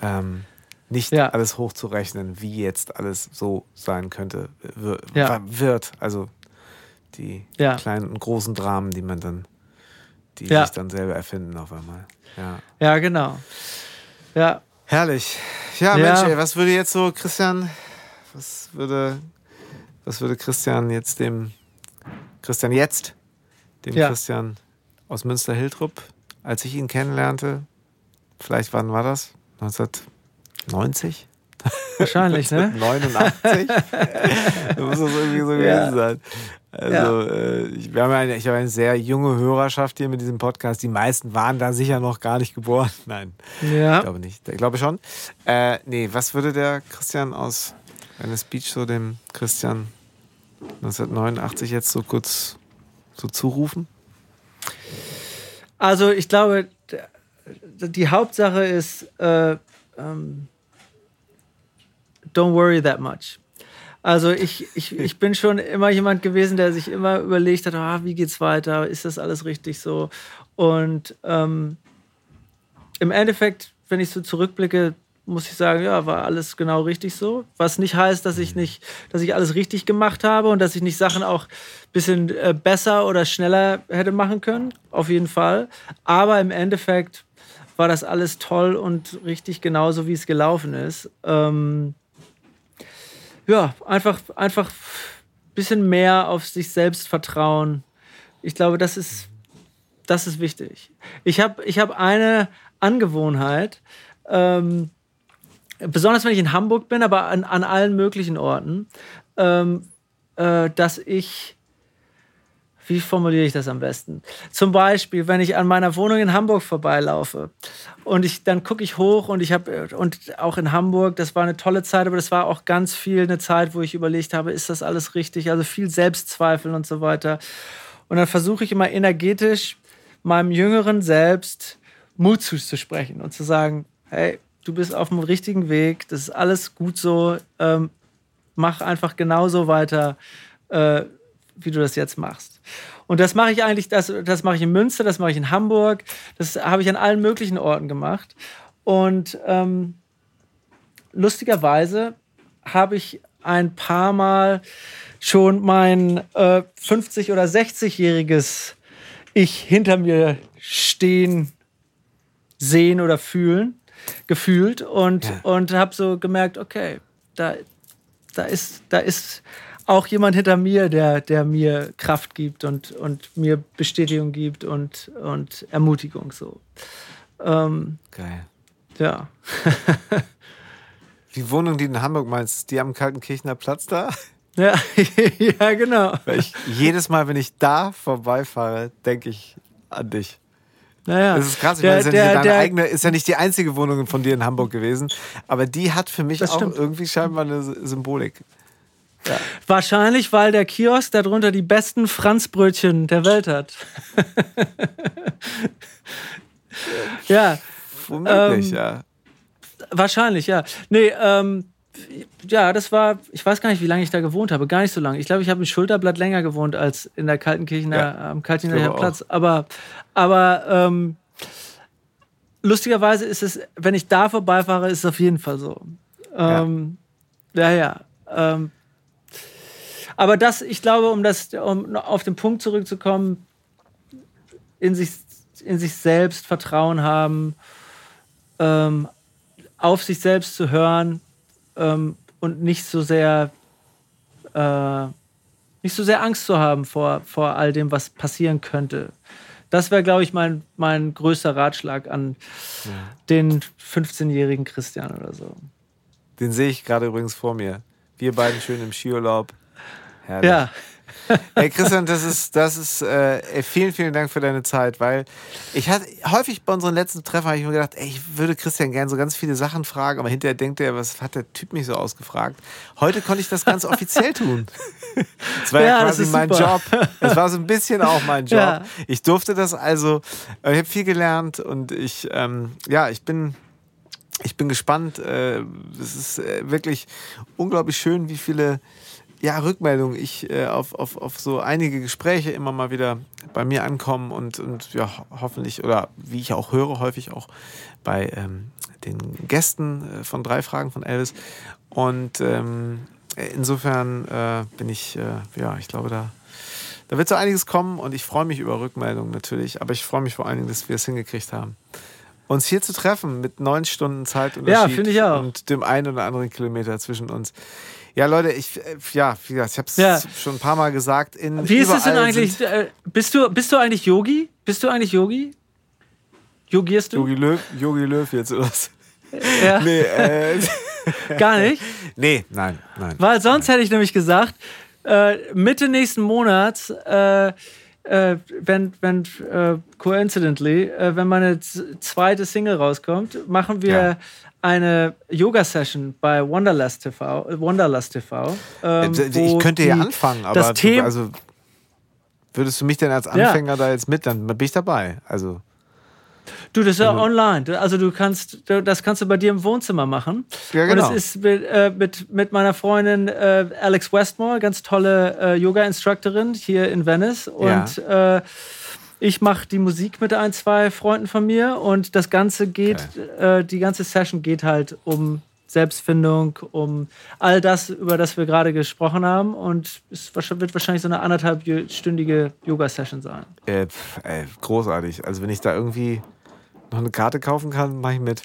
ähm, nicht Ja. alles hochzurechnen, wie jetzt alles so sein könnte, Ja. wird. Also die Ja. kleinen und großen Dramen, die man dann, die sich dann selber erfinden auf einmal. Ja. ja, genau. Ja, Herrlich. Ja. Mensch, ey, was würde jetzt so Christian, was würde, was würde Christian jetzt dem, Christian jetzt, dem. Christian aus Münster-Hiltrup, als ich ihn kennenlernte, vielleicht wann war das? 1990? wahrscheinlich, ne? <laughs> 89? <laughs> da muss das irgendwie so Ja. gewesen sein. Also, äh, ich, wir haben eine, ich habe eine sehr junge Hörerschaft hier mit diesem Podcast. Die meisten waren da sicher noch gar nicht geboren. <laughs> Nein, ich Ja. glaube nicht. Ich glaube schon. Äh, nee, was würde der Christian aus einer Speech so dem Christian 1989 jetzt so kurz so zurufen? Also ich glaube, die Hauptsache ist, äh, ähm, don't worry that much. Also ich, ich, <laughs> ich bin schon immer jemand gewesen, der sich immer überlegt hat, ah, wie geht's weiter, ist das alles richtig so? Und ähm, im Endeffekt, wenn ich so zurückblicke, muss ich sagen, ja, war alles genau richtig so. Was nicht heißt, dass ich nicht, dass ich alles richtig gemacht habe und dass ich nicht Sachen auch ein bisschen äh, besser oder schneller hätte machen können. Auf jeden Fall. Aber im Endeffekt war das alles toll und richtig genauso, wie es gelaufen ist. Ähm, ja, einfach, einfach ein bisschen mehr auf sich selbst vertrauen. Ich glaube, das ist, Das ist wichtig. Ich habe ich hab eine Angewohnheit, ähm, besonders wenn ich in Hamburg bin, aber an, an allen möglichen Orten, ähm, äh, dass ich wie formuliere ich das am besten? Zum Beispiel, wenn ich an meiner Wohnung in Hamburg vorbeilaufe und ich dann gucke ich hoch und ich habe und auch in Hamburg, das war eine tolle Zeit, aber das war auch ganz viel eine Zeit, wo ich überlegt habe, ist das alles richtig? Also viel Selbstzweifel und so weiter. Und dann versuche ich immer energetisch meinem jüngeren Selbst Mut zuzusprechen und zu sagen, hey, du bist auf dem richtigen Weg, das ist alles gut so, ähm, mach einfach genauso weiter. Äh, wie du das jetzt machst. Und das mache ich eigentlich, das, das mache ich in Münster, das mache ich in Hamburg, das habe ich an allen möglichen Orten gemacht. Und ähm, lustigerweise habe ich ein paar Mal schon mein äh, 50- oder 60-jähriges Ich hinter mir stehen, sehen oder fühlen, gefühlt und, ja. und habe so gemerkt, okay, da, da, ist, da ist auch jemand hinter mir, der, der mir Kraft gibt und, und mir Bestätigung gibt und, und Ermutigung. So. Ähm, Geil. Ja. <laughs> die Wohnung, die du in Hamburg meinst, die am Kaltenkirchener Platz da? <laughs> Ja, <laughs> ja genau. Ich, jedes Mal, wenn ich da vorbeifahre, denke ich an dich. Naja. Das ist krass. Ich der, meine, ist, ja der, der, eigene, ist ja nicht die einzige Wohnung von dir in Hamburg gewesen, aber die hat für mich auch stimmt. irgendwie scheinbar eine Symbolik. Ja. Wahrscheinlich, weil der Kiosk darunter die besten Franzbrötchen der Welt hat. <laughs> ja. Womöglich, ähm, ja. Wahrscheinlich, ja. Nee, ähm, ja, das war, ich weiß gar nicht, wie lange ich da gewohnt habe. Gar nicht so lange. Ich glaube, ich habe im Schulterblatt länger gewohnt als in der Kaltenkirchener, ja, am Kaltenkirchener Platz. Aber, aber ähm, lustigerweise ist es, wenn ich da vorbeifahre, ist es auf jeden Fall so. Ähm, ja, ja. ja ähm, aber das, ich glaube, um das, um auf den Punkt zurückzukommen, in sich, in sich selbst Vertrauen haben, ähm, auf sich selbst zu hören ähm, und nicht so sehr äh, nicht so sehr Angst zu haben vor, vor all dem, was passieren könnte. Das wäre, glaube ich, mein, mein größter Ratschlag an ja. den 15-jährigen Christian oder so. Den sehe ich gerade übrigens vor mir. Wir beiden schön im Skiurlaub Herrlich. Ja. <laughs> Hey Christian, das ist, das ist, äh, vielen, vielen Dank für deine Zeit, weil ich hatte häufig bei unseren letzten Treffen habe ich mir gedacht, ey, ich würde Christian gerne so ganz viele Sachen fragen, aber hinterher denkt er, was hat der Typ mich so ausgefragt? Heute konnte ich das ganz offiziell tun. <laughs> Das war ja, ja quasi mein. Job. Das war so ein bisschen auch mein <laughs> Job. Ja. Ich durfte das also, ich habe viel gelernt und ich, ähm, ja, ich bin, ich bin gespannt. Äh, es ist äh, wirklich unglaublich schön, wie viele ja, Rückmeldung, ich äh, auf, auf, auf so einige Gespräche immer mal wieder bei mir ankommen und, und ja, hoffentlich, oder wie ich auch höre, häufig auch bei ähm, den Gästen äh, von drei Fragen von Elvis. Und ähm, insofern äh, bin ich, äh, ja, ich glaube, da, da wird so einiges kommen und ich freue mich über Rückmeldungen natürlich, aber ich freue mich vor allen Dingen, dass wir es hingekriegt haben uns hier zu treffen mit neun Stunden Zeit ja, und dem einen oder anderen Kilometer zwischen uns. Ja, Leute, ich, äh, ja, wie gesagt, ich habe es ja. schon ein paar Mal gesagt. In wie ist es denn eigentlich? Äh, bist, du, bist du eigentlich Yogi? Bist du eigentlich Yogi? Yogierst du? Yogi Löw, Yogi Löw jetzt oder was? Ja. Nee, äh, <laughs> Gar nicht? <laughs> Nee, nein, nein. Weil sonst nein. hätte ich nämlich gesagt, äh, Mitte nächsten Monats, äh, äh, wenn, wenn äh, coincidentally, äh, wenn meine zweite Single rauskommt, machen wir ja eine Yoga-Session bei Wanderlust TV. Wanderlust TV ähm, ich könnte ja anfangen, aber das Thema, also würdest du mich denn als Anfänger ja. da jetzt mit, dann bin ich dabei. Also Du, das ist ja online. Also du kannst, das kannst du bei dir im Wohnzimmer machen. Ja, genau. Und es ist mit, äh, mit, mit, meiner Freundin äh, Alex Westmore, ganz tolle äh, Yoga-Instructorin hier in Venice. Und ja. Ich mache die Musik mit ein, zwei Freunden von mir und das Ganze geht, okay. äh, die ganze Session geht halt um Selbstfindung, um all das, über das wir gerade gesprochen haben. Und es wird wahrscheinlich so eine anderthalbstündige Yoga-Session sein. Äh, ey, großartig. Also wenn ich da irgendwie noch eine Karte kaufen kann, mache ich mit.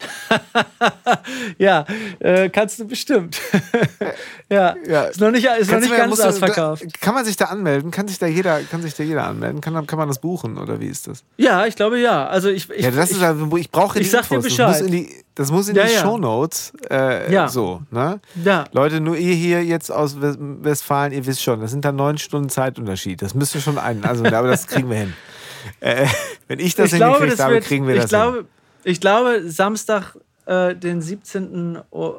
<laughs> ja, äh, kannst du bestimmt. <laughs> ja. ja. Ist noch nicht, ist noch nicht ganz ausverkauft. Da, kann man sich da anmelden? Kann sich da jeder, kann sich da jeder anmelden? Kann, kann man das buchen oder wie ist das? Ja, ich glaube ja. Also ich, ich, ja, das ich, ist also, ich brauche die ich sag Infos. dir Bescheid. Das muss in die, das muss in ja, die ja. Shownotes. Äh, ja. So, ne? Ja. Leute, nur ihr hier jetzt aus Westfalen, ihr wisst schon, das sind dann neun Stunden Zeitunterschied. Das müsst ihr schon ein. Also, aber das kriegen wir hin. <laughs> Äh, wenn ich das ich hingekriegt habe, kriegen wir ich das glaube, hin. Ich glaube, Samstag, äh, den 17. Oh,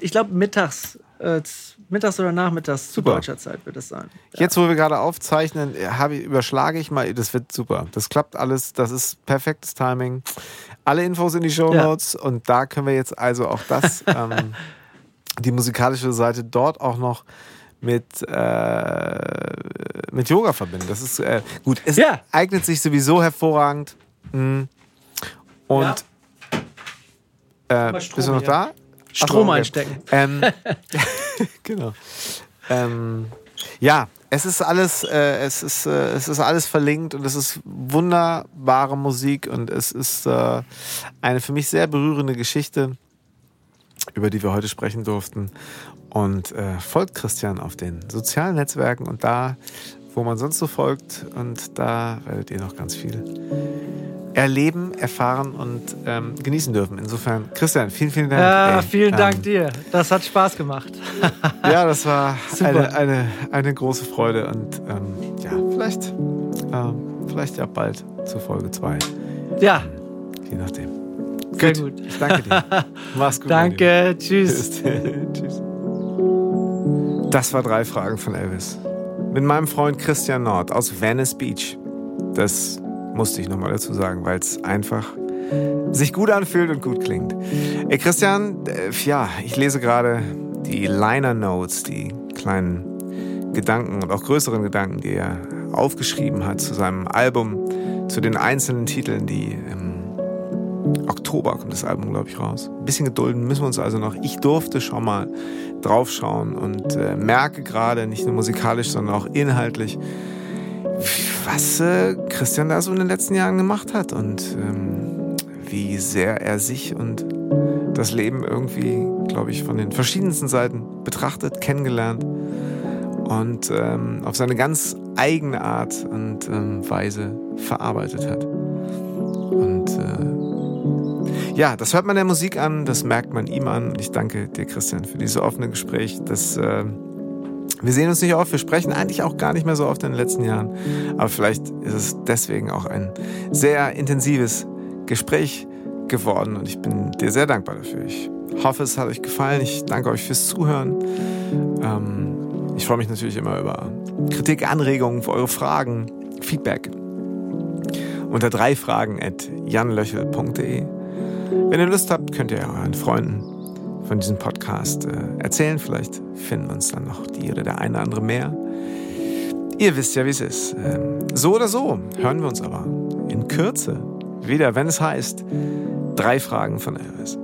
ich glaube, mittags, äh, mittags oder nachmittags super. zu deutscher Zeit wird es sein. Ja. Jetzt, wo wir gerade aufzeichnen, ich, überschlage ich mal, das wird super. Das klappt alles, das ist perfektes Timing. Alle Infos in die Show Notes ja. und da können wir jetzt also auch das, <laughs> ähm, die musikalische Seite dort auch noch mit, äh, mit Yoga verbinden. Das ist äh, gut. Es ja. eignet sich sowieso hervorragend. Mhm. Und ja. äh, bist du noch da? Strom okay. einstecken. Ähm, <laughs> <laughs> genau. Ähm, ja, es ist alles, äh, es ist, äh, es ist alles verlinkt und es ist wunderbare Musik und es ist äh, eine für mich sehr berührende Geschichte, über die wir heute sprechen durften. Und äh, folgt Christian auf den sozialen Netzwerken und da, wo man sonst so folgt. Und da werdet ihr noch ganz viel erleben, erfahren und ähm, genießen dürfen. Insofern, Christian, vielen, vielen Dank. Ja, ey. vielen Dank ähm, dir. Das hat Spaß gemacht. <laughs> ja, das war <laughs> eine, eine, eine große Freude und ähm, ja, vielleicht, ähm, vielleicht ja bald zu Folge 2. Ja. Je nachdem. Sehr gut. gut. Ich danke dir. <laughs> Mach's gut. Danke. Tschüss. <laughs> Tschüss. Das war drei Fragen von Elvis. Mit meinem Freund Christian Nord aus Venice Beach. Das musste ich nochmal dazu sagen, weil es einfach sich gut anfühlt und gut klingt. Ey Christian, äh, ja, ich lese gerade die Liner Notes, die kleinen Gedanken und auch größeren Gedanken, die er aufgeschrieben hat zu seinem Album, zu den einzelnen Titeln, die im Oktober kommt das Album, glaube ich, raus. Ein bisschen gedulden müssen wir uns also noch. Ich durfte schon mal draufschauen und äh, merke gerade, nicht nur musikalisch, sondern auch inhaltlich, was äh, Christian da so in den letzten Jahren gemacht hat und ähm, wie sehr er sich und das Leben irgendwie, glaube ich, von den verschiedensten Seiten betrachtet, kennengelernt und ähm, auf seine ganz eigene Art und ähm, Weise verarbeitet hat. Und äh, ja, das hört man der Musik an, das merkt man ihm an. Ich danke dir, Christian, für dieses offene Gespräch. Das äh, wir sehen uns nicht oft, wir sprechen eigentlich auch gar nicht mehr so oft in den letzten Jahren. Aber vielleicht ist es deswegen auch ein sehr intensives Gespräch geworden und ich bin dir sehr dankbar dafür. Ich hoffe, es hat euch gefallen. Ich danke euch fürs Zuhören. Ähm, ich freue mich natürlich immer über Kritik, Anregungen, für eure Fragen, Feedback. Unter drei Fragen at janlöchel.de. Wenn ihr Lust habt, könnt ihr euren Freunden von diesem Podcast äh, erzählen. Vielleicht finden uns dann noch die oder der eine oder andere mehr. Ihr wisst ja, wie es ist. Ähm, so oder so hören wir uns aber in Kürze wieder, wenn es heißt, drei Fragen von Elvis.